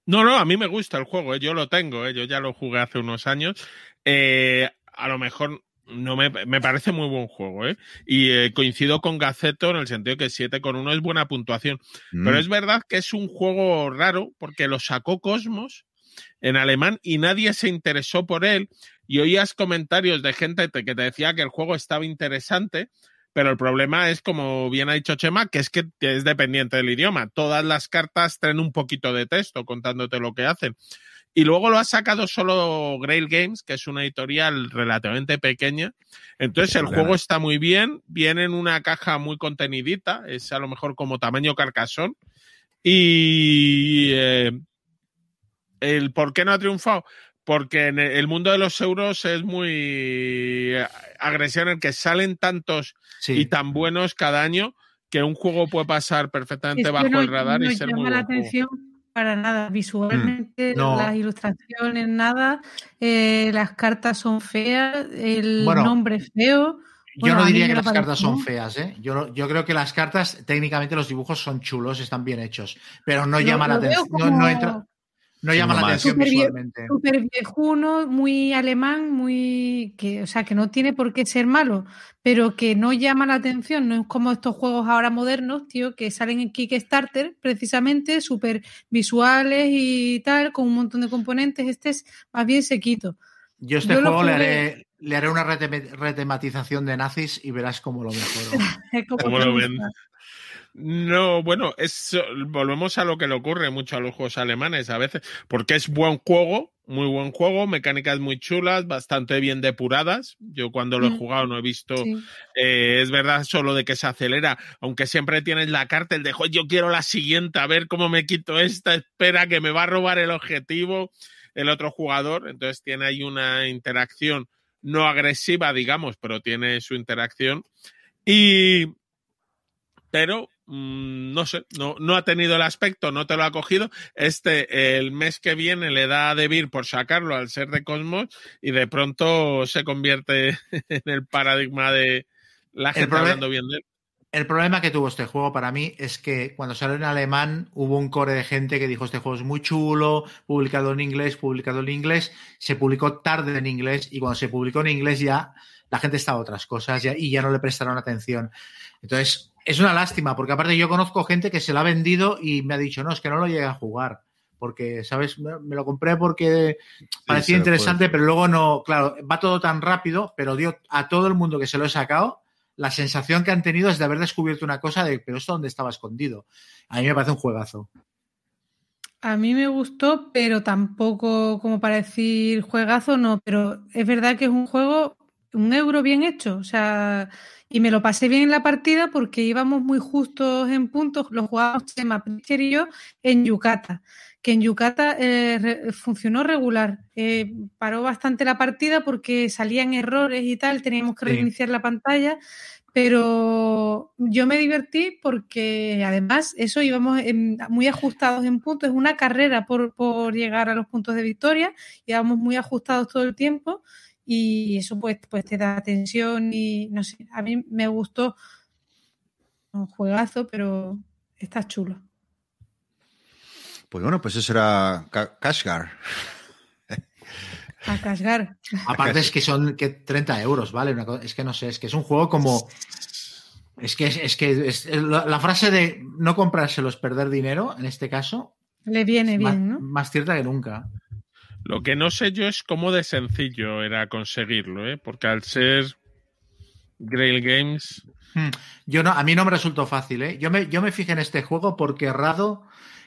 No, no, a mí me gusta el juego, ¿eh? yo lo tengo, ¿eh? yo ya lo jugué hace unos años. Eh, a lo mejor no me, me, parece muy buen juego, ¿eh? Y eh, coincido con Gaceto en el sentido que 7 con 1 es buena puntuación. Mm. Pero es verdad que es un juego raro porque lo sacó Cosmos en alemán y nadie se interesó por él. Y oías comentarios de gente que te decía que el juego estaba interesante, pero el problema es, como bien ha dicho Chema, que es que es dependiente del idioma. Todas las cartas traen un poquito de texto contándote lo que hacen. Y luego lo ha sacado solo Grail Games, que es una editorial relativamente pequeña. Entonces el juego está muy bien, viene en una caja muy contenidita, es a lo mejor como tamaño carcasón. Y eh, el por qué no ha triunfado, porque en el mundo de los euros es muy eh, agresión en el que salen tantos Sí. y tan buenos cada año que un juego puede pasar perfectamente Es que bajo no- el radar no y ser llama muy la buen juego. atención para nada. Visualmente, No. las ilustraciones, nada. eh, las cartas son feas, el Bueno, nombre es feo. Yo Bueno, no diría que las cartas son feas, ¿eh? Yo, yo creo que las cartas, técnicamente los dibujos son chulos, están bien hechos, pero no Lo- llama la atención. Como no entra, no llama la atención bien. visualmente. Súper viejuno, muy alemán, muy. Que, o sea, que no tiene por qué ser malo, pero que no llama la atención. No es como estos juegos ahora modernos, tío, que salen en Kickstarter, precisamente, súper visuales y tal, con un montón de componentes. Este es más bien sequito. Yo este Yo juego le haré, le haré una retematización de nazis y verás cómo lo mejoro. ¿Cómo me lo ven? No, bueno, es, volvemos a lo que le ocurre mucho a los juegos alemanes a veces, porque es buen juego, muy buen juego, mecánicas muy chulas, bastante bien depuradas. Yo cuando lo he Mm. jugado no he visto, Sí. eh, es verdad solo de que se acelera, aunque siempre tienes la carta, el de "Jo, yo quiero la siguiente, a ver cómo me quito esta, espera que me va a robar el objetivo el otro jugador, entonces tiene ahí una interacción no agresiva, digamos, pero tiene su interacción. Y pero mm, no sé, no, no ha tenido el aspecto, no te lo ha cogido. Este, el mes que viene le da a Debir por sacarlo al ser de Cosmos y de pronto se convierte en el paradigma de la gente problema- hablando bien de él. El problema que tuvo este juego para mí es que cuando salió en alemán hubo un core de gente que dijo este juego es muy chulo, publicado en inglés, publicado en inglés, se publicó tarde en inglés y cuando se publicó en inglés ya la gente estaba a otras cosas ya- y ya no le prestaron atención. Entonces, es una lástima porque aparte yo conozco gente que se lo ha vendido y me ha dicho, no, es que no lo llega a jugar. Porque, ¿sabes? Me me lo compré porque parecía interesante, pero luego no, claro, va todo tan rápido, pero dio a todo el mundo que se lo he sacado, la sensación que han tenido es de haber descubierto una cosa de, pero esto dónde estaba escondido. A mí me parece un juegazo. A mí me gustó, pero tampoco como para decir juegazo, no. Pero es verdad que es un juego, un euro bien hecho. O sea, y me lo pasé bien en la partida porque íbamos muy justos en puntos. Lo jugábamos Chema, Pritchard y yo en Yucata. Que en Yucata eh, re- funcionó regular. Eh, paró bastante la partida porque salían errores y tal. Teníamos que Sí. reiniciar la pantalla. Pero yo me divertí porque además eso íbamos en- muy ajustados en puntos, es una carrera por, por llegar a los puntos de victoria, íbamos muy ajustados todo el tiempo y eso pues, pues te da tensión y no sé, a mí me gustó un juegazo, pero está chulo. Pues bueno, pues eso era Ka- Kashgar. A casgar. Aparte es que son que 30 euros, ¿vale? Una cosa- es que no sé, es que es un juego como... Es que es, es que es- la, la frase de no comprárselo es perder dinero, en este caso, Le viene más, bien, ¿no? más cierta que nunca. Lo que no sé yo es cómo de sencillo era conseguirlo, ¿eh? porque al ser Grail Games, Hmm. Yo no, a mí no me resultó fácil, ¿eh? Yo me, yo me fijé en este juego porque Rado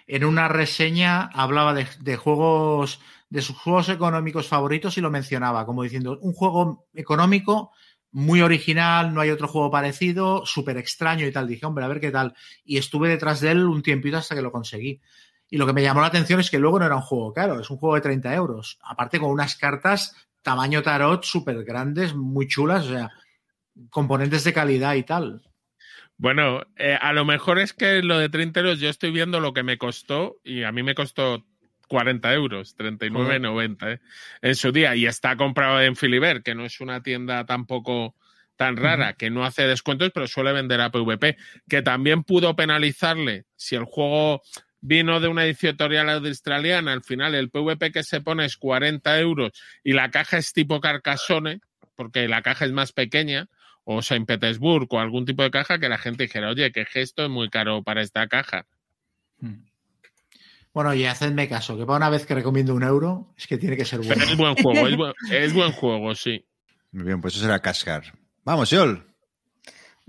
en una reseña hablaba de, de juegos, de sus juegos económicos favoritos y lo mencionaba, como diciendo, un juego económico muy original, no hay otro juego parecido, súper extraño y tal. Dije, hombre, a ver qué tal. Y estuve detrás de él un tiempito hasta que lo conseguí. Y lo que me llamó la atención es que luego no era un juego caro, es un juego de 30 euros. Aparte con unas cartas tamaño tarot súper grandes, muy chulas, o sea, componentes de calidad y tal. Bueno, eh, a lo mejor es que lo de 30 euros yo estoy viendo lo que me costó y a mí me costó 40 euros, 39,90 ¿eh? en su día y está comprado en Filiber, que no es una tienda tampoco tan rara, que no hace descuentos, pero suele vender a PvP, que también pudo penalizarle si el juego vino de una editorial australiana, al final el PvP que se pone es 40 euros y la caja es tipo Carcassonne, porque la caja es más pequeña, o Saint Petersburg o algún tipo de caja que la gente dijera, oye, qué gesto es muy caro para esta caja. Hmm. Bueno, y hacedme caso, que para una vez que recomiendo un euro, es que tiene que ser bueno. Pero es buen juego, es buen, es buen juego, sí. Muy bien, pues eso era Kashgar. Vamos, Yol.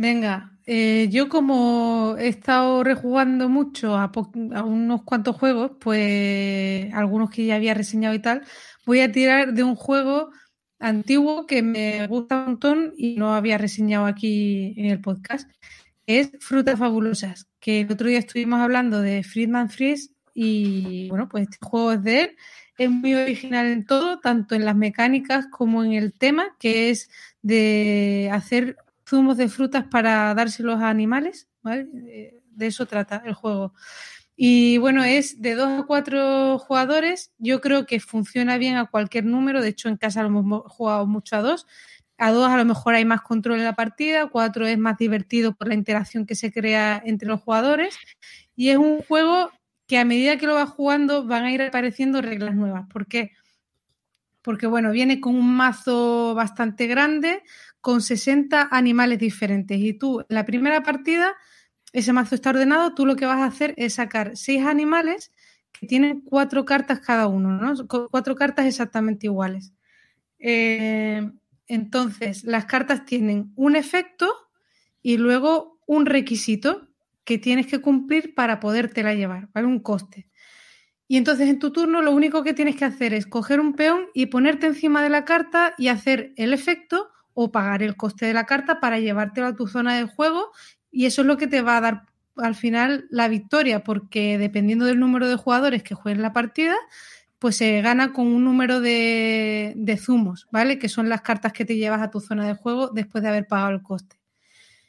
Venga, eh, yo como he estado rejugando mucho a, a, unos cuantos juegos, pues algunos que ya había reseñado y tal, voy a tirar de un juego antiguo que me gusta un montón y no había reseñado aquí en el podcast. Es Frutas Fabulosas, que el otro día estuvimos hablando de Friedman Freeze y bueno, pues este juego es de él. Es muy original en todo, tanto en las mecánicas como en el tema, que es de hacer zumos de frutas para dárselos a animales, ¿vale? De eso trata el juego. Y bueno, es de dos a cuatro jugadores. Yo creo que funciona bien a cualquier número. De hecho, en casa lo hemos jugado mucho a dos. A dos a lo mejor hay más control en la partida, cuatro es más divertido por la interacción que se crea entre los jugadores. Y es un juego que a medida que lo vas jugando van a ir apareciendo reglas nuevas. ¿Por qué? Porque bueno, viene con un mazo bastante grande, con 60 animales diferentes. Y tú, en la primera partida, ese mazo está ordenado, tú lo que vas a hacer es sacar seis animales que tienen cuatro cartas cada uno, ¿no? Cuatro cartas exactamente iguales. Eh, entonces, las cartas tienen un efecto y luego un requisito que tienes que cumplir para podértela llevar, ¿vale? Un coste. Y entonces en tu turno lo único que tienes que hacer es coger un peón y ponerte encima de la carta y hacer el efecto o pagar el coste de la carta para llevártelo a tu zona de juego y eso es lo que te va a dar al final la victoria, porque dependiendo del número de jugadores que jueguen la partida, pues se gana con un número de, de zumos, ¿vale? Que son las cartas que te llevas a tu zona de juego después de haber pagado el coste.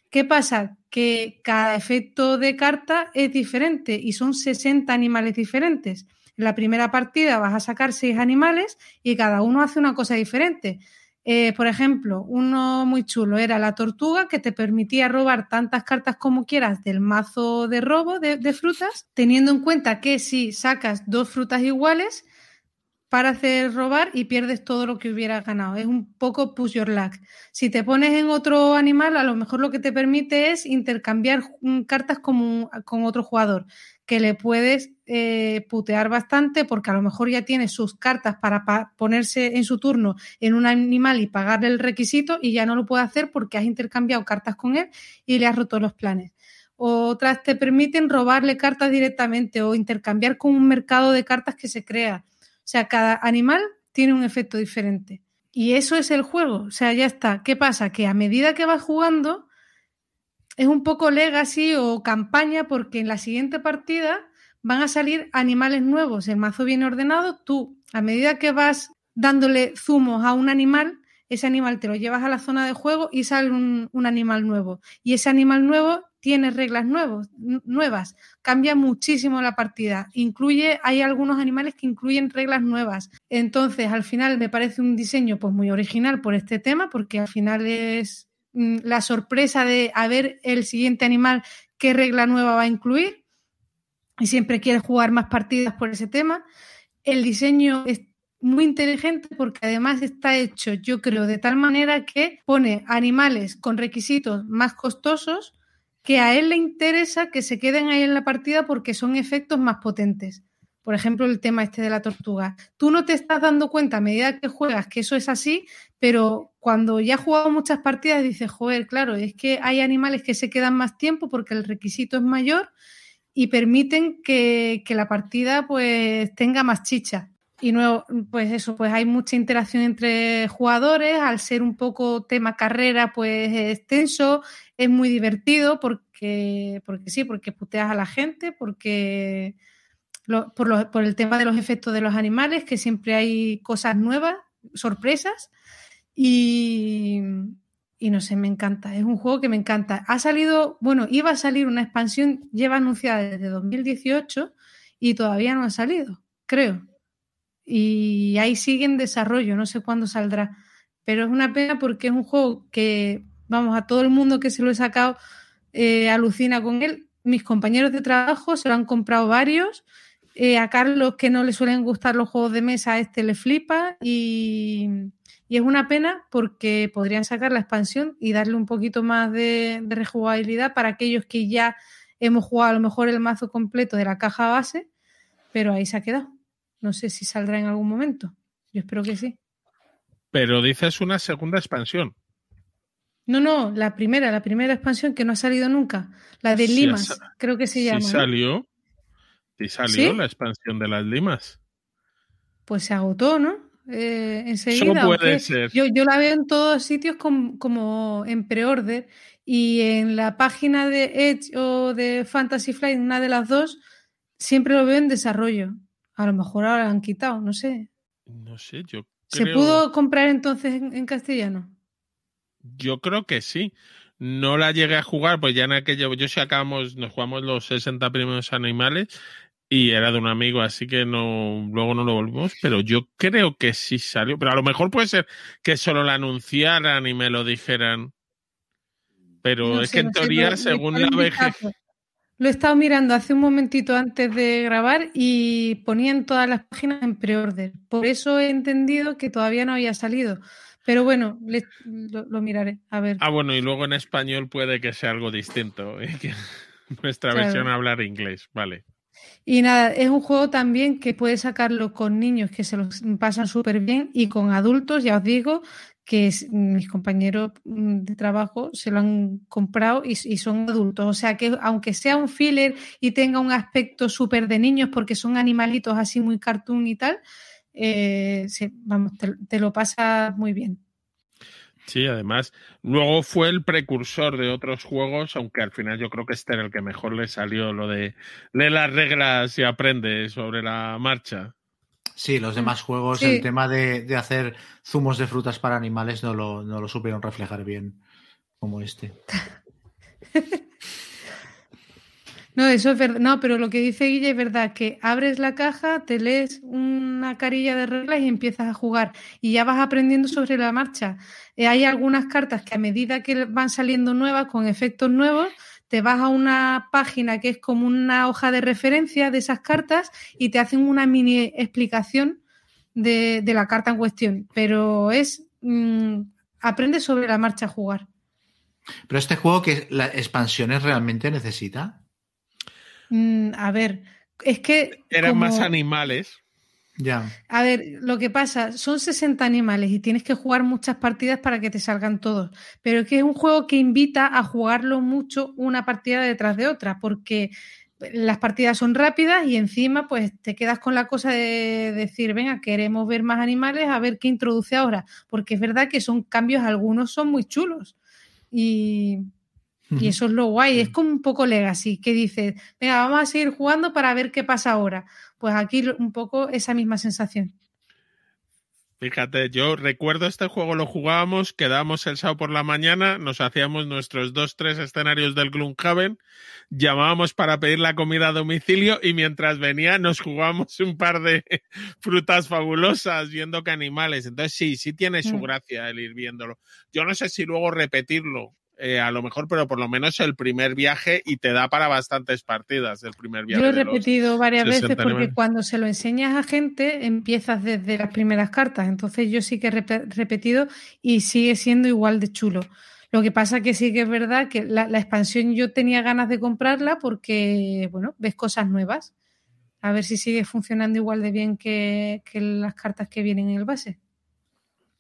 ¿Qué pasa? Que cada efecto de carta es diferente y son 60 animales diferentes. En la primera partida vas a sacar 6 animales y cada uno hace una cosa diferente. Eh, por ejemplo, uno muy chulo era la tortuga que te permitía robar tantas cartas como quieras del mazo de robo de, frutas, teniendo en cuenta que si sacas dos frutas iguales, para hacer robar y pierdes todo lo que hubieras ganado. Es un poco push your luck. Si te pones en otro animal, a lo mejor lo que te permite es intercambiar cartas con otro jugador, que le puedes eh, putear bastante porque a lo mejor ya tiene sus cartas para pa ponerse en su turno en un animal y pagarle el requisito y ya no lo puede hacer porque has intercambiado cartas con él y le has roto los planes. Otras te permiten robarle cartas directamente o intercambiar con un mercado de cartas que se crea o sea, cada animal tiene un efecto diferente. Y eso es el juego. O sea, ya está. ¿Qué pasa? Que a medida que vas jugando, es un poco legacy o campaña, porque en la siguiente partida van a salir animales nuevos. El mazo viene ordenado. Tú, a medida que vas dándole zumos a un animal, ese animal te lo llevas a la zona de juego y sale un, un animal nuevo. Y ese animal nuevo tiene reglas nuevos, nuevas, cambia muchísimo la partida. Incluye, hay algunos animales que incluyen reglas nuevas. Entonces, al final me parece un diseño pues muy original por este tema, porque al final es la sorpresa de a ver el siguiente animal qué regla nueva va a incluir. Y siempre quieres jugar más partidas por ese tema. El diseño es muy inteligente porque además está hecho, yo creo, de tal manera que pone animales con requisitos más costosos que a él le interesa que se queden ahí en la partida porque son efectos más potentes. Por ejemplo, el tema este de la tortuga. Tú no te estás dando cuenta a medida que juegas que eso es así, pero cuando ya has jugado muchas partidas dices, joder, claro, es que hay animales que se quedan más tiempo porque el requisito es mayor y permiten que, que la partida pues tenga más chicha. Y nuevo, pues eso, pues hay mucha interacción entre jugadores, al ser un poco tema carrera, pues extenso, es muy divertido porque, porque sí, porque puteas a la gente, porque por, el tema de los efectos de los animales, que siempre hay cosas nuevas, sorpresas, y, y no sé, me encanta, es un juego que me encanta. Ha salido, bueno, iba a salir una expansión, lleva anunciada desde 2018 y todavía no ha salido, creo y ahí sigue en desarrollo, no sé cuándo saldrá. Pero es una pena porque es un juego que, vamos, a todo el mundo que se lo he sacado eh, alucina con él. Mis compañeros de trabajo se lo han comprado varios. Eh, a Carlos, que no le suelen gustar los juegos de mesa, a este le flipa. Y, y, es una pena porque podrían sacar la expansión y darle un poquito más de, de rejugabilidad para aquellos que ya hemos jugado a lo mejor el mazo completo de la caja base, pero ahí se ha quedado. No sé si saldrá en algún momento. Yo espero que sí. Pero dices una segunda expansión. No, no, la primera, la primera expansión que no ha salido nunca. La de Limas, creo que se Sí llama. ¿no? salió. Sí salió ¿Sí? la expansión de las limas. Pues se agotó, ¿no? Eh, enseguida. Eso puede ser. Yo, yo la veo en todos sitios com- como en pre-order y en la página de Edge o de Fantasy Flight, una de las dos, siempre lo veo en desarrollo. A lo mejor ahora la han quitado, no sé. No sé, yo ¿Se pudo comprar entonces en, en castellano? yo creo que sí. No la llegué a jugar, pues ya en aquello, yo sí acabamos, nos jugamos los 60 primeros animales y era de un amigo, así que no, luego no lo volvimos, pero yo creo que sí salió. Pero a lo mejor puede ser que solo la anunciaran y me lo dijeran. Pero No es sé, que en no teoría, según la BG. Lo he estado mirando hace un momentito antes de grabar y ponían todas las páginas en pre-order. Por eso he entendido que todavía no había salido. Pero bueno, le- lo, lo miraré. A ver. Ah, bueno, y luego en español puede que sea algo distinto. ¿eh? Nuestra Claro. versión hablar inglés, vale. Y nada, es un juego también que puedes sacarlo con niños que se lo pasan súper bien y con adultos, ya os digo, que es- mis compañeros mm, de trabajo se lo han comprado y, y son adultos. O sea que aunque sea un filler y tenga un aspecto súper de niños porque son animalitos así muy cartoon y tal, eh, se- vamos, te, te lo pasas muy bien. Sí, además, luego fue el precursor de otros juegos, aunque al final yo creo que este era el que mejor le salió, lo de lee las reglas y aprende sobre la marcha. Sí, los demás juegos, Sí. el tema de, de hacer zumos de frutas para animales no lo, no lo supieron reflejar bien como este. No, eso es verdad. No, pero lo que dice Guille es verdad, que abres la caja, te lees una carilla de reglas y empiezas a jugar. Y ya vas aprendiendo sobre la marcha. Eh, hay algunas cartas que a medida que van saliendo nuevas, con efectos nuevos, te vas a una página que es como una hoja de referencia de esas cartas y te hacen una mini explicación de, de la carta en cuestión. Pero es... mm, aprende sobre la marcha a jugar. Pero este juego que las expansiones realmente necesita. Mm, a ver, es que... Eran más animales. Ya. A ver, lo que pasa, son 60 animales y tienes que jugar muchas partidas para que te salgan todos. Pero es que es un juego que invita a jugarlo mucho una partida detrás de otra, porque las partidas son rápidas y encima pues te quedas con la cosa de decir, venga, queremos ver más animales, a ver qué introduce ahora. Porque es verdad que son cambios, algunos son muy chulos. Y, y eso es lo guay, es como un poco legacy, que dices, venga, vamos a seguir jugando para ver qué pasa ahora. Pues aquí un poco esa misma sensación. Fíjate, yo recuerdo este juego lo jugábamos, quedábamos el sábado por la mañana, nos hacíamos nuestros dos, tres escenarios del Gloomhaven, llamábamos para pedir la comida a domicilio y mientras venía nos jugábamos un par de frutas fabulosas viendo que animales. Entonces sí, sí tiene su Mm. gracia el ir viéndolo. Yo no sé si luego repetirlo, eh, a lo mejor, pero por lo menos el primer viaje y te da para bastantes partidas el primer viaje. Yo he repetido varias 60 veces porque cuando se lo enseñas a gente empiezas desde las primeras cartas. Entonces yo sí que he rep- repetido y sigue siendo igual de chulo. Lo que pasa que sí que es verdad que la, la expansión yo tenía ganas de comprarla porque, bueno, ves cosas nuevas. A ver si sigue funcionando igual de bien que, que las cartas que vienen en el base.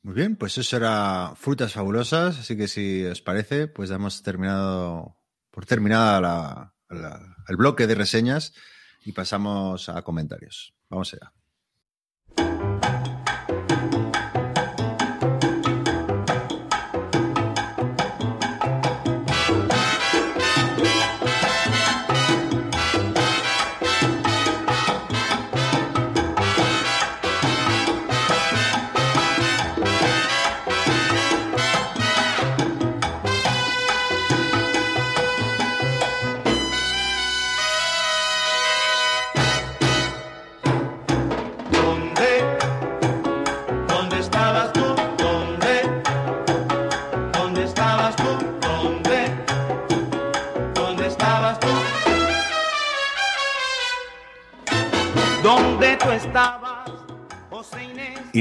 Muy bien, pues eso era frutas fabulosas, así que si os parece, pues damos terminado por terminada la- la- el bloque de reseñas y pasamos a comentarios. Vamos allá.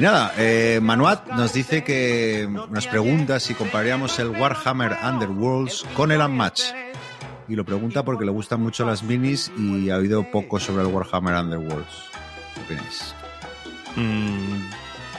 Nada, eh, Manuat nos dice que nos pregunta si compararíamos el Warhammer Underworlds con el Unmatch. Y lo pregunta porque le gustan mucho las minis y ha oído poco sobre el Warhammer Underworlds. ¿Qué opináis? Mm,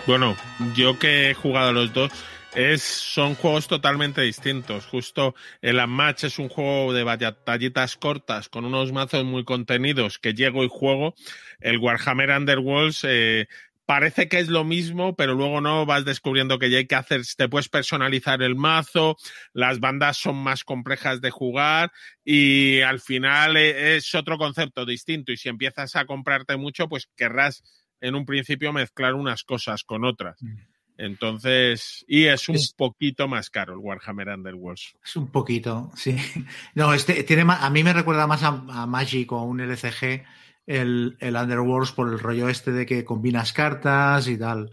bueno, yo que he jugado los dos, es, son juegos totalmente distintos. Justo el Unmatch es un juego de batallitas cortas con unos mazos muy contenidos que llego y juego. El Warhammer Underworlds eh, parece que es lo mismo, pero luego no vas descubriendo que ya hay que hacer, te puedes personalizar el mazo, las bandas son más complejas de jugar y al final eh, es otro concepto distinto y si empiezas a comprarte mucho, pues querrás en un principio mezclar unas cosas con otras. Entonces, y es un Es- poquito más caro el Warhammer Underworlds. Es un poquito, sí. No, este tiene ma- a mí me recuerda más a, a Magic o a un LCG el, el Underworlds por el rollo este de que combinas cartas y tal.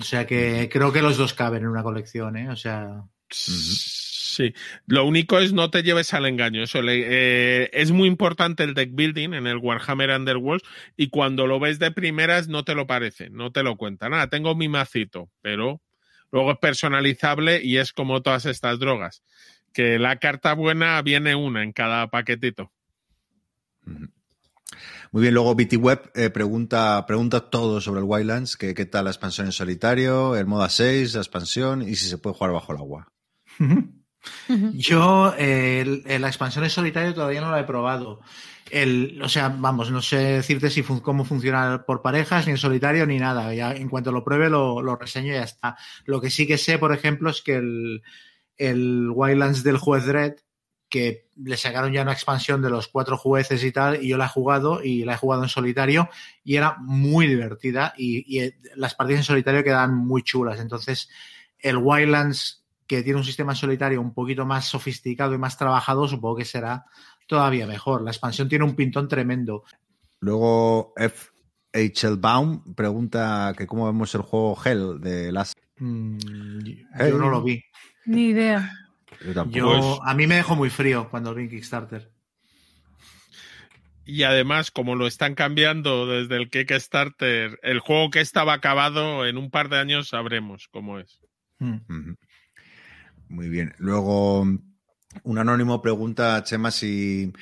O sea que creo que los dos caben en una colección, ¿eh? O sea, Sí, lo único es no te lleves al engaño. Eso le- eh, es muy importante el deck building en el Warhammer Underworlds y cuando lo ves de primeras no te lo parece, no te lo cuenta. Nada, tengo mi macito, pero luego es personalizable y es como todas estas drogas, que la carta buena viene una en cada paquetito. Muy bien, luego BT Web eh, pregunta, pregunta todo sobre el Wildlands, que qué tal la expansión en solitario, el moda 6, la expansión y si se puede jugar bajo el agua. Yo eh, el- la expansión en solitario todavía no la he probado. El, o sea, vamos, no sé decirte si fun- cómo funciona por parejas, ni en solitario, ni nada. Ya, en cuanto lo pruebe, lo, lo reseño y ya está. Lo que sí que sé, por ejemplo, es que el, el Wildlands del juez Dredd, que le sacaron ya una expansión de los cuatro jueces y tal, y yo la he jugado y la he jugado en solitario y era muy divertida y, y, eh, las partidas en solitario quedan muy chulas. Entonces, el Wildlands que tiene un sistema en solitario un poquito más sofisticado y más trabajado, supongo que será todavía mejor. La expansión tiene un pintón tremendo. Luego F. H. Baum pregunta que cómo vemos el juego Hell de las. Mm. Yo no lo vi. Ni idea. Yo tampoco. Yo, a mí me dejó muy frío cuando vi en Kickstarter. Y además, como lo están cambiando desde el Kickstarter, el juego que estaba acabado, en un par de años sabremos cómo es. Mm. Ujú. Muy bien. Luego, un anónimo pregunta, Chema, si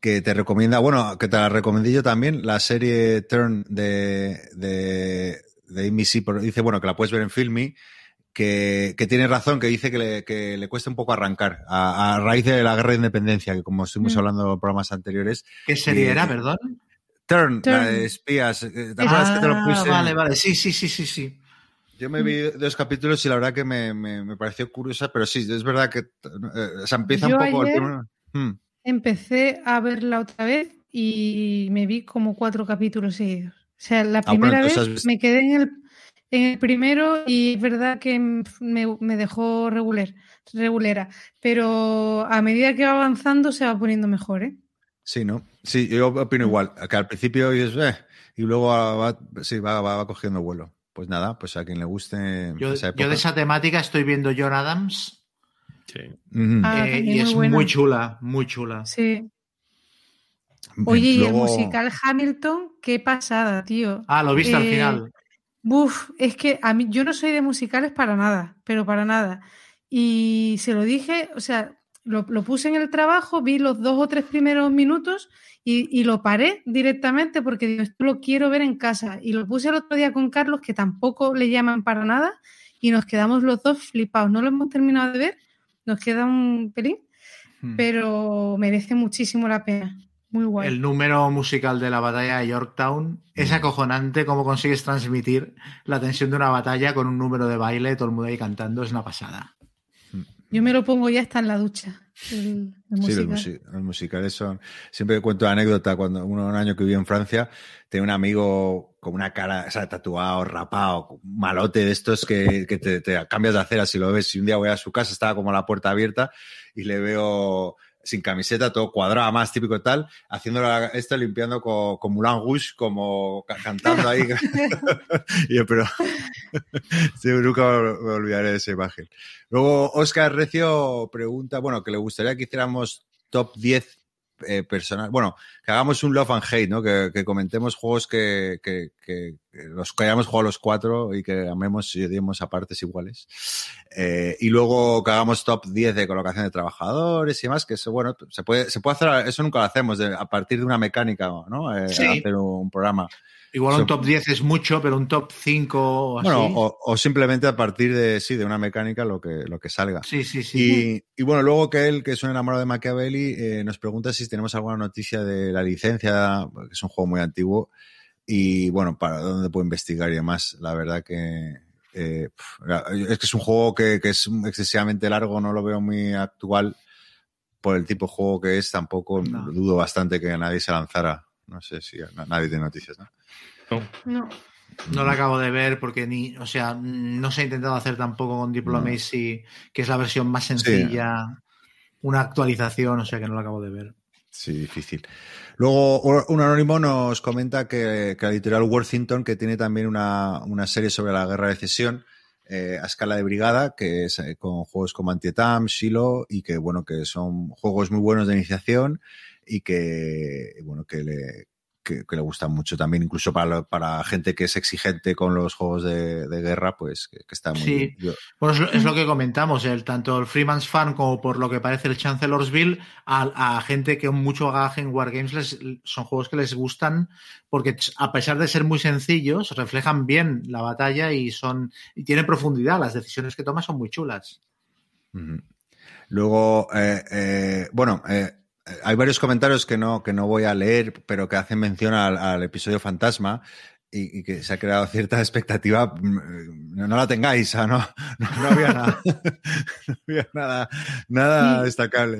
que te recomienda, bueno, que te la recomendé yo también, la serie Turn de, de, de pero dice, bueno, que la puedes ver en Filmy, que, que tiene razón, que dice que le, que le cuesta un poco arrancar, a, a raíz de la guerra de independencia, que como estuvimos Mm. hablando en los programas anteriores. ¿Qué serie Y- era, perdón? Turn, Turn. la de espías. eh, ¿Te acuerdas que te lo Ah, puse? Vale, vale. Sí, sí, sí, sí, sí. Yo me vi dos capítulos y la verdad que me, me, me pareció curiosa, pero sí, es verdad que eh, o sea, empieza Yo un poco el ayer- Hmm. Empecé a verla otra vez y me vi como cuatro capítulos seguidos. O sea, la Ah, bueno, primera vez has me quedé en el, en el primero y es verdad que me, me dejó regular, regulera. Pero a medida que va avanzando se va poniendo mejor, ¿eh? Sí, ¿no? Sí, yo opino igual, que al principio dices, eh, y luego va, sí, va, va, va cogiendo vuelo. Pues nada, pues a quien le guste Yo, esa yo época. de esa temática estoy viendo John Adams Sí. Ah, eh, y es buena. muy chula, muy chula. Sí. Oye, y el musical Hamilton, qué pasada, tío. Ah, lo viste al Eh, final. Buf, es que a mí yo no soy de musicales para nada, pero para nada. Y se lo dije, o sea, lo, lo puse en el trabajo, vi los dos o tres primeros minutos y, y lo paré directamente porque digo, esto lo quiero ver en casa. Y lo puse el otro día con Carlos, que tampoco le llaman para nada, y nos quedamos los dos flipados. No lo hemos terminado de ver, nos queda un pelín, Hmm. pero merece muchísimo la pena. Muy guay. El número musical de la batalla de Yorktown es acojonante cómo consigues transmitir la tensión de una batalla con un número de baile, todo el mundo ahí cantando, es una pasada. Yo me lo pongo ya hasta en la ducha. el- el Sí, los, musical. musi- los musicales son. Siempre cuento la anécdota cuando uno, un año que viví en Francia, tenía un amigo con una cara, o sea, tatuado, rapado, malote de estos que, que te, te cambias de acera si lo ves. Y un día voy a su casa, estaba como la puerta abierta y le veo sin camiseta, todo cuadrado, más típico tal, haciendo la- esto, limpiando con, con Moulin Rouge, como ca- cantando ahí. y yo, pero sí, nunca me olvidaré de esa imagen. Luego, Oscar Recio pregunta, bueno, que le gustaría que hiciéramos top 10 eh, personal. Bueno, que hagamos un love and hate, ¿no? Que, que comentemos juegos que, que, que, que los que hayamos jugado los cuatro y que amemos y odiemos a partes iguales. Eh, y luego que hagamos top 10 de colocación de trabajadores y demás, que eso, bueno, se puede, se puede hacer, eso nunca lo hacemos, de- a partir de una mecánica, ¿no? Eh, Sí. Hacer un programa. Igual un top 10 es mucho, pero un top 5 o así. Bueno, o, o simplemente a partir de, sí, de una mecánica lo que, lo que salga. sí, sí, sí. Y, y bueno, luego que él, que es un enamorado de Machiavelli, eh, nos pregunta si tenemos alguna noticia de la licencia, que es un juego muy antiguo, y bueno, para dónde puedo investigar y demás. La verdad que eh, es que es un juego que, que es excesivamente largo, no lo veo muy actual por el tipo de juego que es, tampoco No. dudo bastante que nadie se lanzara. No sé si na- nadie tiene noticias, ¿no? No. No lo acabo de ver porque ni, o sea, no se ha intentado hacer tampoco con Diplomacy, que es la versión más sencilla, una actualización, o sea que no lo acabo de ver. Sí, difícil. Luego, un anónimo nos comenta que, que la editorial Worthington, que tiene también una, una serie sobre la guerra de cesión eh, a escala de brigada, que es eh, con juegos como Antietam, Shiloh, y que, bueno, que son juegos muy buenos de iniciación y que, bueno, que le, que, que le gustan mucho también, incluso para, para gente que es exigente con los juegos de, de guerra, pues que, que está muy Sí. bien. Yo- Bueno, es lo, es lo que comentamos, el, tanto el Freeman's Fan como por lo que parece el Chancellorsville, a, a gente que mucho bagaje en Wargames les, son juegos que les gustan porque a pesar de ser muy sencillos, reflejan bien la batalla y son y tienen profundidad. Las decisiones que toman son muy chulas. Luego, eh, eh, bueno, eh, hay varios comentarios que no, que no voy a leer, pero que hacen mención al, al episodio Fantasma y, y que se ha creado cierta expectativa. Mm, No, no la tengáis, ah, no, no, no había nada, no había nada, destacable.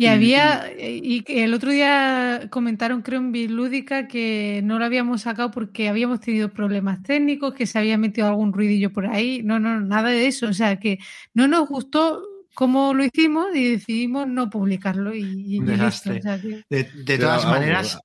Y había, y el otro día comentaron, creo, en Bilúdica que no lo habíamos sacado porque habíamos tenido problemas técnicos, que se había metido algún ruidillo por ahí. No, no, nada de eso. O sea, que no nos gustó cómo lo hicimos y decidimos no publicarlo y, y Un listo. desastre. O sea, que- De, de Pero, todas vamos, maneras,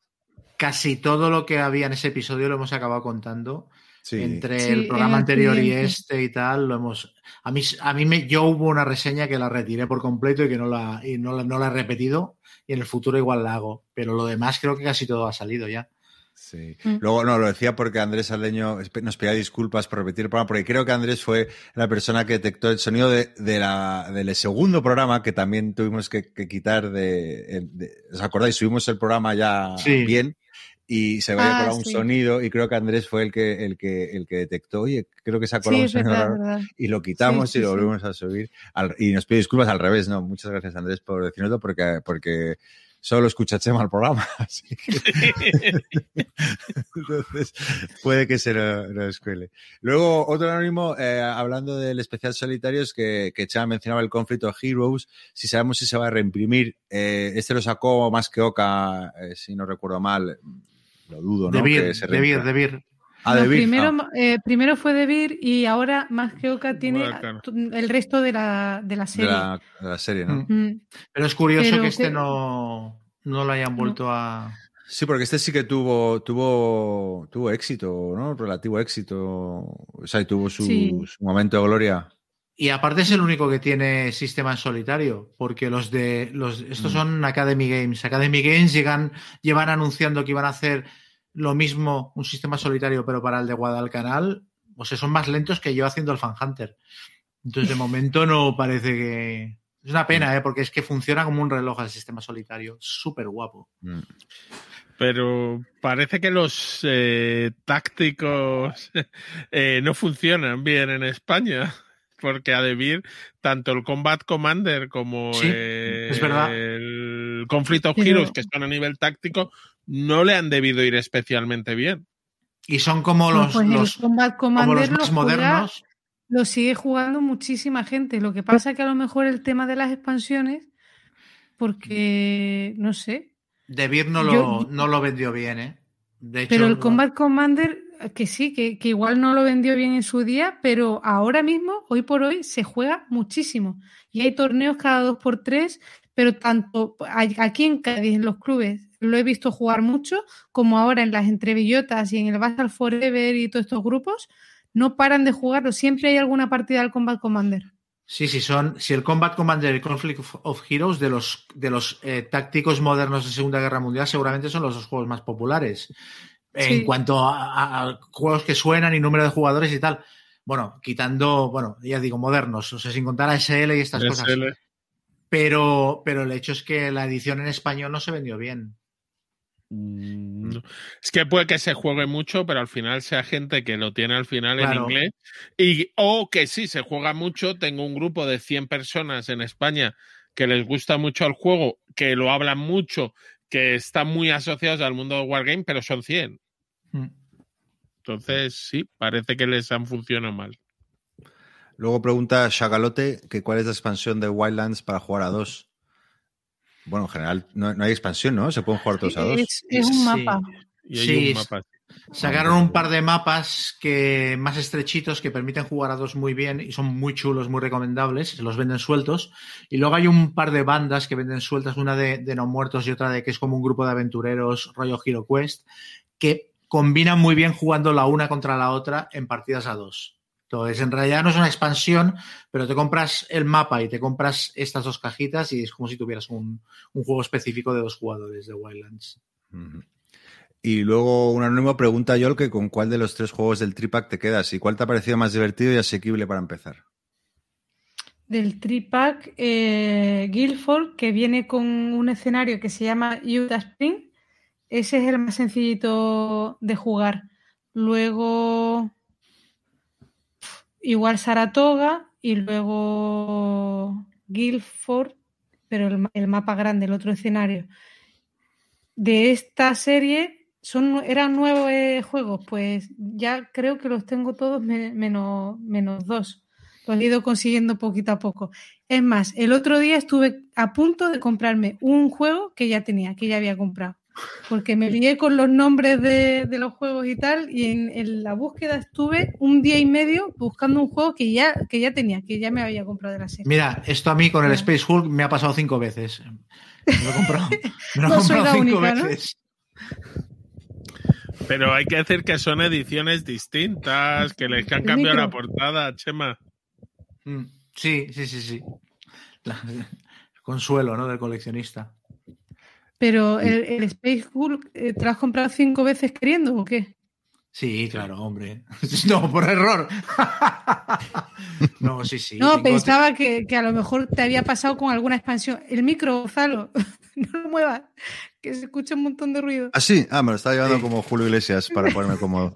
casi todo lo que había en ese episodio lo hemos acabado contando. Sí. Entre Sí, el programa anterior y este y tal, lo hemos. A mí, a mí me, yo hubo una reseña que la retiré por completo y que no la, y no la, no la he repetido. Y en el futuro igual la hago. Pero lo demás creo que casi todo ha salido ya. Sí. Mm. Luego, no, lo decía porque Andrés Aldeño nos pedía disculpas por repetir el programa, porque creo que Andrés fue la persona que detectó el sonido de, de la, del segundo programa que también tuvimos que, que quitar de, de- ¿Os acordáis? Subimos el programa ya Sí. bien y se había Ah, colado un sí. sonido y creo que Andrés fue el que, el que, el que detectó, oye, creo que se ha colado Sí, un sonido verdad, raro verdad. y lo quitamos Sí, sí, y lo sí. volvimos a subir. Al- y nos pide disculpas al revés, ¿no? Muchas gracias Andrés por decirnoslo porque, porque solo escucha Chema el programa. Así que... Entonces, puede que se lo, descuele. Luego, otro anónimo, eh, hablando del especial solitarios, que, que Chema mencionaba el conflicto Heroes, si sabemos si se va a reimprimir. Eh, este lo sacó más que Oca, eh, si no recuerdo mal, lo dudo, ¿no? De Beer, Que se de Beer, Ah, No, primero, ah. eh, primero fue de Beer y ahora más que Oca tiene claro. el resto de la, de la de, serie. la, de la serie, ¿no? Mm. Mm. Pero es curioso Pero que este que- no, no lo hayan vuelto a. Sí, porque este sí que tuvo, tuvo, tuvo éxito, ¿no? Relativo éxito. O sea, y tuvo su, Sí. su momento de gloria. Y aparte es el único que tiene sistema en solitario, porque los de los estos Mm. son Academy Games. Academy Games llegan, llevan anunciando que iban a hacer lo mismo, un sistema solitario, pero para el de Guadalcanal, o sea, son más lentos que yo haciendo el Fan Hunter. Entonces, de momento no parece que. Es una pena, ¿eh? porque es que funciona como un reloj el sistema solitario. Súper guapo. Mm. Pero parece que los eh, tácticos eh, no funcionan bien en España. Porque a Debir, tanto el Combat Commander como Sí, es verdad. el Conflict of Heroes, que están a nivel táctico, no le han debido ir especialmente bien. Y son como No, los, pues los- el como los lo, más juega- modernos. lo sigue jugando muchísima gente. Lo que pasa es que a lo mejor el tema de las expansiones, porque no sé. De Beer no, Yo- lo, no lo vendió bien, ¿eh? De hecho, Pero el no- Combat Commander, que sí, que, que igual no lo vendió bien en su día, pero ahora mismo, hoy por hoy, se juega muchísimo. Y hay torneos cada dos por tres, pero tanto aquí en Cádiz, en los clubes, lo he visto jugar mucho, como ahora en las entrevillotas y en el Battle Forever y todos estos grupos, no paran de jugarlo. Siempre hay alguna partida del Combat Commander. Sí, sí, son. Si el Combat Commander y el Conflict of- Heroes de los, de los eh, tácticos modernos de Segunda Guerra Mundial, seguramente son los dos juegos más populares. En Sí. cuanto a, a- a juegos que suenan y número de jugadores y tal. Bueno, quitando, bueno, ya digo, modernos, o sea, sin contar a SL y estas cosas. Pero, pero el hecho es que la edición en español no se vendió bien. No. Es que puede que se juegue mucho, pero al final sea gente que lo tiene al final en inglés. Y, o que sí, se juega mucho. Tengo un grupo de 100 personas en España que les gusta mucho el juego, que lo hablan mucho, que están muy asociados al mundo del Wargame, pero son 100. Mm. Entonces, sí, parece que les han funcionado mal. Luego pregunta Shagalote que cuál es la expansión de Wildlands para jugar a dos. Bueno, en general no, no hay expansión, ¿no? Se pueden jugar todos a dos. Es, es un Sí. mapa. Y hay Sí, un mapa. Sacaron un par de mapas que más estrechitos que permiten jugar a dos muy bien y son muy chulos, muy recomendables, se los venden sueltos. Y luego hay un par de bandas que venden sueltas, una de, de no muertos y otra de que es como un grupo de aventureros rollo Hero Quest, que combinan muy bien jugando la una contra la otra en partidas a dos. Entonces, en realidad no es una expansión, pero te compras el mapa y te compras estas dos cajitas y es como si tuvieras un, un juego específico de dos jugadores de Wildlands. Y luego un anónimo pregunta Yol que con cuál de los tres juegos del Tripack te quedas y cuál te ha parecido más divertido y asequible para empezar. Del tripack eh, Guildford, que viene con un escenario que se llama Utah Spring. Ese es el más sencillito de jugar. Luego, igual Saratoga y luego Guildford, pero el, ma- el mapa grande, el otro escenario. De esta serie, son, eran nueve juegos, pues ya creo que los tengo todos me- menos, menos dos. Los he ido consiguiendo poquito a poco. Es más, el otro día estuve a punto de comprarme un juego que ya tenía, que ya había comprado. Porque me lié con los nombres de, de los juegos y tal, y en, en la búsqueda estuve un día y medio buscando un juego que ya, que ya tenía, que ya me había comprado de la serie. Mira, esto a mí con el Ah. Space Hulk me ha pasado cinco veces. Me lo he comprado, me lo he No soy comprado la cinco única, ¿no? veces. Pero hay que decir que son ediciones distintas, que les han cambiado la portada, Chema. Mm, Sí, sí, sí, sí. La- el consuelo, ¿no? Del coleccionista. Pero el, el Space Hulk, eh, ¿te lo has comprado cinco veces queriendo o qué? Sí, claro, hombre. No, por error. No, sí, sí. No, pensaba que, que a lo mejor te había pasado con alguna expansión. El micro, Gonzalo, no lo muevas, que se escucha un montón de ruido. Ah, sí, ah, me lo estaba llevando Sí. como Julio Iglesias para ponerme cómodo.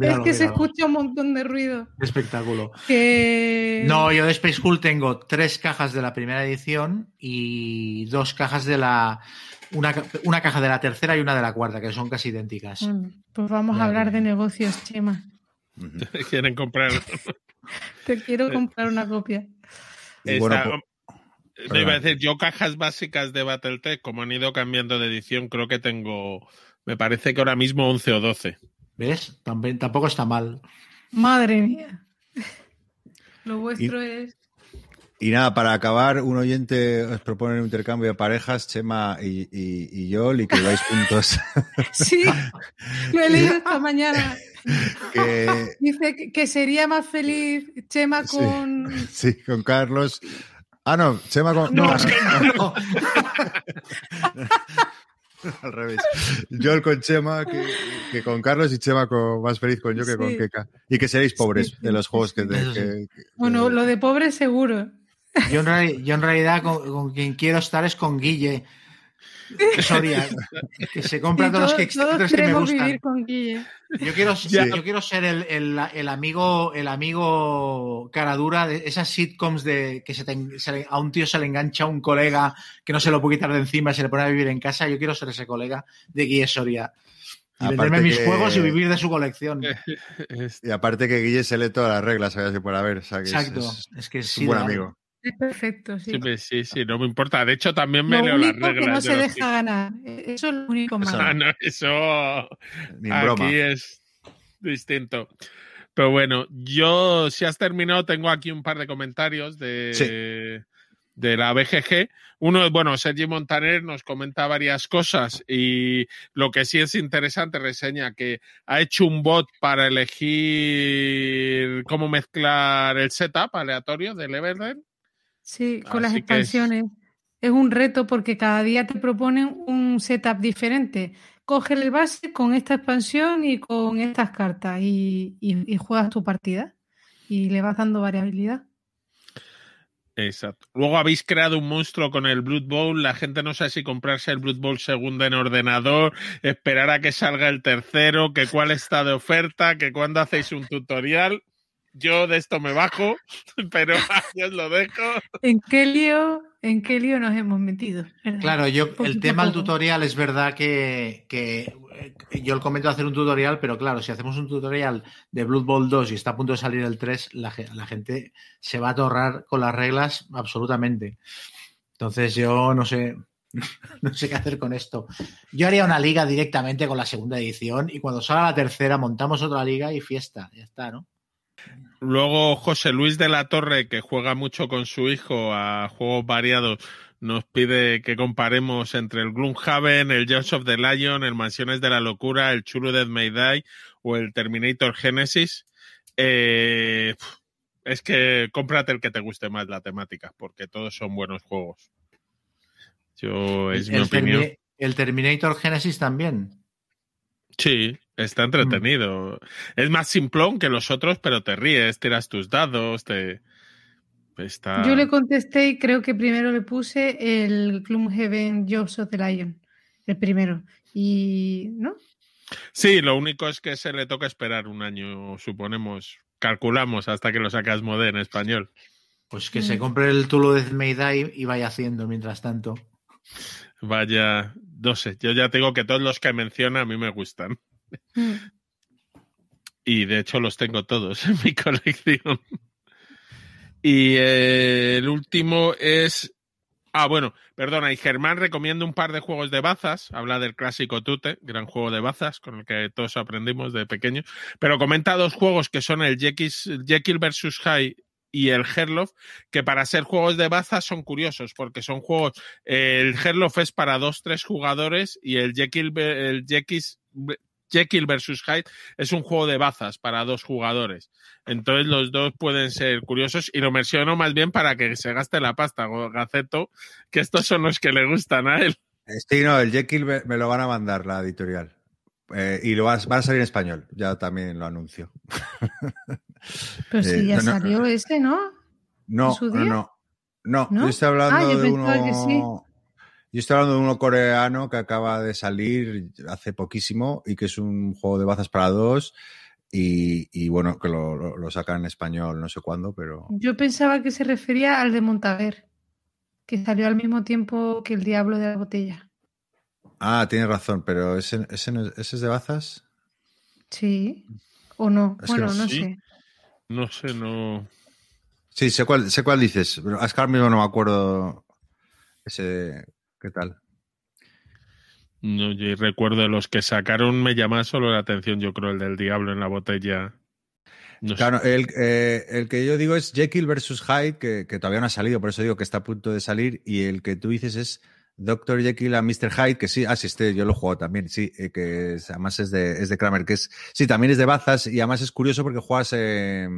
Míralo, es que se escucha un montón de ruido. Espectáculo. Que... No, yo de Space Hulk tengo tres cajas de la primera edición y dos cajas de la. Una, una caja de la tercera y una de la cuarta, que son casi idénticas. Bueno, pues vamos Ya, a hablar de negocios, Chema. Quieren comprar. Te quiero comprar una copia. Esta- pues- no iba a decir, yo cajas básicas de Battletech, como han ido cambiando de edición, creo que tengo, me parece que ahora mismo 11 o 12. ¿Ves? También, tampoco está mal. Madre mía. Lo vuestro es. Y nada, para acabar, un oyente os propone un intercambio de parejas, Chema y, y, y Yol, y que vais juntos. Sí, lo he leído esta mañana. que, Dice que, que sería más feliz Chema con. sí, con Carlos. Ah, no, Chema con. No, es No, al revés. Yol con Chema, que, que con Carlos y Chema con, más feliz con yo que con. Keka. Y que seréis pobres Sí, sí, de los juegos que, te- Bueno, lo de pobre seguro. yo, en reali- yo en realidad con, con quien quiero estar es con Guille. Soria, que se compra Y todos los Kickstarters que me gustan. vivir con Guille. Yo quiero, Ya. yo quiero ser el, el- el amigo el amigo cara dura de esas sitcoms de que se te- se a un tío se le engancha un colega que no se lo puede quitar de encima y se le pone a vivir en casa. Yo quiero ser ese colega de Guille Soria. Y venderme mis que- juegos y vivir de su colección. Es- Y aparte que Guille se lee todas las reglas, sabes que por haber. O sea, es- Exacto. Es, Es que es sí, un buen amigo. Es perfecto, sí. sí, pues, sí, sí, no me importa. De hecho, también me Lo leo las único que no reglas. se de los deja ganar. Eso es lo único malo. Ah, no, eso Ni aquí broma. es distinto. Pero bueno, yo, si has terminado, tengo aquí un par de comentarios de, de la BGG. Uno es, bueno, Sergi Montaner nos comenta varias cosas y lo que sí es interesante, reseña que ha hecho un bot para elegir cómo mezclar el setup aleatorio del Everdell. Sí, con las es- expansiones. Es... un reto porque cada día te proponen un setup diferente. Coge el base con esta expansión y con estas cartas y, y- y juegas tu partida y le vas dando variabilidad. Exacto. Luego habéis creado un monstruo con el Blood Bowl. La gente no sabe si comprarse el Blood Bowl segundo en ordenador, esperar a que salga el tercero, que cuál está de oferta, que cuándo hacéis un tutorial. Yo de esto me bajo, pero ahí os lo dejo. ¿En qué lío, en qué lío nos hemos metido? ¿verdad? Claro, yo el tema del tutorial es verdad que, que, eh, yo el comento hacer un tutorial, pero claro, si hacemos un tutorial de Blood Bowl 2 y está a punto de salir el 3, la, ge- la gente se va a atorrar con las reglas absolutamente. Entonces yo no sé, no sé qué hacer con esto. Yo haría una liga directamente con la segunda edición y cuando salga la tercera montamos otra liga y fiesta, ya está, ¿no? Luego José Luis de la Torre, que juega mucho con su hijo a juegos variados, nos pide que comparemos entre el Gloomhaven, el Jaws of the Lion, el Mansiones de la Locura, el Chulu Death May Die o el Terminator Genesis. Eh, es que cómprate el que te guste más la temática, porque todos son buenos juegos. Yo, es mi opinión. Termi- el Terminator Genesis también. Sí, está entretenido. Es más simplón que los otros, pero te ríes, tiras tus dados, te... Está... Yo le contesté y creo que primero le puse el Gloomhaven Jobs of the Lion, el primero. Y, ¿no? Sí, lo único es que se le toca esperar un año, suponemos, calculamos hasta que lo sacas mode en español. Pues que Mm. se compre el Tulo de Mayday y vaya haciendo mientras tanto. Vaya, no sé, yo ya tengo que todos los que menciona a mí me gustan. Mm. Y de hecho los tengo todos en mi colección. Y eh, el último es. Ah, bueno, perdona, y Germán recomienda un par de juegos de bazas. Habla del clásico Tute, gran juego de bazas, con el que todos aprendimos de pequeño. Pero comenta dos juegos que son el Jekyll, vs. Hyde y el Herlof, que para ser juegos de bazas son curiosos, porque son juegos. El Herlof es para dos, tres jugadores y el Jekyll, el Jekyll, Jekyll vs. Hyde es un juego de bazas para dos jugadores. Entonces los dos pueden ser curiosos y lo menciono más bien para que se gaste la pasta, Gaceto, que estos son los que le gustan a él. Sí, no, el Jekyll me, me lo van a mandar, la editorial. Eh, y lo van, van a salir en español, ya también lo anuncio. Pero si Eh, ya no, no. salió ese, ¿no? No, ¿En su no, no. No, ¿No? yo estoy hablando Ah, yo de pensaba uno. que sí. Yo estoy hablando de uno coreano que acaba de salir hace poquísimo y que es un juego de bazas para dos. Y, y bueno, que lo, lo, lo sacan en español, no sé cuándo, pero. Yo pensaba que se refería al de Montaver, que salió al mismo tiempo que el Diablo de la Botella. Ah, tienes razón, pero ese, ese, ese es de bazas. Sí. ¿O no? Es bueno, no no sé. sé. No sé, no. Sí, sé cuál, sé cuál dices, pero es que ahora mismo no me acuerdo ese. ¿Qué tal? No, yo recuerdo los que sacaron, me llama solo la atención, yo creo, el del diablo en la botella. No. Claro, el, eh, el que yo digo es Jekyll versus Hyde, que, que todavía no ha salido, por eso digo que está a punto de salir. Y el que tú dices es Dr. Jekyll a Mr. Hyde, que sí, ah, sí, este yo lo he jugado también, sí, eh, que es- además es de, es de Kramer, que es, sí, también es de bazas y además es curioso porque juegas, eh,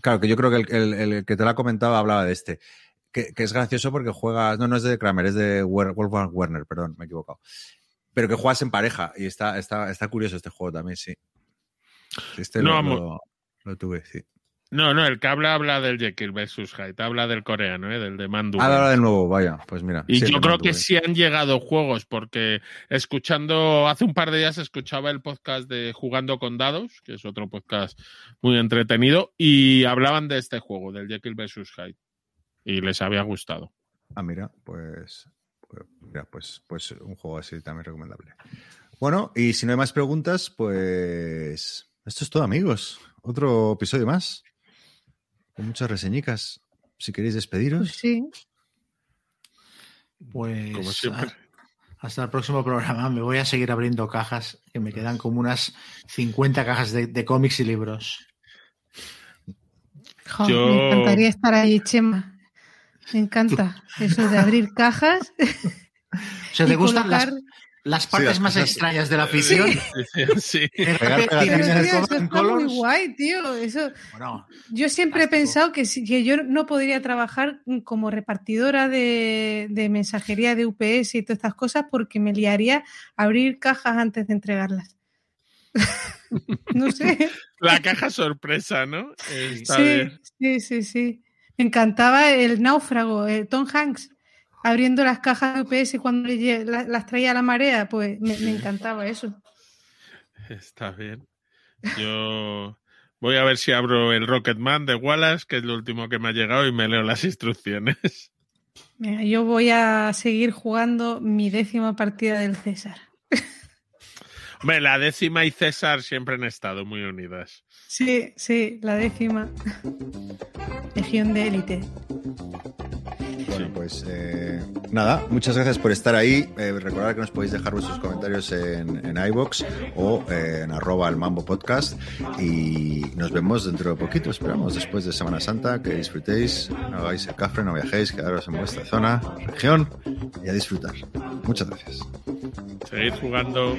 claro, que yo creo que el, el- el que te lo ha comentado hablaba de este, que, que es gracioso porque juegas, no, no es de Kramer, es de Wolfgang Werner, perdón, me he equivocado, pero que juegas en pareja y está, está, está curioso este juego también, sí. Este No, lo, amor. lo- lo tuve, sí. No, no, el que habla habla del Jekyll versus Hyde, habla del coreano, ¿eh? del de Mandu. Ah, ahora de nuevo, vaya, pues mira. Y sí, yo creo Mandu, que eh. sí han llegado juegos, porque escuchando, hace un par de días escuchaba el podcast de Jugando con Dados, que es otro podcast muy entretenido, y hablaban de este juego, del Jekyll vs. Hyde. Y les había gustado. Ah, mira, pues, pues, mira, pues, pues un juego así también recomendable. Bueno, y si no hay más preguntas, pues esto es todo, amigos. Otro episodio más. Con muchas reseñicas. Si queréis Pues despediros. sí. Pues Como siempre. a- hasta el próximo programa. Me voy a seguir abriendo cajas, que me quedan como unas 50 cajas de, de cómics y libros. Jo, Yo- Me encantaría estar ahí, Chema. Me encanta eso de abrir cajas. O sea, ¿te gustan las, colocar- las partes las más cosas- extrañas de la afición? Sí. Pegar pegatines el tío, eso está muy guay, tío. Eso, Bueno, yo siempre he pensado que, si- que yo no podría trabajar como repartidora de, de mensajería de UPS y todas estas cosas porque me liaría abrir cajas antes de entregarlas. no sé. La caja sorpresa, ¿no? Está Sí, bien. sí, sí, sí. Me encantaba el náufrago, eh, Tom Hanks, abriendo las cajas de UPS cuando le la- las traía a la marea, pues me, me encantaba eso. Está bien. Yo voy a ver si abro el Rocketman de Wallace, que es lo último que me ha llegado, y me leo las instrucciones. Mira, yo voy a seguir jugando mi décima partida del César. Hombre, la décima y César siempre han estado muy unidas. Sí, sí, la décima. Legión de élite. Bueno, pues eh, nada, muchas gracias por estar ahí. Eh, recordad que nos podéis dejar vuestros comentarios en, en iBox o eh, en arroba el Mambo Podcast. Y nos vemos dentro de poquito, esperamos, después de Semana Santa. Que disfrutéis, no hagáis el cafre, no viajéis, quedaros en vuestra zona, región y a disfrutar. Muchas gracias. Seguid jugando.